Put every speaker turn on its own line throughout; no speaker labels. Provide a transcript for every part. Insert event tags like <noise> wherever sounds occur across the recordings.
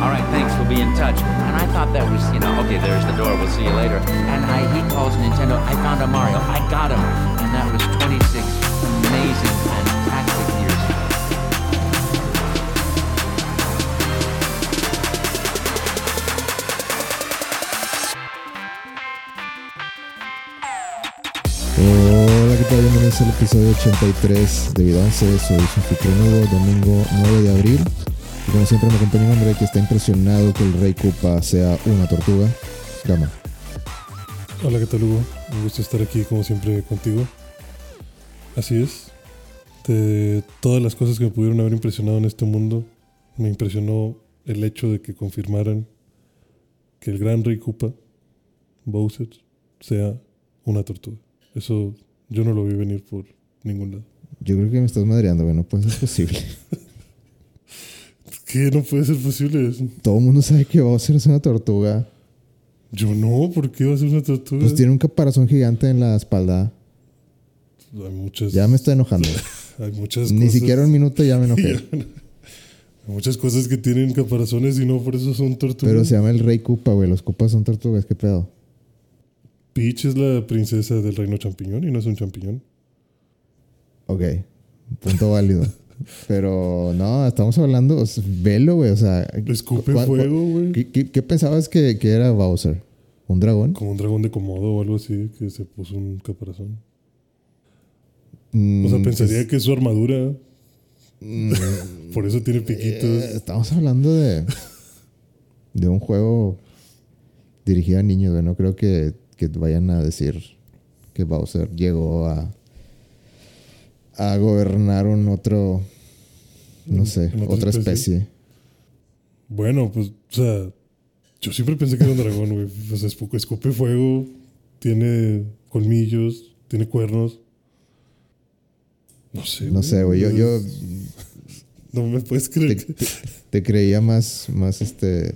All right, thanks. We'll be in touch. And I thought that was, you know, okay, there's the door. We'll see you later. And I, he calls Nintendo. I found a Mario. I got him. And that was 26 amazing, fantastic years ago.
Hola, ¿qué tal? Bienvenidos al episodio 83 de Vidance. Soy su anfitrión domingo 9 de abril. Y como siempre me acompaña un hombre que está impresionado que el Rey Koopa sea una tortuga. Gama.
Hola, ¿qué tal Hugo? Un gusto estar aquí como siempre contigo. Así es. De todas las cosas que me pudieron haber impresionado en este mundo, me impresionó el hecho de que confirmaran que el gran Rey Koopa, Bowser, sea una tortuga. Eso yo no lo vi venir por ningún lado.
Yo creo que me estás madreando, güey. No puede ser posible. <laughs>
¿Qué? No puede ser posible.
Todo el mundo sabe que Bowser es una tortuga.
Yo no, ¿por qué va a ser una tortuga?
Pues tiene un caparazón gigante en la espalda.
Hay muchas,
Ya me estoy enojando. <laughs>
hay muchas
Ni
cosas-
siquiera un minuto ya me enojé. <laughs>
Hay muchas cosas que tienen caparazones y no por eso son tortugas.
Pero se llama el Rey Koopa, güey. Los Koopas son tortugas. ¿Qué pedo?
Peach es la princesa del reino champiñón y no es un champiñón.
Ok, punto válido. <laughs> Pero no, estamos hablando, o sea, velo, güey. O sea,
Escupe
¿cu- cu-
fuego, güey.
¿Qué, qué, qué pensabas que, que era Bowser? ¿Un dragón?
Como un dragón de Komodo o algo así que se puso un caparazón.
Mm,
O sea, pensaría
pues,
que es su armadura.
mm, <laughs>
Por eso tiene piquitos.
eh, estamos hablando de, de un juego dirigido a niños, güey. No creo que, que vayan a decir que Bowser llegó a, a gobernar un otro, no sé,
¿En otra
otra
especie?
especie.
Bueno, pues, o sea, yo siempre pensé que era un dragón, güey. O sea, escu- escupe fuego, tiene colmillos, tiene cuernos. No sé.
No sé, güey. Yo, yo
No me puedes creer.
te- te creía más, más este.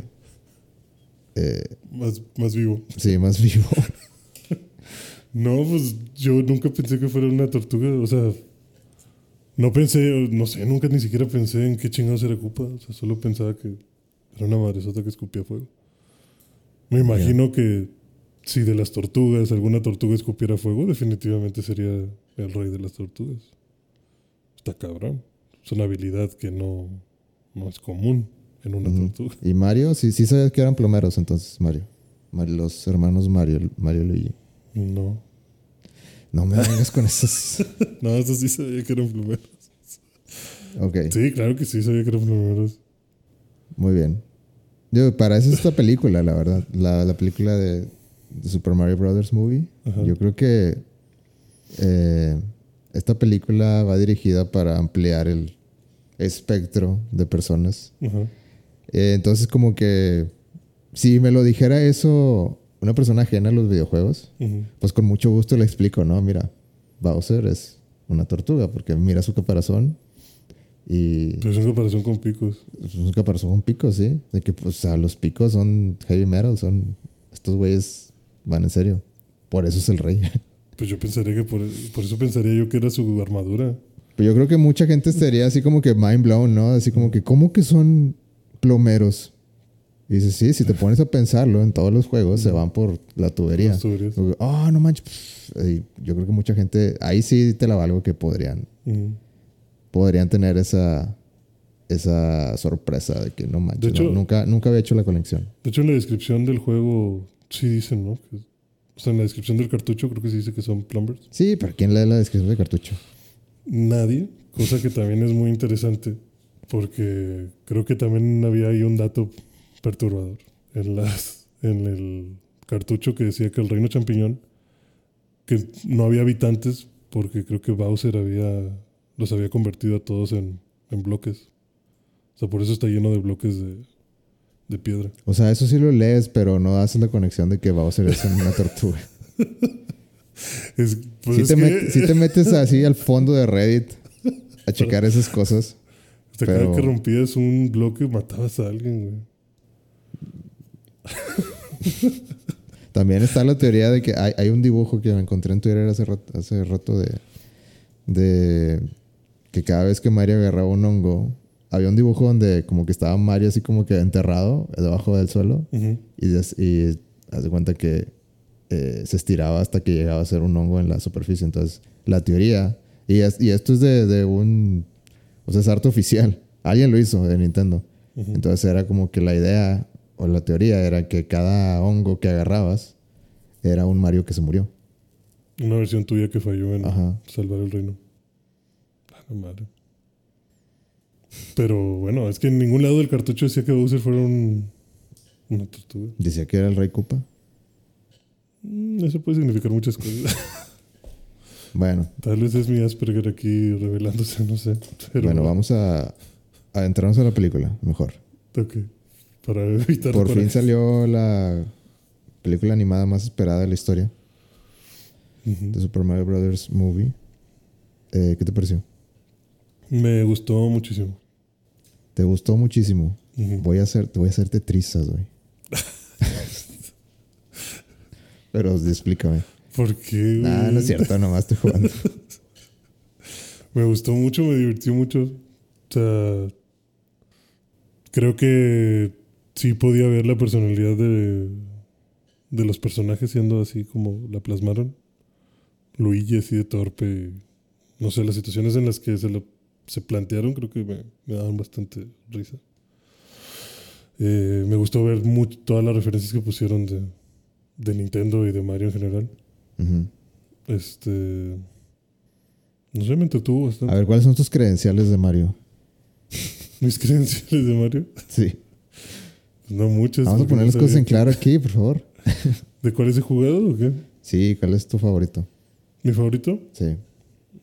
eh,
Más, más vivo.
sí, más vivo. <laughs>
No, pues yo nunca pensé que fuera una tortuga. O sea, no pensé, no sé, nunca ni siquiera pensé en qué chingados era Koopa. O sea, solo pensaba que era una madresota que escupía fuego. Me imagino que si de las tortugas alguna tortuga escupiera fuego, definitivamente sería el rey de las tortugas. Está cabrón. Es una habilidad que no, no es común en una tortuga.
Y Mario, sí, sí sabías que eran plomeros entonces, Mario. Mario- los hermanos Mario, Mario y Luigi.
No.
No me vengas con esos. <laughs>
No, eso sí sabía que eran plumeros.
Ok,
Sí, claro que sí sabía que eran plumeros.
muy bien. Yo, para eso es esta película, la verdad. La, la película de, de Super Mario Brothers Movie.
Ajá.
Yo creo que eh, esta película va dirigida para ampliar el espectro de personas
Ajá.
Eh, entonces, como que si me lo dijera eso una persona ajena a los videojuegos,
Ujú.
pues con mucho gusto le explico, ¿no? Mira, Bowser es una tortuga porque mira su caparazón y
Pero es en comparación con picos.
es un caparazón con picos, ¿sí? De que, pues, o sea, los picos son heavy metal, son. Estos güeyes van en serio. Por eso es el rey. <laughs>
Pues yo pensaría que por, por eso pensaría yo que era su armadura.
Pero yo creo que mucha gente estaría así como que mind blown, ¿no? Así como que, ¿cómo que son plomeros? Y dices, sí, si te pones a pensarlo, en todos los juegos se van por la tubería. Que, Oh, no manches. pff, y yo creo que mucha gente, ahí sí te la valgo que podrían, podrían tener esa, esa sorpresa de que no manches.
De hecho-
no, nunca, nunca había hecho la conexión.
De hecho, en la descripción del juego sí dicen, ¿no? Que- o sea, en la descripción del cartucho creo que sí dice que son plumbers.
Sí, pero ¿quién lee la descripción de cartucho?
Nadie, cosa que también es muy interesante, porque creo que también había ahí un dato perturbador en, las, en el cartucho que decía que el reino champiñón, que no había habitantes, porque creo que Bowser había, los había convertido a todos en, en bloques. O sea, por eso está lleno de bloques de, de piedra.
O sea, eso sí lo lees, pero no haces la conexión de que Bowser es una tortuga. <laughs>
Es, pues
Si
es
te,
que-
met- sí te metes así al fondo de Reddit a checar esas cosas.
Hasta cada
pero-
que rompías un bloque matabas a alguien, güey.
También está la teoría de que hay, hay un dibujo que me encontré en Twitter hace rato, hace rato de, de que cada vez que Mario agarraba un hongo, había un dibujo donde como que estaba Mario así como que enterrado debajo del suelo y, des- y haz de cuenta que eh, se estiraba hasta que llegaba a ser un hongo en la superficie. Entonces, la teoría, y, es- y esto es de, de un, o sea, es arte oficial. Alguien lo hizo de Nintendo. Entonces era como que la idea o la teoría era que cada hongo que agarrabas era un Mario que se murió.
Una versión tuya que falló en
Ajá.
salvar el reino. La madre. Pero bueno, es que en ningún lado del cartucho decía que Bowser fuera un, una tortuga.
Decía que era el Rey Koopa.
Mm, Eso puede significar muchas cosas. <laughs>
Bueno,
Tal vez es mi Asperger aquí revelándose, no sé. Pero,
bueno, vamos a, a entrarnos a la película, mejor.
Ok. Para <laughs> evitar
Por fin salió la película animada más esperada de la historia de Super Mario Brothers Movie. Eh, ¿Qué te pareció?
Me gustó muchísimo.
Te gustó muchísimo. Voy a hacer, voy a hacerte trizas, güey. <laughs> Pero explícame.
¿Por qué?
Nah, no es cierto, nomás estoy jugando. <laughs>
Me gustó mucho, me divirtió mucho. O sea, creo que sí podía ver la personalidad de, de los personajes siendo así como la plasmaron. Luigi así de torpe. No sé, las situaciones en las que se, lo, se plantearon creo que me, me daban bastante risa. Eh, me gustó ver mucho, todas las referencias que pusieron de, de Nintendo y de Mario en general. Este... No sé, me entretuvo bastante.
A ver, ¿cuáles son tus credenciales de Mario? <laughs>
Mis credenciales de Mario.
Sí.
No muchas.
Vamos a poner
no
las cosas en claro aquí, por favor. <laughs>
¿De cuáles he jugado o qué?
Sí, ¿cuál es tu favorito?
¿Mi favorito?
Sí,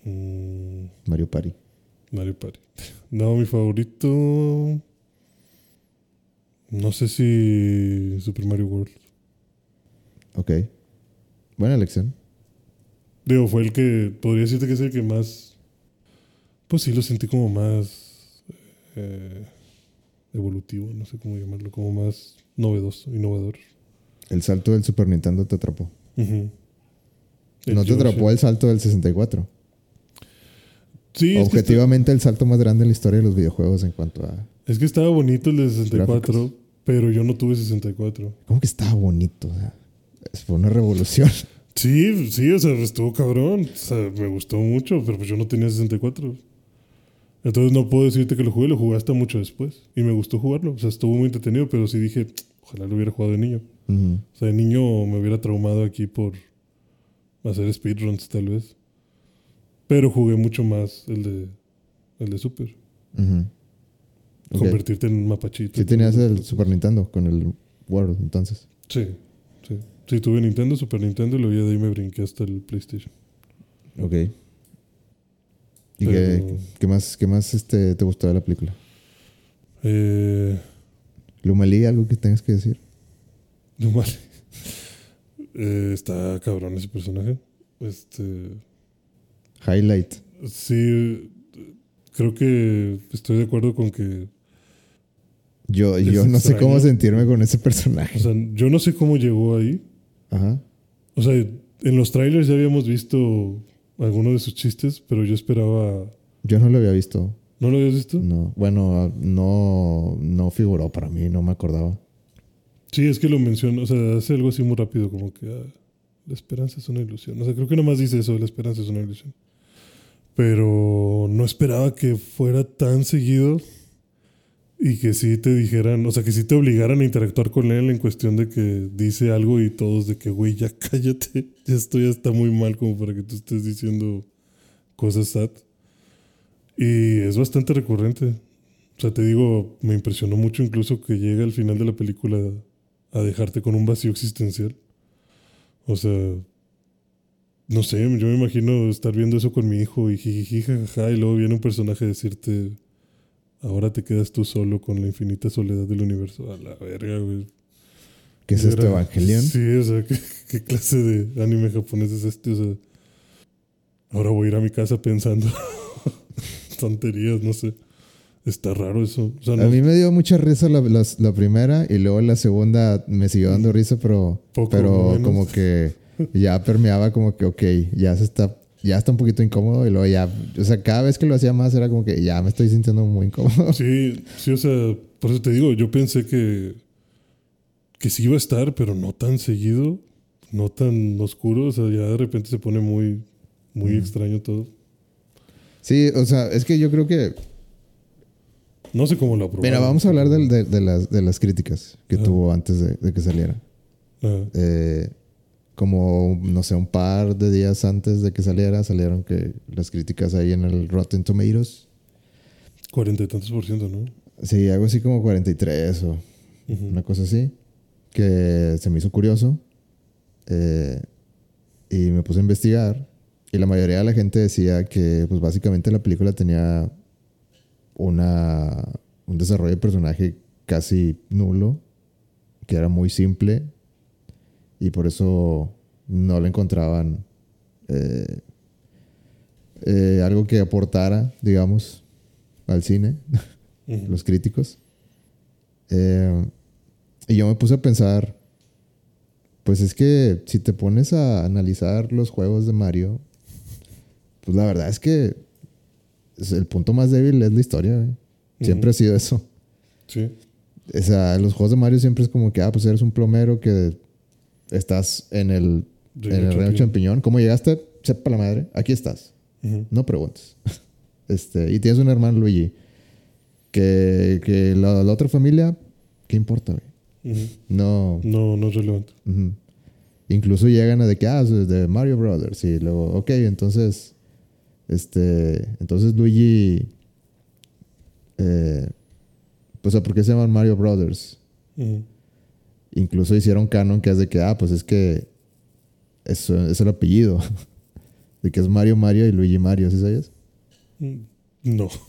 Mm,
Mario Party.
Mario Party. No, mi favorito. No sé si Super Mario World.
Ok. Buena elección.
Digo, fue el que. Podría decirte que es el que más. Pues sí, lo sentí como más. eh, evolutivo, no sé cómo llamarlo. Como más novedoso, innovador.
El salto del Super Nintendo te atrapó. No te atrapó el salto del 64.
Sí, es que, está-
Objetivamente el salto más grande en la historia de los videojuegos en cuanto a...
es que estaba bonito el de 64,
Gráficos.
pero yo no tuve 64.
¿Cómo que estaba bonito? O sea, es- fue una revolución.
Sí, sí, o sea, estuvo cabrón. O sea, me gustó mucho, pero pues yo no tenía 64. Entonces no puedo decirte que lo jugué, lo jugué hasta mucho después. Y me gustó jugarlo. O sea, estuvo muy entretenido, pero sí dije, ojalá lo hubiera jugado de niño. O sea, de niño me hubiera traumado aquí por hacer speedruns, tal vez. Pero jugué mucho más el de, el de Super. Convertirte en un mapachito.
Sí tenías el Super Nintendo con el World, entonces.
Sí, sí. Sí, tuve Nintendo, Super Nintendo y luego ya de ahí me brinqué hasta el PlayStation.
Ok. ¿Y
Pero-
qué, qué más, qué más este, te gustó de la película?
Eh,
Lumalí, ¿algo que tengas que decir?
vale. <laughs> Eh, está cabrón ese personaje. Este.
Highlight.
Sí, creo que estoy de acuerdo con que.
Yo, yo no sé cómo sentirme con ese
O
personaje.
sea, yo no sé cómo llegó ahí.
Ajá.
O sea, en los trailers ya habíamos visto algunos de sus chistes, pero yo esperaba.
Yo no lo había visto.
¿No lo habías visto?
No. Bueno, no, no figuró para mí, no me acordaba.
Sí, es que lo menciono. O sea, hace algo así muy rápido, como que ah, la esperanza es una ilusión. O sea, creo que nomás dice eso: la esperanza es una ilusión. Pero no esperaba que fuera tan seguido y que sí te dijeran, o sea, que sí te obligaran a interactuar con él en cuestión de que dice algo y todos de que, güey, ya cállate, <laughs> ya esto ya está muy mal como para que tú estés diciendo cosas sad. Y es bastante recurrente. O sea, te digo, me impresionó mucho incluso que llega al final de la película a dejarte con un vacío existencial. O sea, no sé, yo me imagino estar viendo eso con mi hijo y jijiji, jajaja, y luego viene un personaje a decirte, ahora te quedas tú solo con la infinita soledad del universo. A la verga, güey.
¿Qué es esto,
Era-
Evangelion?
Sí, o sea, ¿qué, qué clase de anime japonés es este? O sea, ahora voy a ir a mi casa pensando <laughs> tonterías, no sé. Está raro eso. O sea, no,
A mí me dio mucha risa la, primera y luego la segunda me siguió dando risa, pero,
Poco
pero
menos.
como que ya permeaba como que, ok, ya se está ya está un poquito incómodo y luego ya, o sea, cada vez que lo hacía más era como que ya me estoy sintiendo muy incómodo.
Sí, sí, o sea, por eso te digo, yo pensé que, que sí iba a estar, pero no tan seguido, no tan oscuro, o sea, ya de repente se pone muy, muy extraño todo.
Sí, o sea, es que yo creo que,
No sé cómo lo aprobaron.
mira, vamos a hablar del- de, de las, de las críticas que
Ajá.
tuvo antes de, de que saliera.
Ajá.
Eh, como, no sé, un par de días antes de que saliera, salieron que las críticas ahí en el Rotten Tomatoes.
Cuarenta y tantos por ciento, ¿no?
Sí, algo así como 43 o
Ujú.
una cosa así, que se me hizo curioso. eh, y me puse a investigar. Y la mayoría de la gente decía que, pues básicamente la película tenía una, un desarrollo de personaje casi nulo, que era muy simple. Y por eso no le encontraban eh, eh, algo que aportara, digamos, al cine <laughs> los críticos. Eh, y yo me puse a pensar, pues es que si te pones a analizar los juegos de Mario, pues la verdad es que el punto más débil es la historia. güey. Siempre ha sido eso.
Sí.
O sea, los juegos de Mario siempre es como que, ah, pues eres un plomero que estás en el,
Reino
en el reino
champiñón.
champiñón. ¿Cómo llegaste? Sepa la madre. Aquí estás. No preguntes. <laughs> Este, y tienes un hermano Luigi. Que, que la, la otra familia, ¿qué importa. No.
No, no es relevante.
ujú. Incluso llegan a de que, ah, es de Mario Brothers. Y luego, ok, entonces. Este. Entonces Luigi. Eh, pues, ¿por qué se llaman Mario Brothers? Incluso hicieron canon que es de que, ah, pues es que. Eso es el apellido. <laughs> De que es Mario Mario y Luigi Mario, ¿sí sabías?
Mm, No. <laughs>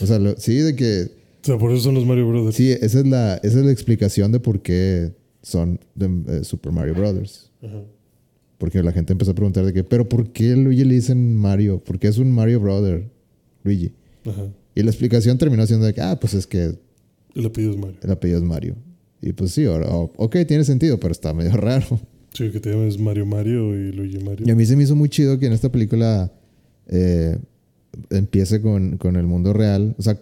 O sea, lo- sí, de que.
O sea, por eso son los Mario Brothers.
Sí, esa es la, esa es la explicación de por qué son de eh, Super Mario Brothers.
Ajá.
Porque la gente empezó a preguntar de que, pero ¿por qué Luigi le dicen Mario? ¿Por qué es un Mario Brother, Luigi?
Ajá.
Y la explicación terminó siendo de que, ah, pues es que
El apellido es Mario.
el apellido es Mario. Y pues sí, ahora, oh, ok, tiene sentido, pero está medio <laughs> raro.
Sí, que te llames Mario Mario y Luigi Mario.
Y a mí se me hizo muy chido que en esta película eh, empiece con, con el mundo real. O sea,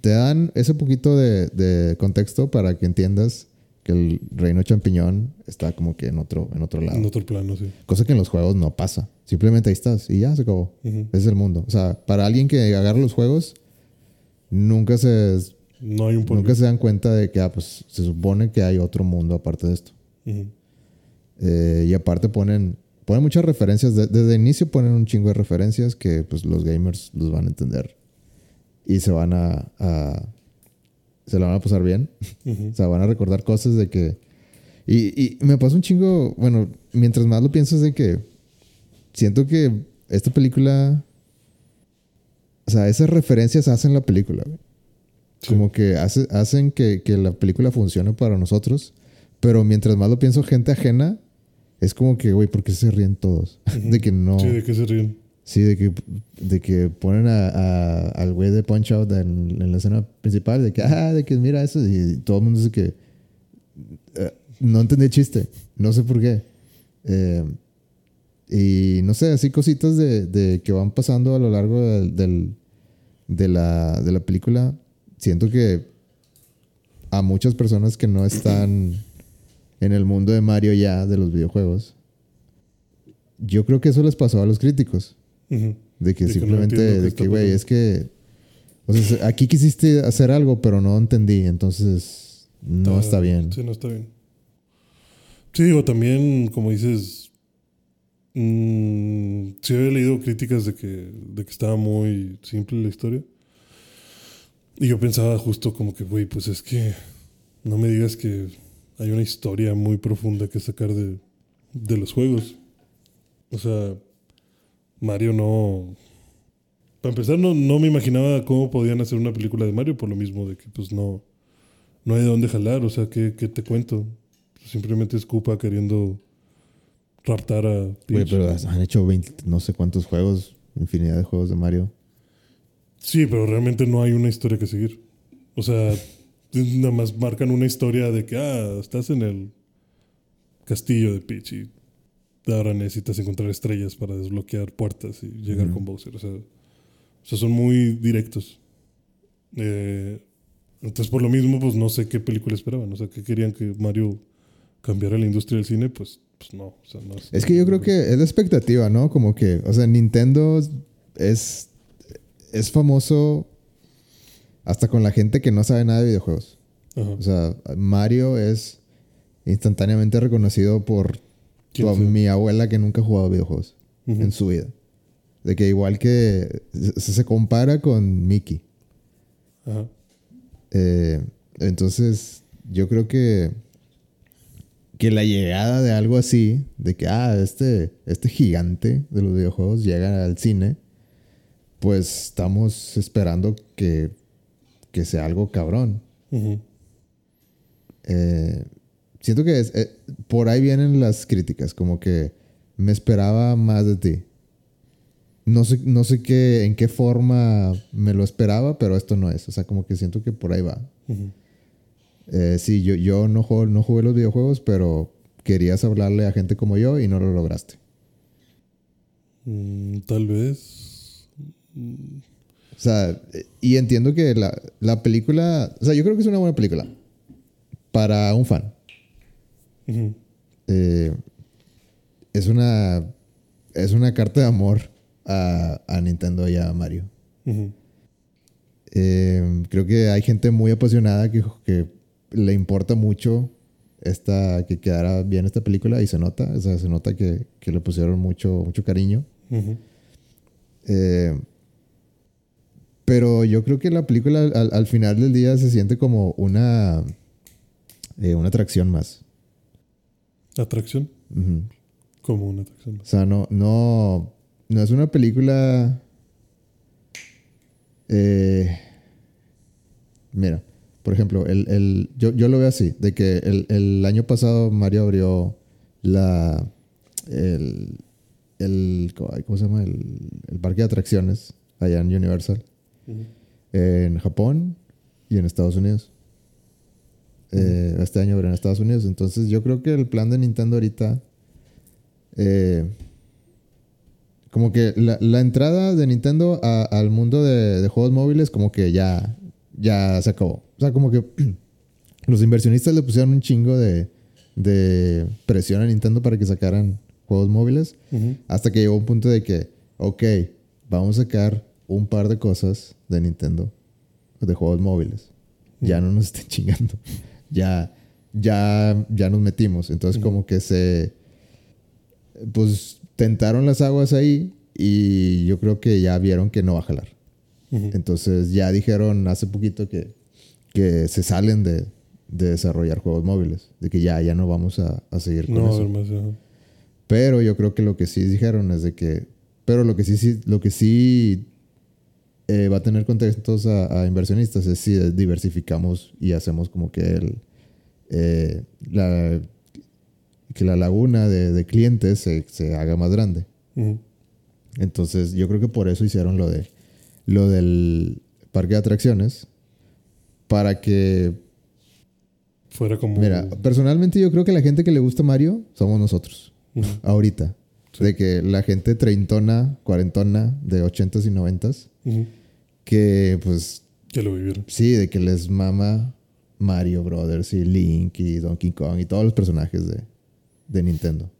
te dan ese poquito de, de contexto para que entiendas que el reino champiñón está como que en otro, en otro lado.
En otro plano, sí.
Cosa que en los juegos no pasa. Simplemente ahí estás y ya se acabó.
Ujú.
Ese es el mundo. O sea, para alguien que agarra los juegos, nunca se,
No hay un
nunca se dan cuenta de que ah, pues, se supone que hay otro mundo aparte de esto. Eh, y aparte ponen, ponen muchas referencias. de- desde el inicio ponen un chingo de referencias que pues, los gamers los van a entender. Y se van a, a- se la van a pasar bien. <laughs> O sea, van a recordar cosas de que... Y, y me pasa un chingo, bueno, mientras más lo pienso es de que siento que esta película... O sea, esas referencias hacen la película. güey.
Sí.
Como que hace- hacen que, que la película funcione para nosotros. Pero mientras más lo pienso, gente ajena, es como que, güey, ¿por qué se ríen todos? <laughs> de que no...
Sí, de que se ríen.
Sí, de que, de que ponen a, a- al güey de Punch Out en, en la escena principal, de que, ah, de que mira eso, y todo el mundo dice que eh, no entendí el chiste, no sé por qué. Eh, y no sé, así cositas de, de que van pasando a lo largo del, del- de, la, de la película. Siento que a muchas personas que no están en el mundo de Mario ya, de los videojuegos, yo creo que eso les pasó a los críticos. De que
De que no
simplemente, de que, güey, es que. O sea, aquí quisiste hacer algo, pero no entendí. Entonces, no está bien.
Sí, no está bien. Sí, digo, también, como dices, mm, sí había leído críticas de que, de que estaba muy simple la historia. Y yo pensaba justo como que, güey, pues es que no me digas que hay una historia muy profunda que sacar de, de los juegos. O sea, Mario no... Para empezar, no, no me imaginaba cómo podían hacer una película de Mario por lo mismo de que pues no, no hay de dónde jalar. O sea, ¿qué, qué te cuento? Simplemente es Koopa queriendo raptar a
Güey,
Peach.
pero han hecho 20, no sé cuántos juegos, infinidad de juegos de Mario.
Sí, pero realmente no hay una historia que seguir. O sea, nada más marcan una historia de que, ah, estás en el castillo de Peach y ahora necesitas encontrar estrellas para desbloquear puertas y llegar con Bowser. O sea, o sea, son muy directos. Eh, entonces, por lo mismo, pues no sé qué película esperaban. O sea, que querían que Mario cambiara la industria del cine, pues, pues no. O sea, no
Es que yo creo que es la expectativa, ¿no? Como que, o sea, Nintendo es, es famoso hasta con la gente que no sabe nada de videojuegos.
Ajá.
O sea, Mario es instantáneamente reconocido por mi abuela que nunca ha jugado videojuegos en su vida. De que igual que se, se compara con Mickey.
Ajá.
Eh, entonces, yo creo que, que la llegada de algo así, de que, ah, este, este gigante de los videojuegos llega al cine, pues estamos esperando que, que sea algo cabrón. Eh, siento que es- eh, por ahí vienen las críticas, como que me esperaba más de ti. No sé, no sé qué, en qué forma me lo esperaba, pero esto no es. O sea, como que siento que por ahí va. Eh, sí, yo, yo no, juego, no jugué los videojuegos, pero querías hablarle a gente como yo y no lo lograste.
Mm, tal vez.
O sea, y entiendo que la, la película, o sea, yo creo que es una buena película para un fan. Eh, es una es una carta de amor a, a Nintendo y a Mario. Eh, creo que hay gente muy apasionada que, que le importa mucho esta, que quedara bien esta película y se nota, o sea, se nota que, que le pusieron mucho, mucho cariño. Eh, pero yo creo que la película al, al final del día se siente como una, eh, una atracción más.
Atracción. Como una atracción.
O sea, no, no, no es una película. eh, mira, por ejemplo, el, el- yo, yo lo veo así: de que el, el año pasado Mario abrió la. El, el- ¿Cómo se llama? El, el parque de atracciones allá en Universal, En Japón y en Estados Unidos. Eh, este año abrió en Estados Unidos. Entonces, yo creo que el plan de Nintendo ahorita. eh, como que la, la entrada de Nintendo a- al mundo de, de juegos móviles, como que ya, ya se acabó. O sea, como que <clears throat> los inversionistas le pusieron un chingo de, de presión a Nintendo para que sacaran juegos móviles. Hasta que llegó un punto de que, ok, vamos a sacar un par de cosas de Nintendo, de juegos móviles. Ya no nos estén chingando. <laughs> Ya, ya, ya nos metimos. Entonces, como que se. Pues tentaron las aguas ahí y yo creo que ya vieron que no va a jalar. Entonces, ya dijeron hace poquito que, que se salen de, de desarrollar juegos móviles. De que ya, ya no vamos a, a seguir con
No
eso.
haber más. ajá.
Pero yo creo que lo que sí dijeron es de que. Pero lo que sí, sí lo que sí eh, va a tener contentos a, a inversionistas es si diversificamos y hacemos como que el. eh, la, que la laguna de, de clientes se, se haga más grande. Entonces, yo creo que por eso hicieron lo de lo del parque de atracciones. Para que.
Fuera como.
Mira, personalmente yo creo que la gente que le gusta Mario somos nosotros. Ahorita.
Sí.
De que la gente treintona, cuarentona, de ochentas y noventas, que pues
Que lo vivieron.
sí, de que les mama Mario Brothers y Link y Donkey Kong y todos los personajes de, de Nintendo.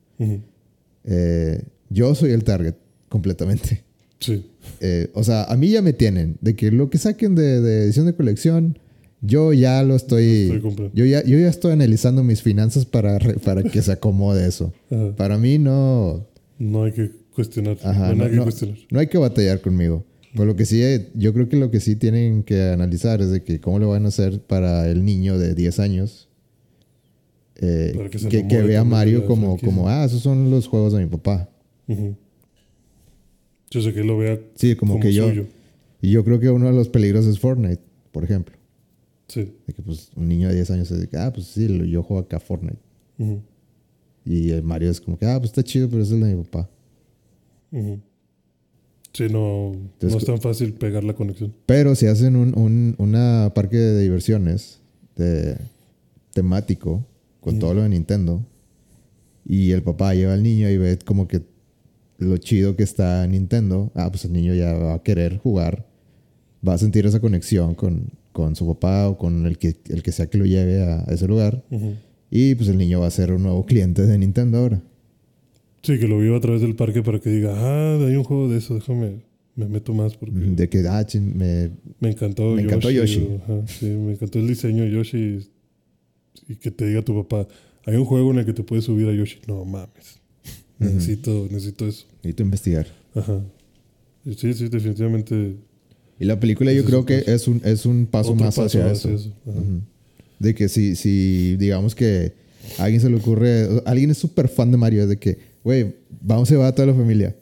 Eh, yo soy el target completamente.
Sí.
Eh, o sea, a mí ya me tienen. De que lo que saquen de, de edición de colección, yo ya lo estoy.
Estoy
yo, ya, yo ya estoy analizando mis finanzas para, para que se acomode eso.
Ajá.
Para mí no.
No hay que cuestionar.
Ajá,
no, hay
no,
que
no-
cuestionar.
no hay que batallar conmigo. Pero lo que sí, eh, yo creo que lo que sí tienen que analizar es de que cómo lo van a hacer para el niño de 10 años. eh,
que
que, que vea a Mario como, como, ah, esos son los juegos de mi papá.
Ujú. Yo sé que lo vea
Sí, como, que yo.
suyo.
Y yo creo que uno de los peligros es Fortnite, por ejemplo.
Sí.
De que pues un niño de 10 años se dice, ah, pues sí, yo juego acá Fortnite.
Ujú.
Y el Mario es como que, ah, pues está chido, pero es el de mi papá.
Ujú. Sí, no, no
Entonces,
es tan fácil pegar la conexión.
Pero si hacen un, un una parque de diversiones de, temático con
Mm.
todo lo de Nintendo, Y el papá lleva al niño y ve como que lo chido que está Nintendo. Ah, pues el niño ya va a querer jugar. Va a sentir esa conexión con, con su papá o con el que, el que sea que lo lleve a, a ese lugar.
Ujú.
Y pues el niño va a ser un nuevo cliente de Nintendo ahora.
Sí, que lo viva a través del parque para que diga, ah, hay un juego de eso, déjame, me meto más porque
De que, ah, me,
me encantó
Me encantó Yoshi.
o- ajá, sí, me encantó el diseño de Yoshi y, que te diga tu papá, hay un juego en el que te puedes subir a Yoshi. No mames, <laughs> necesito, necesito eso.
necesito investigar.
Ajá. Sí, sí, definitivamente.
Y la película yo creo que es un, es un paso más hacia eso.
Ajá.
De que si, si digamos que a alguien se le ocurre, alguien es súper fan de Mario, es de que, güey, vamos a llevar a toda la familia.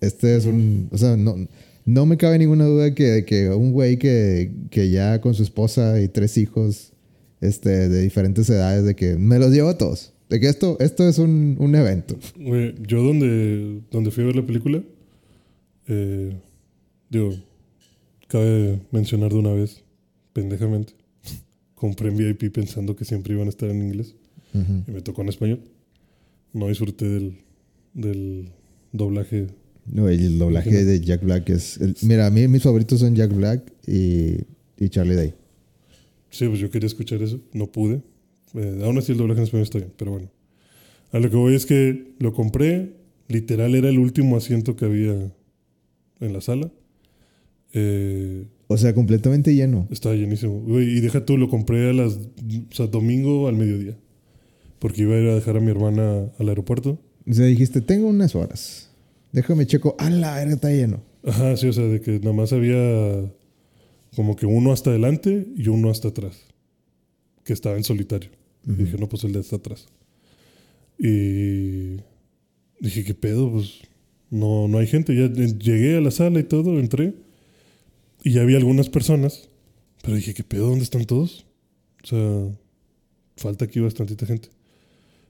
Este es un, o sea, no, no me cabe ninguna duda que, que un güey que, que ya con su esposa y tres hijos este, de diferentes edades, de que me los llevo a todos. De que esto, esto es un, un evento.
Güey, yo donde, donde fui a ver la película, eh, digo, cabe mencionar de una vez, pendejamente, compré en VIP pensando que siempre iban a estar en inglés y me tocó en español. No disfruté del, del doblaje.
No, el doblaje de Jack Black es... el- mira, a mí mis favoritos son Jack Black y, y Charlie Day.
Sí, pues yo quería escuchar eso, no pude. Eh, aún así el doblaje en español está bien, pero bueno. A lo que voy es que lo compré, literal era el último asiento que había en la sala. Eh,
O sea, completamente lleno.
Estaba llenísimo. Güey, y deja tú, lo compré a las. O sea, domingo al mediodía. Porque iba a ir a dejar a mi hermana al aeropuerto.
O sea, dijiste, tengo unas horas. Déjame checo. ¡A la verga, está lleno!
Ajá, sí, o sea, de que nada más había como que uno hasta adelante y uno hasta atrás. Que estaba en solitario. Y dije, no, pues el de hasta atrás. Y dije, ¿qué pedo? Pues no, no hay gente. Ya llegué a la sala y todo, entré. Y ya había algunas personas. Pero dije, ¿qué pedo? ¿Dónde están todos? O sea, falta aquí bastantita gente.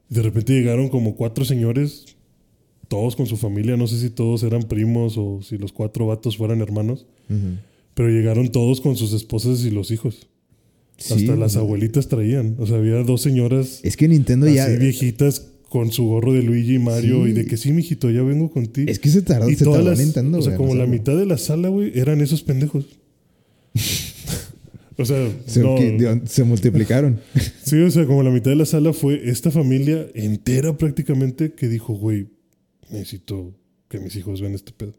De repente llegaron como cuatro señores, todos con su familia. No sé si todos eran primos o si los cuatro vatos fueran hermanos. Pero llegaron todos con sus esposas y los hijos.
Sí,
Hasta las abuelitas traían. O sea, había dos señoras
Es que Nintendo ya...
así viejitas con su gorro de Luigi y Mario
Sí.
y de que sí, mijito, ya vengo contigo.
Es que se tardó,
y
se
todas
tardó
las,
Nintendo,
o sea, como la mitad de la sala, güey, eran esos pendejos. <laughs> o sea,
Se,
no,
que- dio- se multiplicaron. <laughs>
sí, o sea, como la mitad de la sala fue esta familia entera prácticamente que dijo, güey, necesito que mis hijos vean este pedo.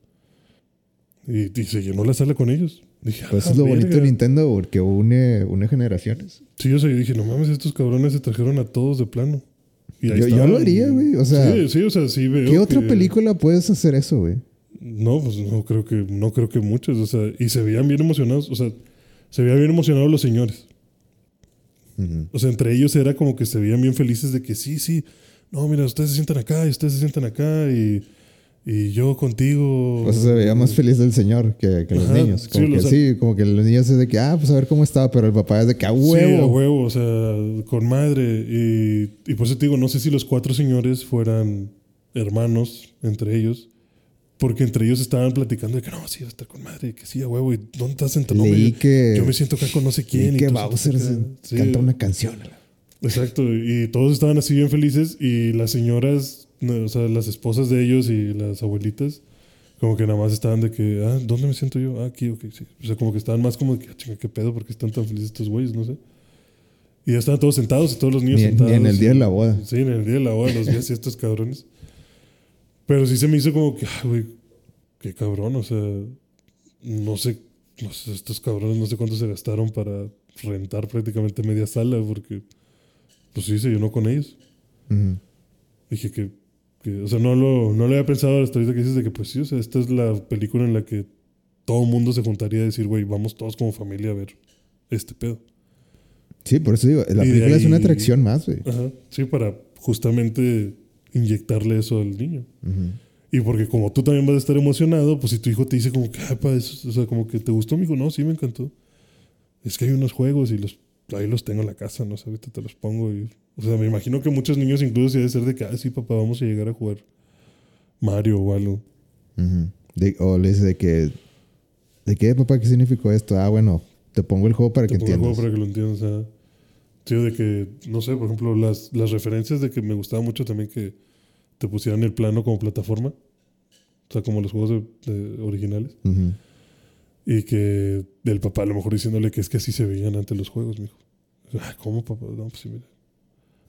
Y, y se llenó la sala con ellos. Dije,
Pues
"A
eso es lo bonito de
verga".
Nintendo, porque une, une generaciones.
Sí, o sea, yo dije, no mames, estos cabrones se trajeron a todos de plano. Y ahí
Yo- lo haría, güey, o sea,
sí, sí, o sea, sí veo.
¿Qué otra
que-
película puedes hacer eso, güey?
No, pues no creo que, no creo que muchos. O sea, y se veían bien emocionados. O sea, se veían bien emocionados los señores. O sea, entre ellos era como que se veían bien felices de que sí, sí. No, mira, ustedes se sientan acá y ustedes se sientan acá y, y yo contigo.
Sea, se veía más feliz el señor que, que los
Ajá,
niños. Como
sí,
que
o sea-
sí, como que los niños es de que, ah, pues a ver cómo está, pero el papá es de que, a
Sí,
huevo.
a huevo, o sea, con madre. Y, y por eso te digo, no sé si los cuatro señores fueran hermanos entre ellos. Porque entre ellos estaban platicando de que no, sí, va a estar con madre, que sí, a huevo. ¿Y dónde estás sentado?
Leí que,
Yo me siento acá con no sé quién. y
que Bowser.
Sí,
canta una canción.
Exacto, y todos estaban así bien felices y las señoras, no, o sea, las esposas de ellos y las abuelitas, como que nada más estaban de que, ah, ¿dónde me siento yo? Ah, aquí, ok, sí. O sea, como que estaban más como de que, ah, chinga, qué pedo, porque están tan felices estos güeyes, no sé. Y ya estaban todos sentados y todos los niños
Ni, ni
sentados.
en el día
y-
de la boda.
Sí, en el día de la boda los vi así <laughs> estos cabrones. Pero sí se me hizo como que, ah, güey, qué cabrón, o sea, no sé, no sé, estos cabrones no sé cuánto se gastaron para rentar prácticamente media sala, porque, pues sí, se llenó con ellos. Dije que, que, o sea, no lo, no lo había pensado hasta ahorita que dices de que, pues sí, o sea, esta es la película en la que todo el mundo se juntaría a decir, güey, vamos todos como familia a ver este pedo.
Sí, por eso digo, la
Y
película es una atracción más, güey.
Ajá, sí, para justamente inyectarle eso al niño. Y porque como tú también vas a estar emocionado, pues si tu hijo te dice como que, "Ay, pa, eso- o sea, como que te gustó, amigo, no, sí me encantó. Es que hay unos juegos y los ahí los tengo en la casa, no sé, ahorita te los pongo. Y, o sea, me imagino que muchos niños incluso debe ser de que, ah, sí, papá, vamos a llegar a jugar Mario o algo.
Ujú. De- o le dice de que, ¿de qué, papá? ¿Qué significó esto? Ah, bueno, te pongo el juego para
Te
que
pongo el
entiendas.
juego para que lo entiendas. o sea. Sí, de que, no sé, por ejemplo, las, las referencias de que me gustaba mucho también que te pusieran el plano como plataforma. O sea, como los juegos de- de originales.
Ujú.
Y que del papá a lo mejor diciéndole que es que así se veían antes los juegos, mijo. Ah, ¿Cómo, papá? No, pues sí, mira.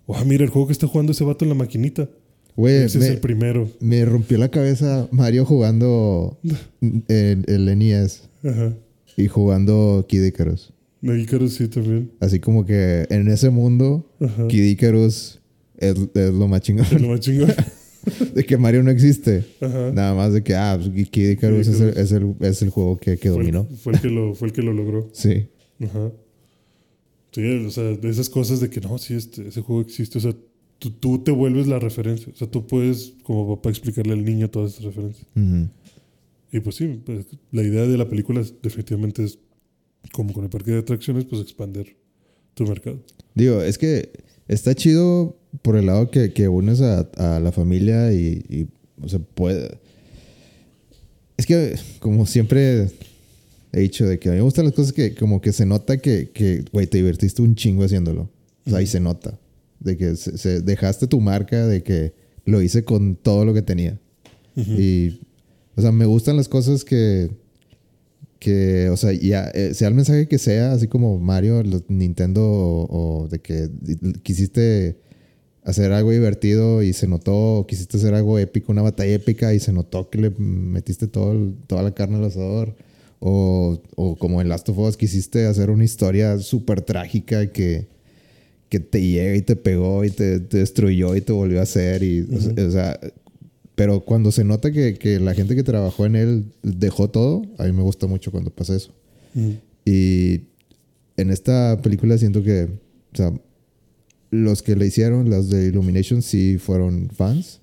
O, ah, mira, el juego que está jugando ese vato en la maquinita.
Güey,
Ese
me,
es el primero.
me rompió la cabeza Mario jugando <laughs> el, el NES
Ajá.
y jugando Kid Icarus.
Icarus sí también.
Así como que en ese mundo,
Ajá.
Kid Icarus es, es lo más chingón.
Es lo más chingón. <laughs> <laughs>
de que Mario no existe.
Ajá.
Nada más de que, ah, pues, Kid Icarus es el, es el, es el juego que, que
Fue el-
dominó.
Fue el, que lo, fue el que lo logró. <laughs>
Sí.
Ajá. Sí, o sea, de esas cosas de que no, sí, este, ese juego existe. O sea, tú, tú te vuelves la referencia. O sea, tú puedes, como papá, explicarle al niño todas esas referencias.
Ujú.
Y pues sí, pues, la idea de la película es- definitivamente es, como con el parque de atracciones, pues expander tu mercado.
Digo, es que está chido por el lado que, que unes a, a la familia y, y, o sea, puede... Es que, como siempre he dicho, de que a mí me gustan las cosas que como que se nota que, que güey, te divertiste un chingo haciéndolo. O sea, ahí se nota. De que se, se- dejaste tu marca, de que lo hice con todo lo que tenía. Y, o sea, me gustan las cosas que, que, o sea, ya, eh, sea el mensaje que sea, así como Mario, Nintendo, o, o de que quisiste hacer algo divertido y se notó, o quisiste hacer algo épico, una batalla épica y se notó que le metiste todo el- toda la carne al asador. O, o como en Last of Us, quisiste hacer una historia súper trágica que, que te llega y te pegó y te, te destruyó y te volvió a hacer. Y, o sea, o sea, pero cuando se nota que, que la gente que trabajó en él dejó todo, a mí me gusta mucho cuando pasa eso. Y en esta película siento que, o sea, los que le hicieron, los de Illumination, sí fueron fans.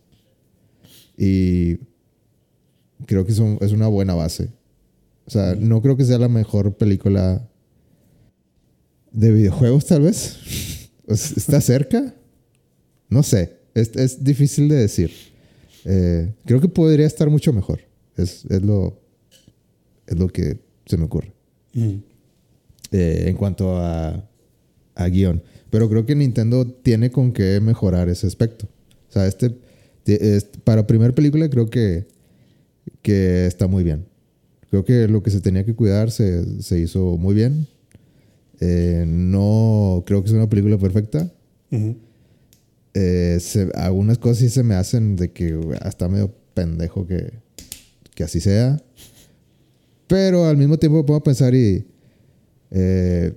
Y creo que son, es una buena base. O sea, no creo que sea la mejor película de videojuegos, tal vez. <laughs> ¿Está cerca? No sé. Es, es difícil de decir. Eh, creo que podría estar mucho mejor. Es, es, lo, es lo que se me ocurre. Eh, en cuanto a, a guion. Pero creo que Nintendo tiene con qué mejorar ese aspecto. O sea, este, te- es- para primer película creo que, que está muy bien. Creo que lo que se tenía que cuidar se, se hizo muy bien. Eh, no creo que es una película perfecta.
Ujú.
Eh, se- algunas cosas sí se me hacen de que hasta medio pendejo que, que así sea. Pero al mismo tiempo a pensar y... eh,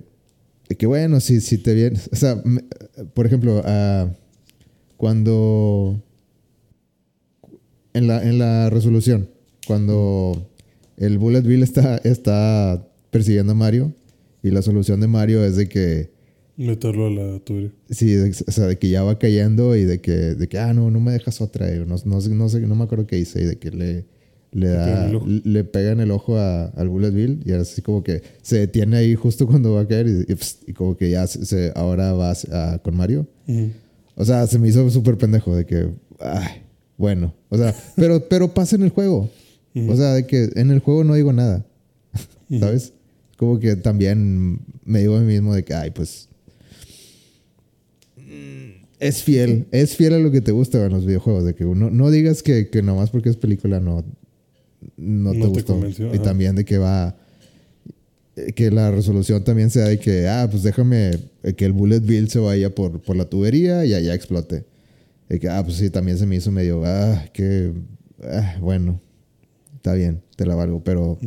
de que bueno, si, si te viene... O sea, me- por ejemplo, ah, cuando... En la, en la resolución, cuando el Bullet Bill está, está persiguiendo a Mario y la solución de Mario es de que...
Meterlo a la tubería.
Sí, de- o sea, de que ya va cayendo y de que, de que ah, no, no me dejas otra. y no, no, no, sé, no me acuerdo qué hice. Y de que le, le, da,
en el ojo.
le pega en el ojo a- al Bullet Bill y así como que se detiene ahí justo cuando va a caer y, y, pss, y como que ya se, ahora va a- con Mario. O sea, se me hizo súper pendejo de que, ay, bueno. O sea, <laughs> pero, pero pasa en el juego. O sea, de que en el juego no digo nada. ¿Sabes? Como que también me digo a mí mismo de que, ay, pues. mm, Es fiel, es fiel a lo que te gusta en los videojuegos. De que uno, no digas que, que nomás porque es película no, no te
No te
gustó.
convenció,
y
ajá.
también de que va. eh, Que la resolución también sea de que, ah, pues déjame eh, que el Bullet Bill se vaya por, por la tubería y allá explote. De que, ah, pues sí, también se me hizo medio, ah, que, ah, bueno, está bien, te la valgo. Pero,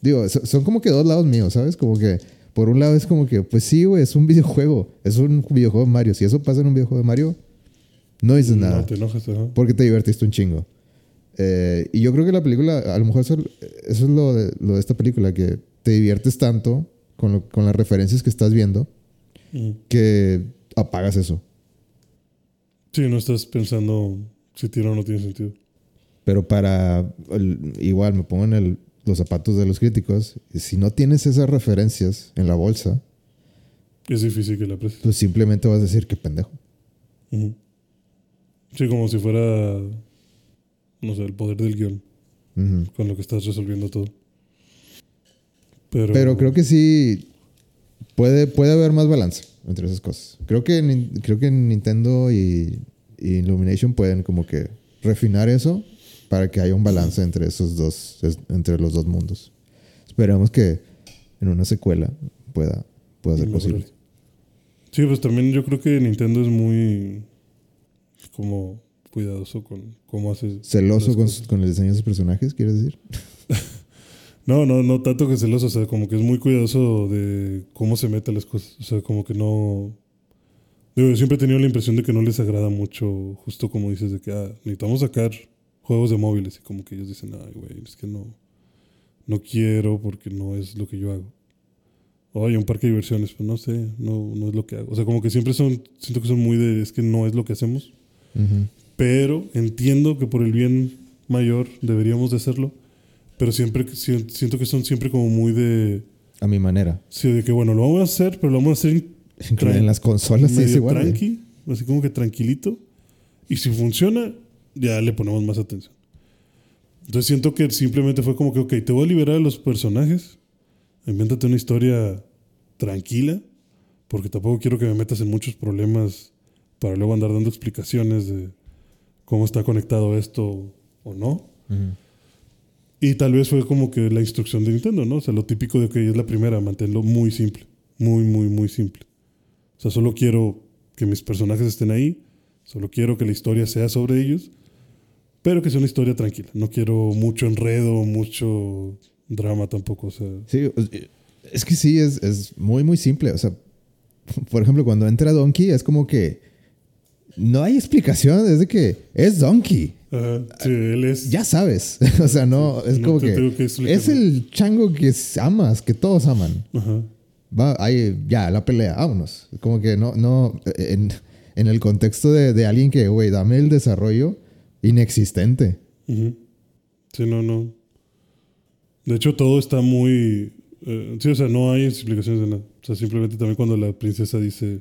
digo, so- son como que dos lados míos, ¿sabes? Como que, por un lado es como que, pues sí, güey, es un <laughs> videojuego, es un videojuego de Mario. Si eso pasa en un videojuego de Mario, no dices nada.
No te enojas, ajá.
Porque te divertiste un chingo. Eh, y yo creo que la película, a lo mejor eso, eso es lo de, lo de esta película, que te diviertes tanto con, lo- con las referencias que estás viendo
Ujú.
que apagas eso.
Sí, no estás pensando si tiene o no tiene sentido.
Pero para, el- igual me pongo en el- los zapatos de los críticos, si no tienes esas referencias en la bolsa,
Es difícil que la aprecies.
pues simplemente vas a decir que pendejo.
Sí, como si fuera, no sé, el poder del
guion,
con lo que estás resolviendo todo. Pero,
Pero creo que sí puede, puede haber más balance. entre esas cosas. Creo que, creo que Nintendo y, y Illumination pueden como que refinar eso para que haya un balance entre esos dos, entre los dos mundos. Esperemos que en una secuela pueda, pueda ser posible.
Sí, pues también yo creo que Nintendo es muy como cuidadoso con cómo hace.
Celoso con, con el diseño de sus personajes, ¿quieres decir? <laughs>
No, no, no tanto que celoso, o sea, como que es muy cuidadoso de cómo se mete las cosas. O sea, como que no. Digo, yo siempre he tenido la impresión de que no les agrada mucho, justo como dices, de que ah, necesitamos sacar juegos de móviles. Y como que ellos dicen, ay, güey, es que no. No quiero porque no es lo que yo hago. O hay un parque de diversiones, pues no sé, no, no es lo que hago. O sea, como que siempre son, siento que son muy de, es que no es lo que hacemos.
Ujú.
Pero entiendo que por el bien mayor deberíamos de hacerlo. Pero siempre si- siento que son siempre como muy de,
A mi manera.
sí, de que bueno, lo vamos a hacer, pero lo vamos a hacer <laughs>
en las consolas sí
medio
igual. güey.
tranqui, así como que tranquilito. Y si funciona, ya le ponemos más atención. Entonces siento que simplemente fue como que, ok, te voy a liberar a los personajes, invéntate una historia tranquila, porque tampoco quiero que me metas en muchos problemas para luego andar dando explicaciones de cómo está conectado esto o no.
Ujú.
Y tal vez fue como que la instrucción de Nintendo, ¿no? O sea, lo típico de que es la primera, mantenerlo muy simple. Muy, muy, muy simple. O sea, solo quiero que mis personajes estén ahí. Solo quiero que la historia sea sobre ellos. Pero que sea una historia tranquila. No quiero mucho enredo, mucho drama tampoco. O sea,
Sí, es que sí, es, es muy, muy simple. O sea, <laughs> por ejemplo, cuando entra Donkey, es como que no hay explicación, es de que es Donkey.
ajá, sí, él es.
Ya sabes. <laughs> o sea, no, es
No
como
te
que, es el chango que amas, que todos aman.
Ajá.
Va, ahí, ya, la pelea, vámonos. Como que no, no, en, en el contexto de, de alguien que, güey, dame el desarrollo inexistente.
Sí, no, no. De hecho, todo está muy. eh, sí, o sea, no hay explicaciones de nada. O sea, simplemente también cuando la princesa dice: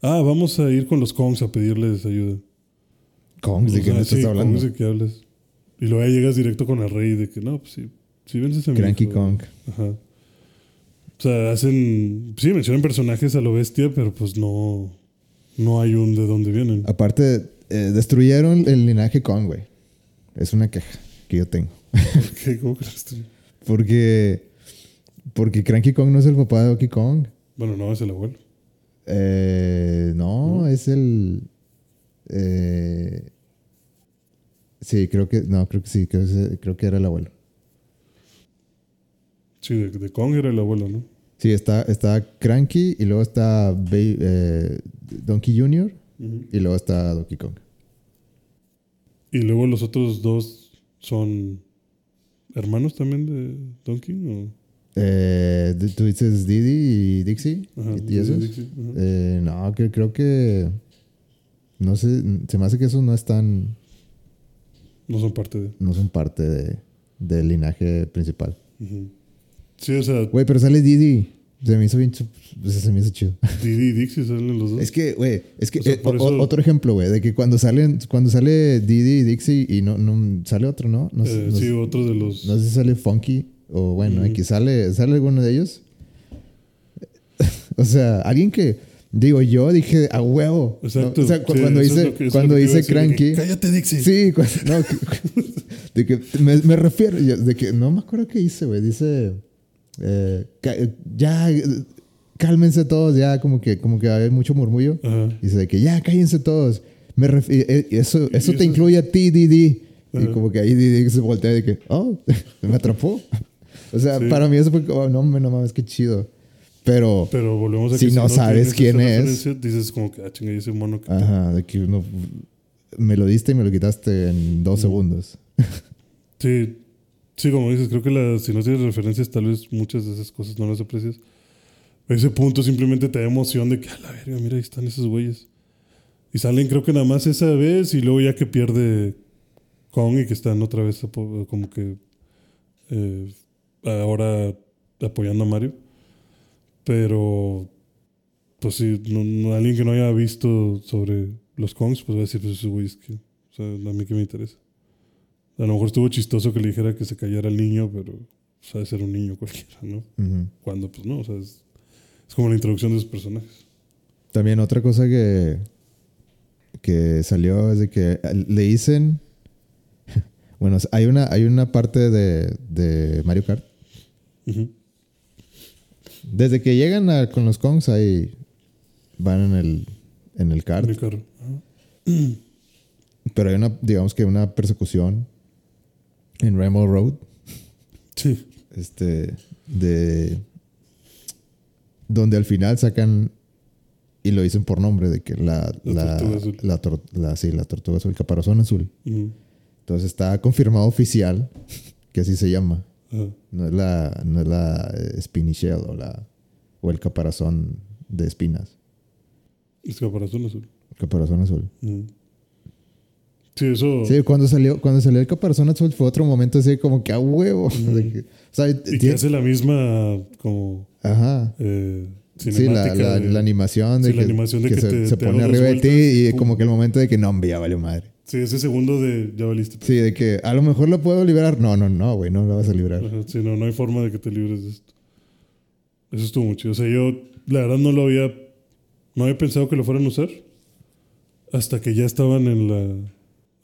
Ah, vamos a ir con los Kongs a pedirles ayuda.
Kong, ¿de qué me estás
sí,
hablando?
Kongs, ¿de qué hablas? Y luego ya llegas directo con el rey de que no, pues sí. Si vences a mi
Cranky
hijo".
Kong.
Ajá. O sea, hacen. Sí, mencionan personajes a lo bestia, pero pues no. No hay un de dónde vienen.
Aparte, eh, destruyeron el linaje Kong, güey. Es una queja que yo tengo.
¿Qué? ¿Cómo crees tú? <laughs>
Porque, porque Cranky Kong no es el papá de Donkey Kong.
Bueno, no, es el abuelo.
Eh, no, es el. eh, sí, creo que. No, creo que sí, creo, que- creo que era el abuelo.
Sí, de, de Kong era el abuelo, ¿no?
Sí, está, está Cranky y luego está eh, Donkey Jr. y luego está Donkey Kong.
Y luego los otros dos son hermanos también de Donkey. ¿o?
Eh, ¿Tú dices Didi y Dixie?
Ajá,
¿Y- ¿Y, esos?
Dixie.
Eh, no, que, creo que. No sé, se me hace que esos no están.
No son parte de.
No son parte de, del linaje principal.
Sí, o sea,
Güey, pero sale Didi. Se me hizo bien. pues, Se me hizo chido.
Didi y Dixie salen los dos.
Es que, güey, es que
O sea,
eh,
por
o-
eso-
otro ejemplo, güey, de que cuando salen, cuando sale Didi y Dixie y no, no sale otro, ¿no? No,
sí, otro de los.
no sé si sale Funky o bueno, aquí sale, sale alguno de ellos. <laughs> o sea, alguien que digo yo dije a huevo. ¿no?
Exacto.
O sea, cu-
Sí,
cuando dice
que-
cuando
a
dice Cranky.
Cállate, Dixie.
Sí, <laughs> no, <laughs> de que me, me refiero, yo- de que no me acuerdo qué dice, güey. Dice, eh, ya, cálmense todos, ya como que, como que hay mucho murmullo.
Ajá.
Dice de que ya, cállense todos. Me eh, eh, eso, eso te incluye a ti, Didi. Y
Ajá.
como que ahí Didi se voltea de que, oh, me atrapó. O sea,
Sí.
para mí eso fue como, no, no mames, qué chido. Pero,
Pero volvemos a
Si
que
no sabes quién es.
Dices como que, ah, chinga, ese mono que.
ajá, de que uno me lo diste y me lo quitaste en dos segundos. <laughs>
Sí, sí, como dices, creo que la, si no tienes referencias, tal vez muchas de esas cosas no las aprecias. Ese punto simplemente te da emoción de que, a la verga, mira, ahí están esos güeyes. Y salen, creo que nada más esa vez, y luego ya que pierde Kong y que están otra vez como que eh, ahora apoyando a Mario. Pero, pues sí, no- no- alguien que no haya visto sobre los Kongs, pues va a decir, pues esos güeyes que, o sea, a mí que me interesa. A lo mejor estuvo chistoso que le dijera que se callara el niño, pero sabe ser un niño cualquiera, ¿no?
Ujú.
Cuando, pues no, o sea, es, es como la introducción de esos personajes.
También otra cosa que, que salió es de que le dicen. <laughs> Bueno, hay una, hay una parte de, de Mario Kart. Desde que llegan a- con los Kongs, ahí van en el, en el kart.
Mi carro. Ajá.
Pero hay una, digamos que una persecución en Rainbow Road.
Sí.
Este. De. Donde al final sacan. Y lo dicen por nombre, de que la.
La
La,
tortuga azul.
la, tor- la- sí, la tortuga azul, el caparazón azul. Entonces está confirmado oficial que así se llama. No es la, no es la eh, spiny shell o, la, o el caparazón de espinas.
Es caparazón azul.
Caparazón azul.
Ujú. Sí, eso.
Sí, cuando salió, cuando salió el caparazón azul fue otro momento así como que a huevo. <laughs> Que- o sea,
Y que hace la misma como
Ajá.
eh,
Sí, la, la,
de-
la animación de
sí, la
que,
animación de
que
que
se,
te-
se
te
pone arriba de ti y
pum.
como que el momento de que no, ya valió madre.
Sí, ese segundo de ya valiste.
Sí, de que a lo mejor lo puedo liberar. No, no, no, güey, no lo vas a liberar.
Ajá, sí, no, no hay forma de que te libres de esto. Eso estuvo muy chido. O sea, yo la verdad no lo había. No había pensado que lo fueran a usar. Hasta que ya estaban en la.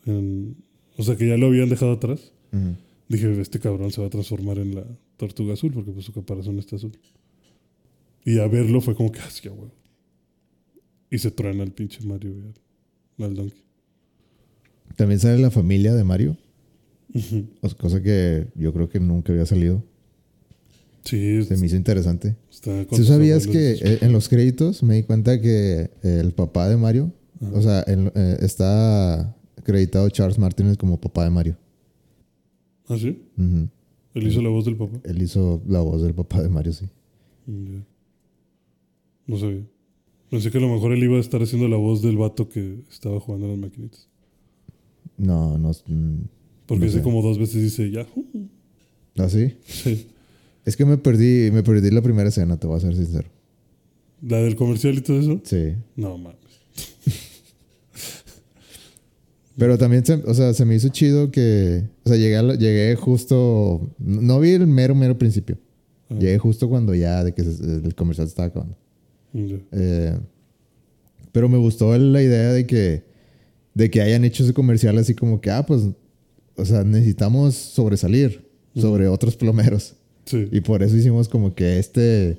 en- o sea, que ya lo habían dejado atrás. Dije, este cabrón se va a transformar en la tortuga azul porque pues su caparazón está azul. Y a verlo fue como que, ah, sí. Y se truena el pinche Mario al Donkey.
También sale la familia de Mario. Cosa que yo creo que nunca había salido.
Sí,
Se me hizo interesante. ¿Tú sabías que eh, en los créditos me di cuenta que el papá de Mario, o sea, en- eh, está acreditado Charles Martínez como papá de Mario?
¿Ah, sí?
Ujú.
Él hizo la voz del papá.
Él hizo la voz del papá de Mario, sí.
No sabía. Pensé que a lo mejor él iba a estar haciendo la voz del vato que estaba jugando en las maquinitas.
No, no. mm,
Porque
No sé.
como dos veces dice Yahoo.
¿Ah, sí?
Sí.
Es que me perdí, me perdí la primera escena, te voy a ser sincero.
La del comercial y todo eso.
Sí.
No mames.
Pero también, se, o sea, se me hizo chido que, o sea, llegué, la- llegué justo, no vi el mero, mero principio.
Ah.
Llegué justo cuando ya de que se- el comercial se estaba acabando. Eh, pero me gustó la idea de que, de que hayan hecho ese comercial así como que, ah, pues, o sea, necesitamos sobresalir sobre otros plomeros.
Sí.
Y por eso hicimos como que este,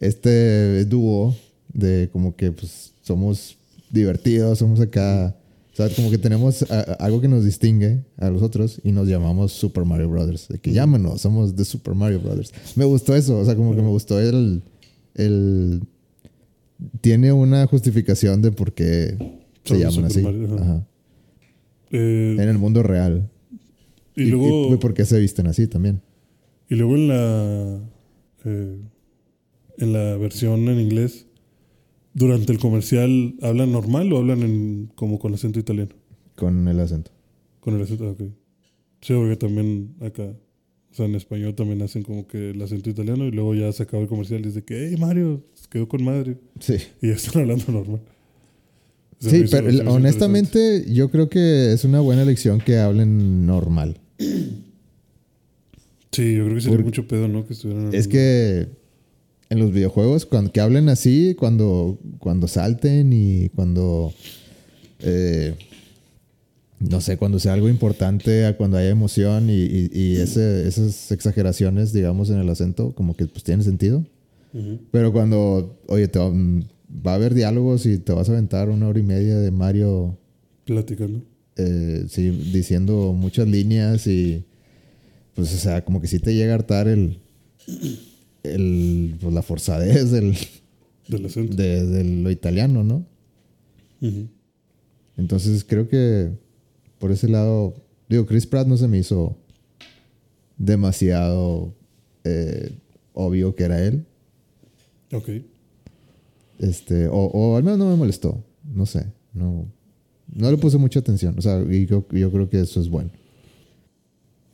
este dúo de como que pues somos divertidos, somos acá, o sea, como que tenemos a- a- algo que nos distingue a los otros y nos llamamos Super Mario Brothers. De que llámanos, somos The Super Mario Brothers. Me gustó eso, o sea, como que me gustó el, el... Tiene una justificación de por qué se llaman así.
Mario, ajá.
Ajá.
Eh,
En el mundo real.
y, luego,
y por qué se visten así también.
y luego en la eh, en la versión en inglés, durante el comercial, ¿hablan normal o hablan en, como con acento italiano?
Con el acento.
Con el acento, ok. Sí, porque también acá, o sea, en español también hacen como que el acento italiano y luego ya se acaba el comercial y dice que, hey Mario, quedó con madre.
Sí.
Y ya están hablando normal. Se
Sí,
hizo-
pero honestamente yo creo que es una buena elección que hablen normal. <clears throat>
Sí, yo creo que sería
Por-
mucho pedo, ¿no? Que estuvieran.
Es que en los videojuegos, cuando que hablen así, cuando, cuando salten y cuando eh, no sé, cuando sea algo importante, cuando haya emoción y, y- y ese- esas exageraciones, digamos, en el acento, como que pues tienen sentido. Pero cuando, oye, te va, a haber diálogos y te vas a aventar una hora y media de Mario
Platicando.
eh, sí, diciendo muchas líneas y pues o sea, como que sí te llega a hartar el, el pues, la forzadez del,
Del acento.
de, de lo italiano, ¿no? Entonces creo que por ese lado, digo, Chris Pratt no se me hizo demasiado eh, obvio que era él.
Ok.
Este, o, o al menos no me molestó. No sé. No, no le puse mucha atención. O sea, y yo, yo creo que eso es bueno.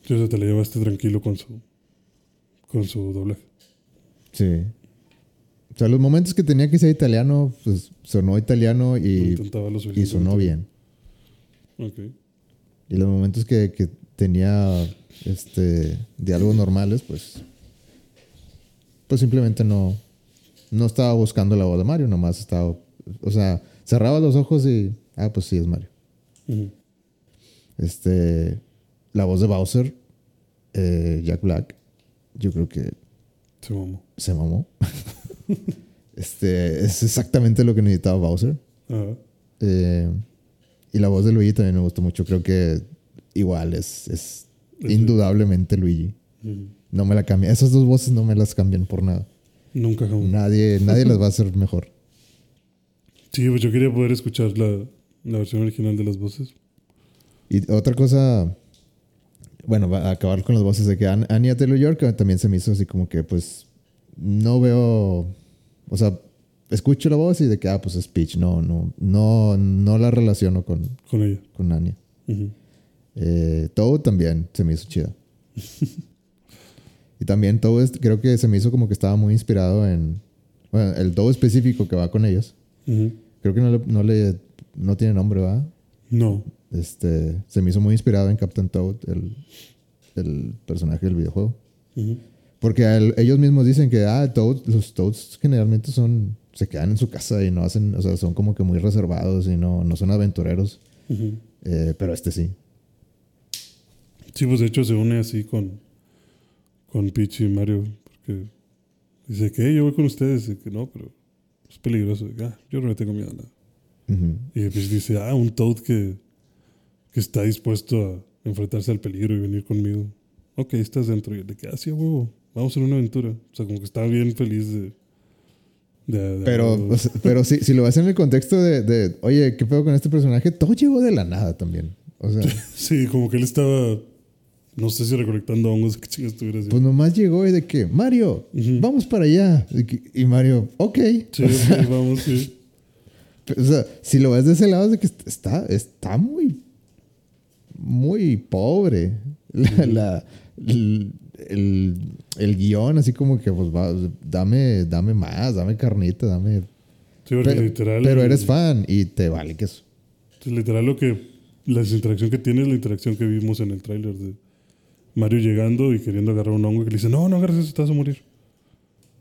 Sí, o sea, te la llevaste tranquilo con su. con su.
Sí. O sea, los momentos que tenía que ser italiano, pues sonó italiano y, sonó bien.
Ok.
Y los momentos que, que tenía este diálogos normales, pues. Pues simplemente no. No estaba buscando la voz de Mario, nomás estaba O sea, cerraba los ojos y. Ah, pues sí, es Mario. Este. La voz de Bowser, eh, Jack Black, yo creo que
Se mamó.
se mamó. <laughs> este. Es exactamente lo que necesitaba Bowser. Eh, y la voz de Luigi también me gustó mucho. Creo que igual es, es indudablemente Luigi. No me la cambia. Esas dos voces no me las cambian por nada.
Nunca jamás.
Nadie, nadie las va a hacer mejor.
Sí, pues yo quería poder escuchar la, la versión original de las voces.
Y otra cosa, bueno, va a acabar con las voces de que An- Anya Taylor York también se me hizo así como que, pues, no veo, o sea, escucho la voz y de que, ah, pues es Peach. No, no, no, no la relaciono con,
Con ella.
con Anya.
Ujú.
Eh, Toad también se me hizo chida. <laughs> y también Toad es- creo que se me hizo como que estaba muy inspirado en, bueno, el Toad específico que va con ellos. Creo que no le, no le, no tiene nombre, ¿va?
No.
Este, se me hizo muy inspirado en Captain Toad, el, el personaje del videojuego.
Ujú.
Porque ellos mismos dicen que ah, Toad- los Toads generalmente son, se quedan en su casa y no hacen, o sea, son como que muy reservados y no, no son aventureros. Eh, pero este sí.
Sí, pues de hecho se une así con, con Peach y Mario. Porque dice que "Hey, yo voy con ustedes. Y que no, pero es peligroso. Y, "Ah, yo no le tengo miedo a nada. Y Peach dice, ah, un Toad que, que está dispuesto a enfrentarse al peligro y venir conmigo. Ok, estás dentro. Y le dije, ah, sí, a huevo. Vamos a una aventura. O sea, como que estaba bien feliz de... de- de-
Pero, o sea, pero si, si lo ves en el contexto de, de, oye, ¿qué pedo con este personaje? Todo llegó de la nada también. O sea, <laughs>
Sí, como que él estaba... No sé si recolectando hongos. ¿Qué chingas estuviera haciendo?
pues nomás llegó y de que, Mario, vamos para allá. Y Mario, ok.
Sí, <laughs> vamos, sí.
O sea, si lo ves de ese lado, es de que está, está muy, muy pobre. La, la- el, el, el guion, así como que, pues, va, dame, dame más, dame carnita, dame.
Sí, porque
Pero,
literal...
pero eres fan y te vale que eso.
Literal lo que la interacción que tiene es la interacción que vimos en el tráiler de Mario llegando y queriendo agarrar un hongo y que le dice, no, no agarres eso, te vas a morir.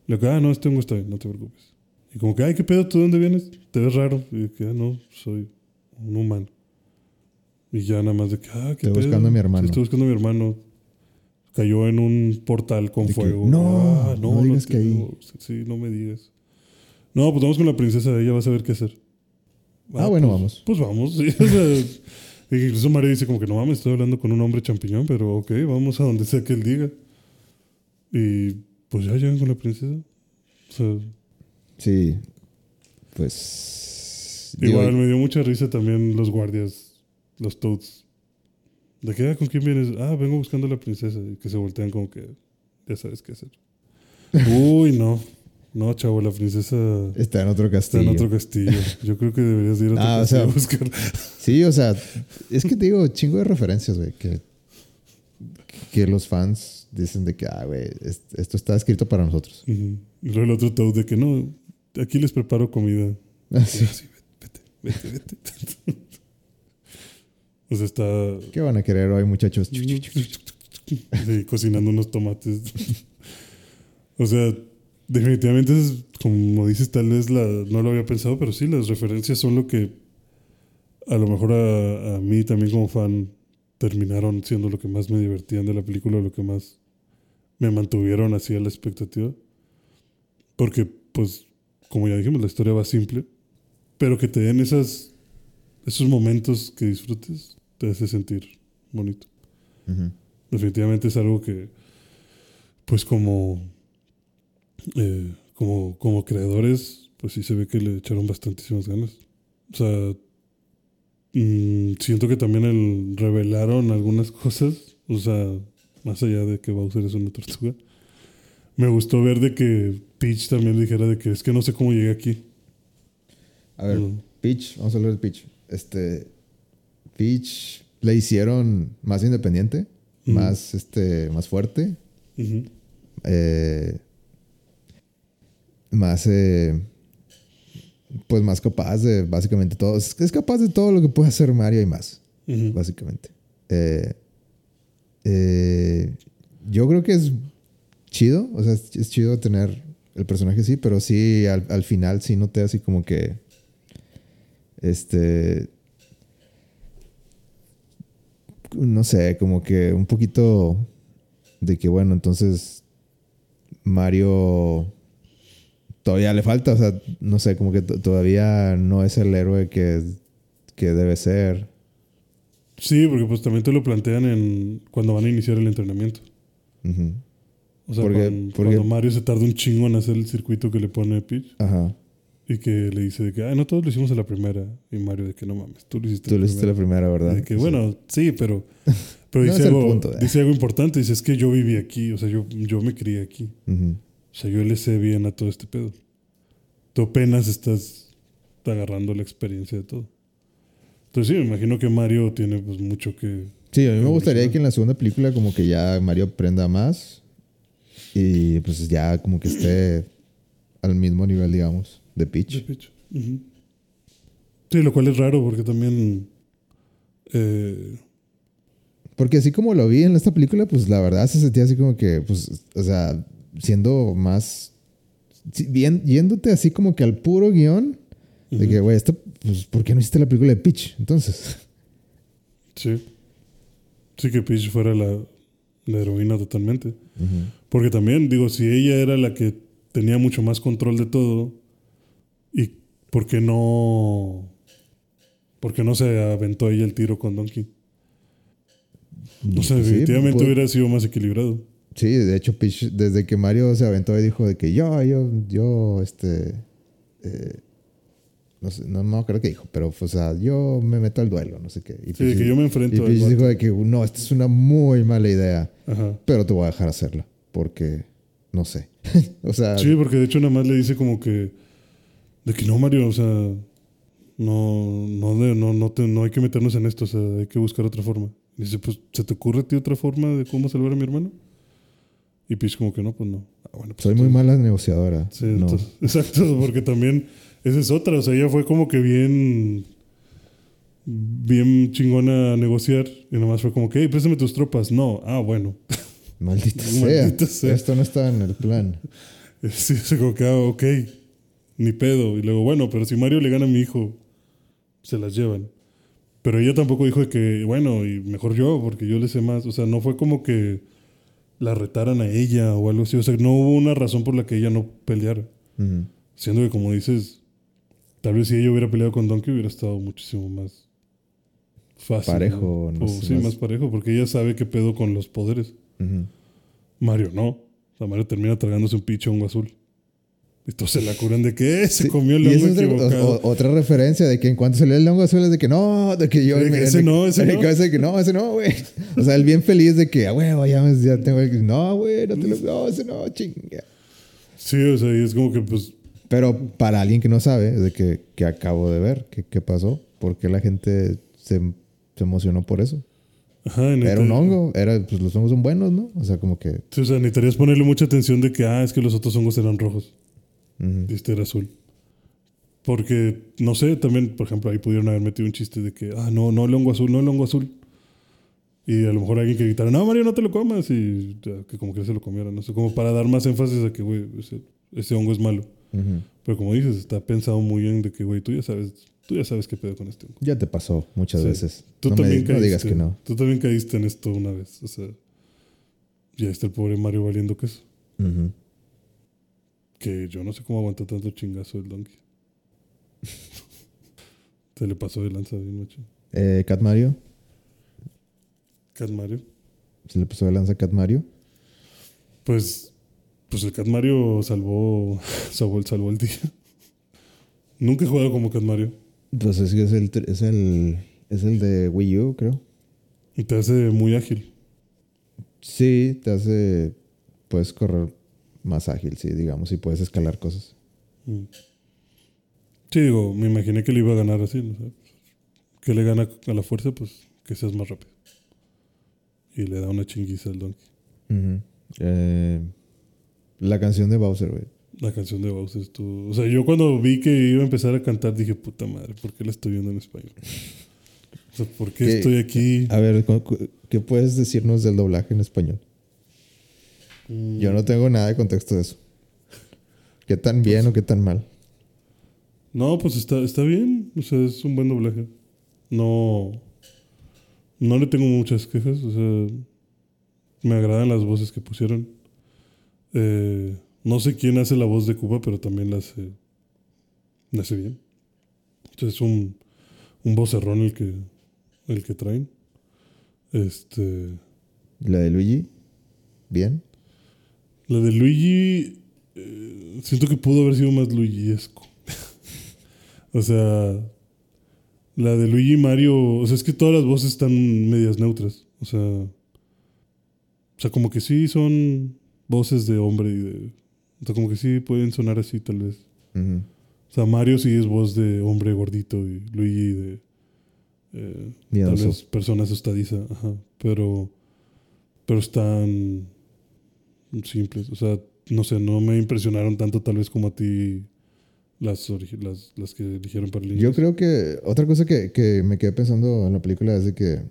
Le digo, ah, no, este hongo está bien, no te preocupes. Y como que, ay, ¿qué pedo? ¿Tú de dónde vienes? Te ves raro. Y que, ah, no, soy un humano. Y ya nada más de que, ah, ¿qué
Estoy
pedo?
buscando a mi hermano.
Sí, estoy buscando a mi hermano. Cayó en un portal con
De que,
fuego.
"No,
Ah,
no digas
te
que ahí".
Sí, no me digas. No, pues vamos con la princesa, ella va a saber qué hacer.
Ah, bueno,
pues-
vamos.
Pues vamos, sí. Y incluso Mario dice como que no mames, estoy hablando con un hombre champiñón, pero ok, vamos a donde sea que él diga. Y pues ya llegan con la princesa. O sea,
Sí. Pues. digo,
igual me dio mucha risa también los guardias, los Toads. ¿De qué? ¿Con quién vienes? Ah, vengo buscando a la princesa. Y que se voltean como que ya sabes qué hacer. <laughs> Uy, no. No, chavo, la princesa
está en otro
está
castillo.
en otro castillo. Yo creo que deberías ir a otro
Ah, o sea,
a buscar.
Sí, o sea, es que te digo, chingo de referencias, güey, que, que los fans dicen de que, ah, güey, es- esto está escrito para nosotros.
Y luego el otro Toad de que no, aquí les preparo comida.
Así.
Sí, vete, vete, vete. vete. <laughs> o sea, está
¿Qué van a querer hoy, muchachos? <laughs>
sí, cocinando unos tomates. <laughs> o sea, definitivamente, es, como dices, tal vez la, no lo había pensado, pero sí, las referencias son lo que a lo mejor a, a mí también como fan terminaron siendo lo que más me divertían de la película, lo que más me mantuvieron así a la expectativa. Porque, pues, como ya dijimos, la historia va simple, pero que te den esas, esos momentos que disfrutes, te hace sentir bonito. Definitivamente es algo que, pues como, eh, como, como creadores, pues sí se ve que le echaron bastantísimas ganas. O sea, mm, siento que también el revelaron algunas cosas, o sea, más allá de que Bowser es una tortuga. Me gustó ver de que Peach también dijera de que es que no sé cómo llegué aquí.
A ver,
Mm.
Peach, vamos a hablar de Peach. Este, Peach le hicieron más independiente,
Ujú.
más, este, más fuerte, eh, más, eh, pues más capaz de básicamente todo. Es, es capaz de todo lo que puede hacer Mario y más, básicamente. Eh, eh, yo creo que es chido, o sea, es, es chido tener el personaje así, pero sí, al, al final sí noté así como que Este. No sé, como que un poquito de que, bueno, entonces Mario todavía le falta, o sea, no sé, como que todavía no es el héroe que, que debe ser.
Sí, porque pues también te lo plantean en cuando van a iniciar el entrenamiento.
Ujú.
O sea,
Porque-
cuando,
porque-
cuando Mario se tarda un chingo en hacer el circuito que le pone Peach
Ajá.
y que le dice de que, ah, no, todos lo hicimos a la primera. Y Mario de que no mames, tú lo hiciste
Tú
a
lo hiciste la primera, ¿verdad?
de que, bueno, sí, pero, <laughs> pero
No
dice, algo,
punto, eh.
dice algo importante. Dice, es que yo viví aquí, o sea, yo, yo me crié aquí.
Ujú.
O sea, yo le sé bien a todo este pedo. Tú apenas estás agarrando la experiencia de todo. Entonces sí, me imagino que Mario tiene pues mucho que...
Sí, a mí me gustaría que en la segunda película como que ya Mario aprenda más y pues ya como que esté al mismo nivel, digamos, de
de
Peach.
Peach. Ujú. Sí, lo cual es raro porque también... eh,
Porque así como lo vi en esta película, pues la verdad se sentía así como que, pues, o sea, siendo más... bien, yéndote así como que al puro guion, de que, güey, esto, pues, ¿por qué no hiciste la película de Peach? Entonces,
sí. Sí que Peach fuera la, la heroína totalmente. Porque también, digo, si ella era la que tenía mucho más control de todo, ¿y por qué no... ¿Por qué no se aventó ella el tiro con Donkey? O sea,
Sí,
definitivamente
pues-
hubiera sido más equilibrado.
Sí, de hecho, Peach, desde que Mario se aventó y dijo de que yo, yo, yo, este. eh, no sé, no me acuerdo qué dijo, pero, o sea, yo me meto al duelo, no sé qué. Y
Sí, de que yo me enfrento
Y Peach dijo de que no, esta es una muy mala idea,
Ajá.
pero te voy a dejar hacerla, porque no sé. <laughs> o sea,
Sí, porque de hecho nada más le dice como que... De que no, Mario, o sea... No, no, no, no, te- no hay que meternos en esto, o sea, hay que buscar otra forma. Y dice, pues, ¿se te ocurre a ti otra forma de cómo salvar a mi hermano? Y Peach como que no, pues no. Ah, bueno, pues
soy muy mala negociadora.
Sí,
no.
entonces- <laughs> exacto, porque también esa es otra, o sea, ella fue como que bien bien chingona a negociar y nomás fue como que, hey, préstame tus tropas. No, ah, bueno. <laughs>
Maldita, <laughs>
Maldita
sea.
sea.
Esto no está en el plan.
Sí, se como que, ah, ok, ni pedo. Y luego, bueno, pero si Mario le gana a mi hijo, se las llevan. Pero ella tampoco dijo de que, bueno, y mejor yo, porque yo le sé más. O sea, no fue como que la retaran a ella o algo así. O sea, no hubo una razón por la que ella no peleara. Siendo que, como dices, tal vez si ella hubiera peleado con Donkey hubiera estado muchísimo más fácil.
Parejo,
¿no?
no
O,
sé,
sí,
más-
más parejo, porque ella sabe qué pedo con los poderes. Mario no. O sea, Mario termina tragándose un pinche hongo azul. Se la curan de que "Eh, <laughs> se
Sí,
comió el hongo
es otra- o- otra referencia de que en cuanto salió el hongo azul es de que no, de que yo.
Que ese
de-
no, ese
de
no.
ese que no, ese no, güey. O sea, el bien feliz de que, ah, güey, ya, ya tengo el. No, güey, no te lo. No, ese no, chinga.
Sí, o sea, y es como que, pues,
Pero para alguien que no sabe, de que, que acabo de ver, ¿qué, qué pasó? ¿Por qué la gente se, se emocionó por eso?
ajá,
Era un hongo, era, pues los hongos son buenos, ¿no? O sea, como que.
Sí, o sea, necesitarías ponerle mucha atención de que, ah, es que los otros hongos eran rojos
ujú.
y este era azul. Porque, no sé, también, por ejemplo, ahí pudieron haber metido un chiste de que, ah, no, no el hongo azul, no el hongo azul. Y a lo mejor alguien que gritara, no, Mario, no te lo comas. Y ya, que como que se lo comiera, no sé, como para dar más énfasis a que, güey, ese, ese hongo es malo.
Ujú.
Pero como dices, está pensado muy bien de que, güey, tú ya sabes, tú ya sabes qué pedo con este hongo.
Ya te pasó muchas
Sí.
veces.
Tú
no, me
también
no
caíste.
digas que no.
Tú también caíste en esto una vez. O sea, ya está el pobre Mario valiendo queso.
Ujú.
Que yo no sé cómo aguantó tanto chingazo el donkey. <laughs> Se le pasó de lanza bien mucho.
Eh, Cat Mario.
Cat Mario.
Se le pasó de lanza a Cat Mario.
Pues, pues el Cat Mario salvó, <laughs> salvó, salvó el día. <laughs> Nunca he jugado como Cat Mario.
Pues es, que es, el, es, el, es el de Wii U, creo.
Y te hace muy ágil.
Sí, te hace. Puedes correr más ágil, sí, digamos, y puedes escalar cosas.
Mm. Sí, digo, me imaginé que le iba a ganar así. ¿no? O sea, que le gana a la fuerza, pues que seas más rápido. Y le da una chinguiza al donkey.
Eh, la canción de Bowser, güey.
La canción de Bowser estuvo... O sea, yo cuando vi que iba a empezar a cantar dije, puta madre, ¿por qué la estoy viendo en español? O sea, ¿por qué
¿Qué?
estoy aquí?
A ver, ¿qué puedes decirnos del doblaje en español? Yo no tengo nada de contexto de eso. ¿Qué tan bien o qué tan mal?
No, pues está, está bien. O sea, es un buen doblaje. No. No le tengo muchas quejas. O sea, me agradan las voces que pusieron. Eh, no sé quién hace la voz de Cuba, pero también la hace, la hace bien. Entonces es un, un vocerrón el que, el que traen. Este.
La de Luigi, bien.
La de Luigi. eh, siento que pudo haber sido más Luigiesco. <laughs> o sea. La de Luigi y Mario. O sea, es que todas las voces están medias neutras. O sea. O sea, como que sí son voces de hombre y de. O sea, como que sí pueden sonar así, tal vez. O sea, Mario sí es voz de hombre gordito y Luigi de. eh, tal vez persona asustadiza. Ajá. Pero. Pero están. Simples. O sea, no sé, no me impresionaron tanto, tal vez como a ti. Las, las, las que eligieron para el
Yo creo que otra cosa que, que me quedé pensando en la película es de que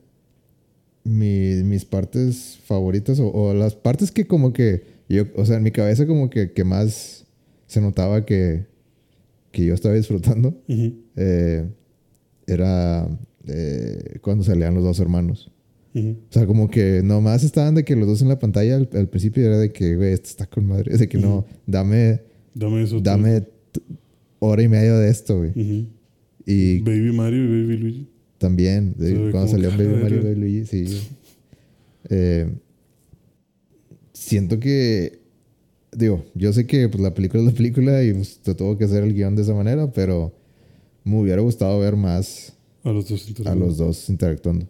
mi- mis partes favoritas o, o las partes que como que yo, o sea, en mi cabeza como que, que más se notaba que, que yo estaba disfrutando eh, era eh, cuando salían los dos hermanos. O sea, como que nomás estaban de que los dos en la pantalla al, al principio era de que, güey, esto está con madre. De que no, dame,
Dame eso.
dame hora y media de esto, güey. Y
Baby Mario y Baby Luigi.
También, de- cuando salió Baby <laughs> Mario
era-
Baby Luigi, sí. <laughs> Eh, siento que, digo, yo sé que pues, la película es la película y pues, te tuvo que hacer el guion de esa manera, pero me hubiera gustado ver más
A los dos
a
internos.
los dos interactuando.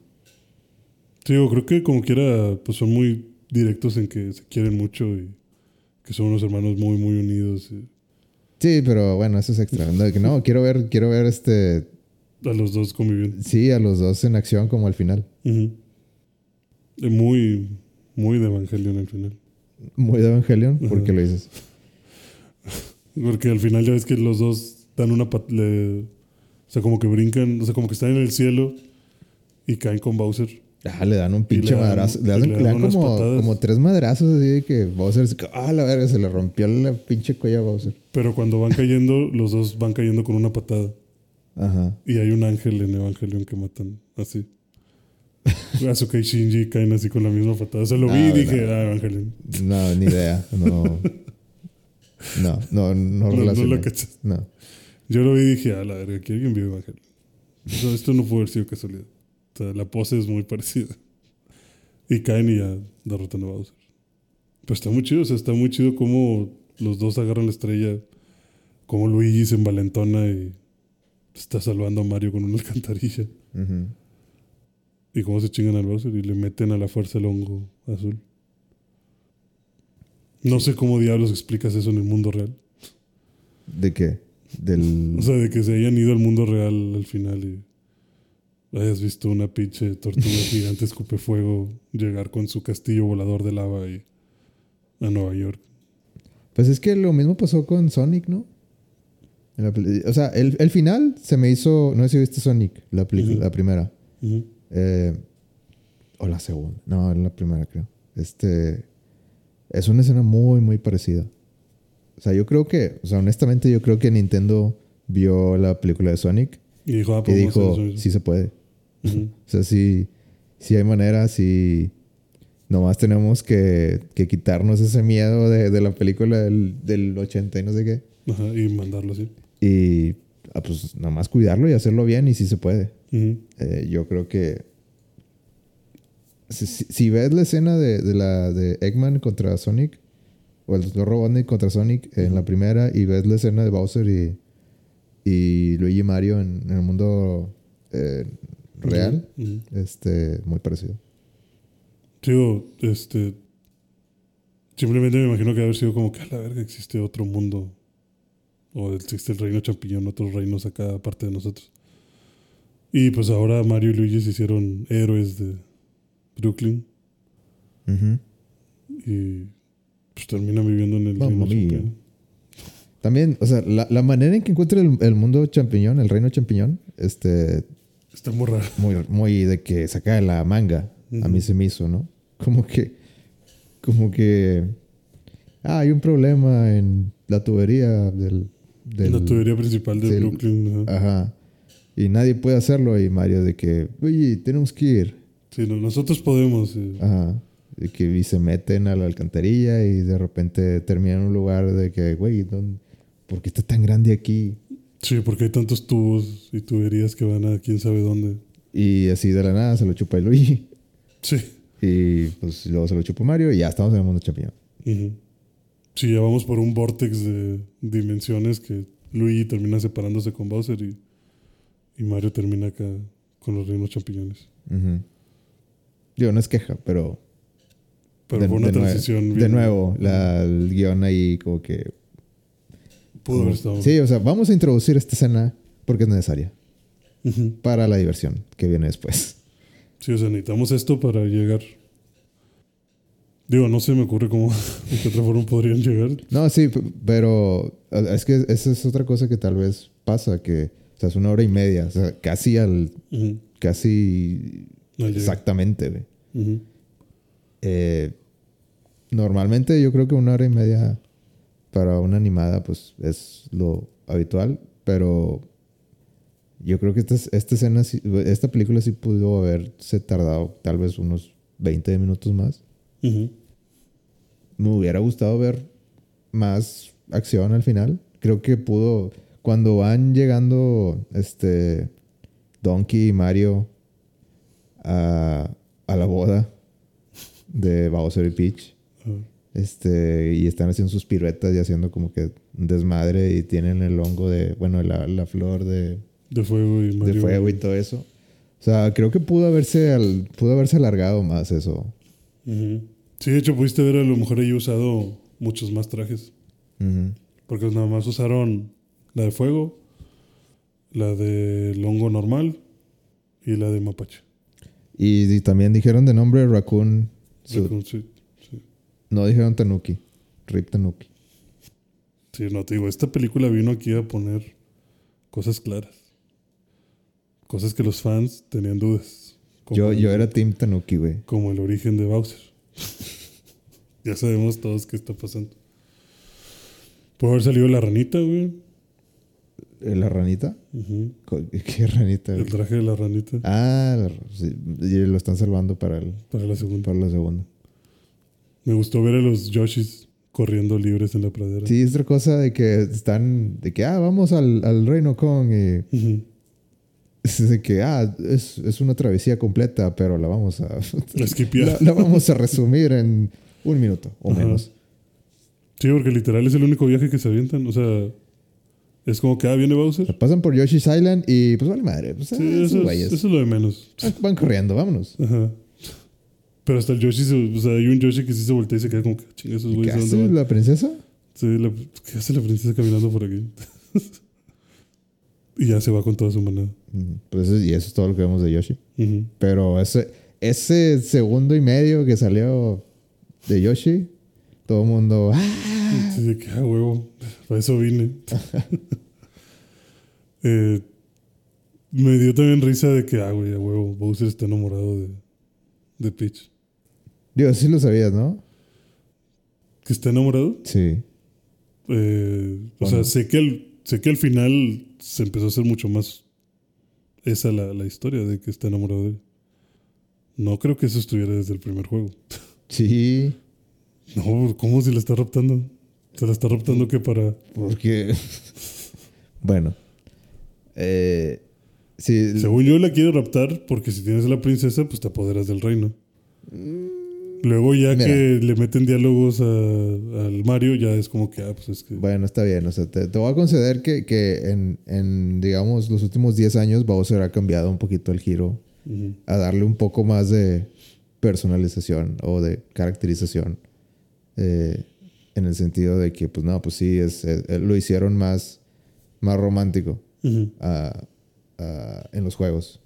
Sí, yo creo que como quiera, pues son muy directos en que se quieren mucho y que son unos hermanos muy, muy unidos. y
Sí, pero bueno, eso es extra. No, quiero ver, quiero ver este,
a los dos conviviendo.
sí, a los dos en acción como al final.
Ujú. Y Muy, muy de Evangelion al final.
Muy de Evangelion, ¿por qué lo dices? <laughs>
Porque al final ya ves que los dos dan una pat le- O sea, como que brincan, o sea, como que están en el cielo y caen con Bowser.
Ah, le dan un pinche
le dan-
madrazo. Le, dan,
le
como, tres madrazos así de que Bowser, se- ah, la verga, se le rompió la pinche cuella a Bowser.
Pero cuando van cayendo, los dos van cayendo con una patada.
Ajá.
Y hay un ángel en Evangelion que matan así. <laughs> Asuka y Shinji caen así con la misma patada. O sea, lo vi y dije, ah, Evangelion.
No, ni idea. No. <laughs> No, no, no,
no
relacioné.
lo cachas.
No.
Yo lo vi y dije, ah, la verga, aquí alguien vio Evangelion. O sea, esto no puede haber sido casualidad. O sea, la pose es muy parecida. Y caen y ya derrotan a Bowser. Pero está muy chido, o sea, está muy chido cómo los dos agarran la estrella, cómo Luigi se envalentona y está salvando a Mario con una <laughs> alcantarilla. Y cómo se chingan al Bowser y le meten a la fuerza el hongo azul. No sé cómo diablos explicas eso en el mundo real.
¿De qué? Del.
O sea, de que se hayan ido al mundo real al final y hayas visto una pinche tortuga gigante escupe fuego llegar con su castillo volador de lava y a Nueva York.
Pues es que lo mismo pasó con Sonic, ¿no? En la peli- o sea, el, el final se me hizo. No sé si viste Sonic, la, película, la primera. Eh, o la segunda. No, la primera, creo. Este. Es una escena muy, muy parecida. O sea, yo creo que. O sea, honestamente, yo creo que Nintendo vio la película de Sonic
Y dijo, ah,
y
pues
dijo: sí se puede.
Ujú.
O sea, sí, sí hay manera, sí. Nomás tenemos que, que quitarnos ese miedo de, de la película del, del 80 y no sé qué.
Ajá, y mandarlo así.
Y ah, pues nomás cuidarlo y hacerlo bien y sí se puede.
Ujú.
Eh, yo creo que... Si, si- si ves la escena de, de la de Eggman contra Sonic, o el Dr. Robotnik contra Sonic en la primera, y ves la escena de Bowser y, y Luigi Mario en, en el mundo eh, real,
Ujú.
este, muy parecido.
Digo, este. Simplemente me imagino que haber sido como que a la verga existe otro mundo. O existe el reino champiñón, otros reinos acá aparte de nosotros. Y pues ahora Mario y Luigi se hicieron héroes de Brooklyn.
Ujú.
Y pues terminan viviendo en el
Mamma
reino champiñón.
También, o sea, la, la manera en que encuentra el, el mundo champiñón, el reino champiñón, este,
Está muy raro.
muy, muy de que saca de la manga. A mí se me hizo, ¿no? Como que, como que, ah, hay un problema en la tubería del, del-
la tubería principal de
sí, el-
Brooklyn. ajá.
Ajá. Y nadie puede hacerlo. Y Mario de que, oye, tenemos que ir.
Sí, no, nosotros podemos. eh.
Ajá. De que y se meten a la alcantarilla y de repente terminan en un lugar de que, güey, ¿dónde- ¿por qué está tan grande aquí?
Sí, porque hay tantos tubos y tuberías que van a quién sabe dónde.
Y así de la nada se lo chupa el Luigi.
Sí.
Y pues luego se lo chupa Mario y ya estamos en el mundo champiñón.
Sí, ya vamos por un vortex de dimensiones que Luigi termina separándose con Bowser y, y Mario termina acá con los reinos champiñones.
Ujú. Digo, no es queja, pero.
Pero
de,
fue una
de
transición
De
bien-
nuevo, la, el guion ahí como que.
Pudo haber estado.
sí, o sea, vamos a introducir esta escena porque es necesaria para la diversión que viene después.
Sí, o sea, necesitamos esto para llegar. Digo, no se me ocurre cómo, <laughs> de qué otra forma podrían llegar.
No, sí, pero es que esa es otra cosa que tal vez pasa, que o sea, es una hora y media, o sea, casi al, casi
No
exactamente. Eh, normalmente yo creo que una hora y media para una animada pues es lo habitual, pero yo creo que esta, esta escena, esta película sí pudo haberse tardado tal vez unos 20 minutos más.
Ujú.
Me hubiera gustado ver más acción al final. Creo que pudo, cuando van llegando este Donkey y Mario a, a la boda de Bowser y Peach. Este, y están haciendo sus piruetas y haciendo como que desmadre y tienen el hongo de, bueno, la, la flor de,
De fuego y
de fuego y todo eso. O sea, creo que pudo haberse, al- pudo haberse alargado más eso.
Sí, de hecho, pudiste ver a lo mejor ahí usado muchos más trajes. Porque nada más usaron la de fuego, la de hongo normal y la de mapache.
Y, y también dijeron de nombre Raccoon.
Raccoon Suit, sí.
No dijeron Tanuki. Rip Tanuki.
Sí, no te digo, esta película vino aquí a poner cosas claras. Cosas que los fans tenían dudas.
Yo, yo era Team Tanuki, güey.
como el origen de Bowser. <laughs> ya sabemos todos qué está pasando. Puede haber salido la ranita, güey.
Eh, ¿La ranita?
Ujú.
Co- ¿Qué ranita?
El traje de la ranita
Ah, la- sí, lo están salvando para, el,
para la segunda.
para la segunda.
Me gustó ver a los Yoshis corriendo libres en la pradera.
Sí, es otra cosa de que están, de que, ah, vamos al, al Reino Kong y es de que, ah, es, es una travesía completa, pero la vamos a, <laughs>
La
la, vamos a resumir en un minuto o
Ajá.
menos.
Sí, porque literal es el único viaje que se avientan. O sea, es como que, ah, viene Bowser.
Pasan por Yoshi's Island y pues vale madre. Pues,
Sí,
ah,
eso, es,
güeyes.
eso es lo de menos.
Van- Van corriendo, vámonos.
Ajá. Pero hasta el Yoshi, se- o sea, hay un Yoshi que sí se voltea y se queda como que, chinga, esos
¿Qué
güeyes, ¿a
hace la princesa?
Sí, la- ¿Qué hace la princesa caminando por aquí? <laughs> y ya se va con toda su manada.
Pues eso- y eso es todo lo que vemos de Yoshi. Pero ese, ese segundo y medio que salió de Yoshi, todo el mundo. ¡Ah!
Sí, que, ah, huevo, para eso vine. <laughs> Eh, me dio también risa de que, ah, güey, a huevo, Bowser está enamorado de, de Peach.
Digo, sí lo sabías, ¿no?
¿Que está enamorado?
Sí.
Eh, o
Bueno.
sea, sé que, al, sé que al final se empezó a hacer mucho más esa la, la historia de que está enamorado de él. No creo que eso estuviera desde el primer juego.
Sí. <laughs>
No, ¿cómo se la está raptando? Se la está raptando que para...
Porque. bueno. Eh, sí.
Según yo la quiere raptar porque si tienes a la princesa, pues te apoderas del reino. Luego ya
Mira.
que le meten diálogos a- al Mario, ya es como que, ah, pues es que...
Bueno, está bien. O sea, te, te voy a conceder que, que en, en, digamos, los últimos 10 años Bowser ha cambiado un poquito el giro a darle un poco más de personalización o de caracterización. eh, en el sentido de que, pues no, pues sí, es, es- lo hicieron más, más romántico ah, en los juegos.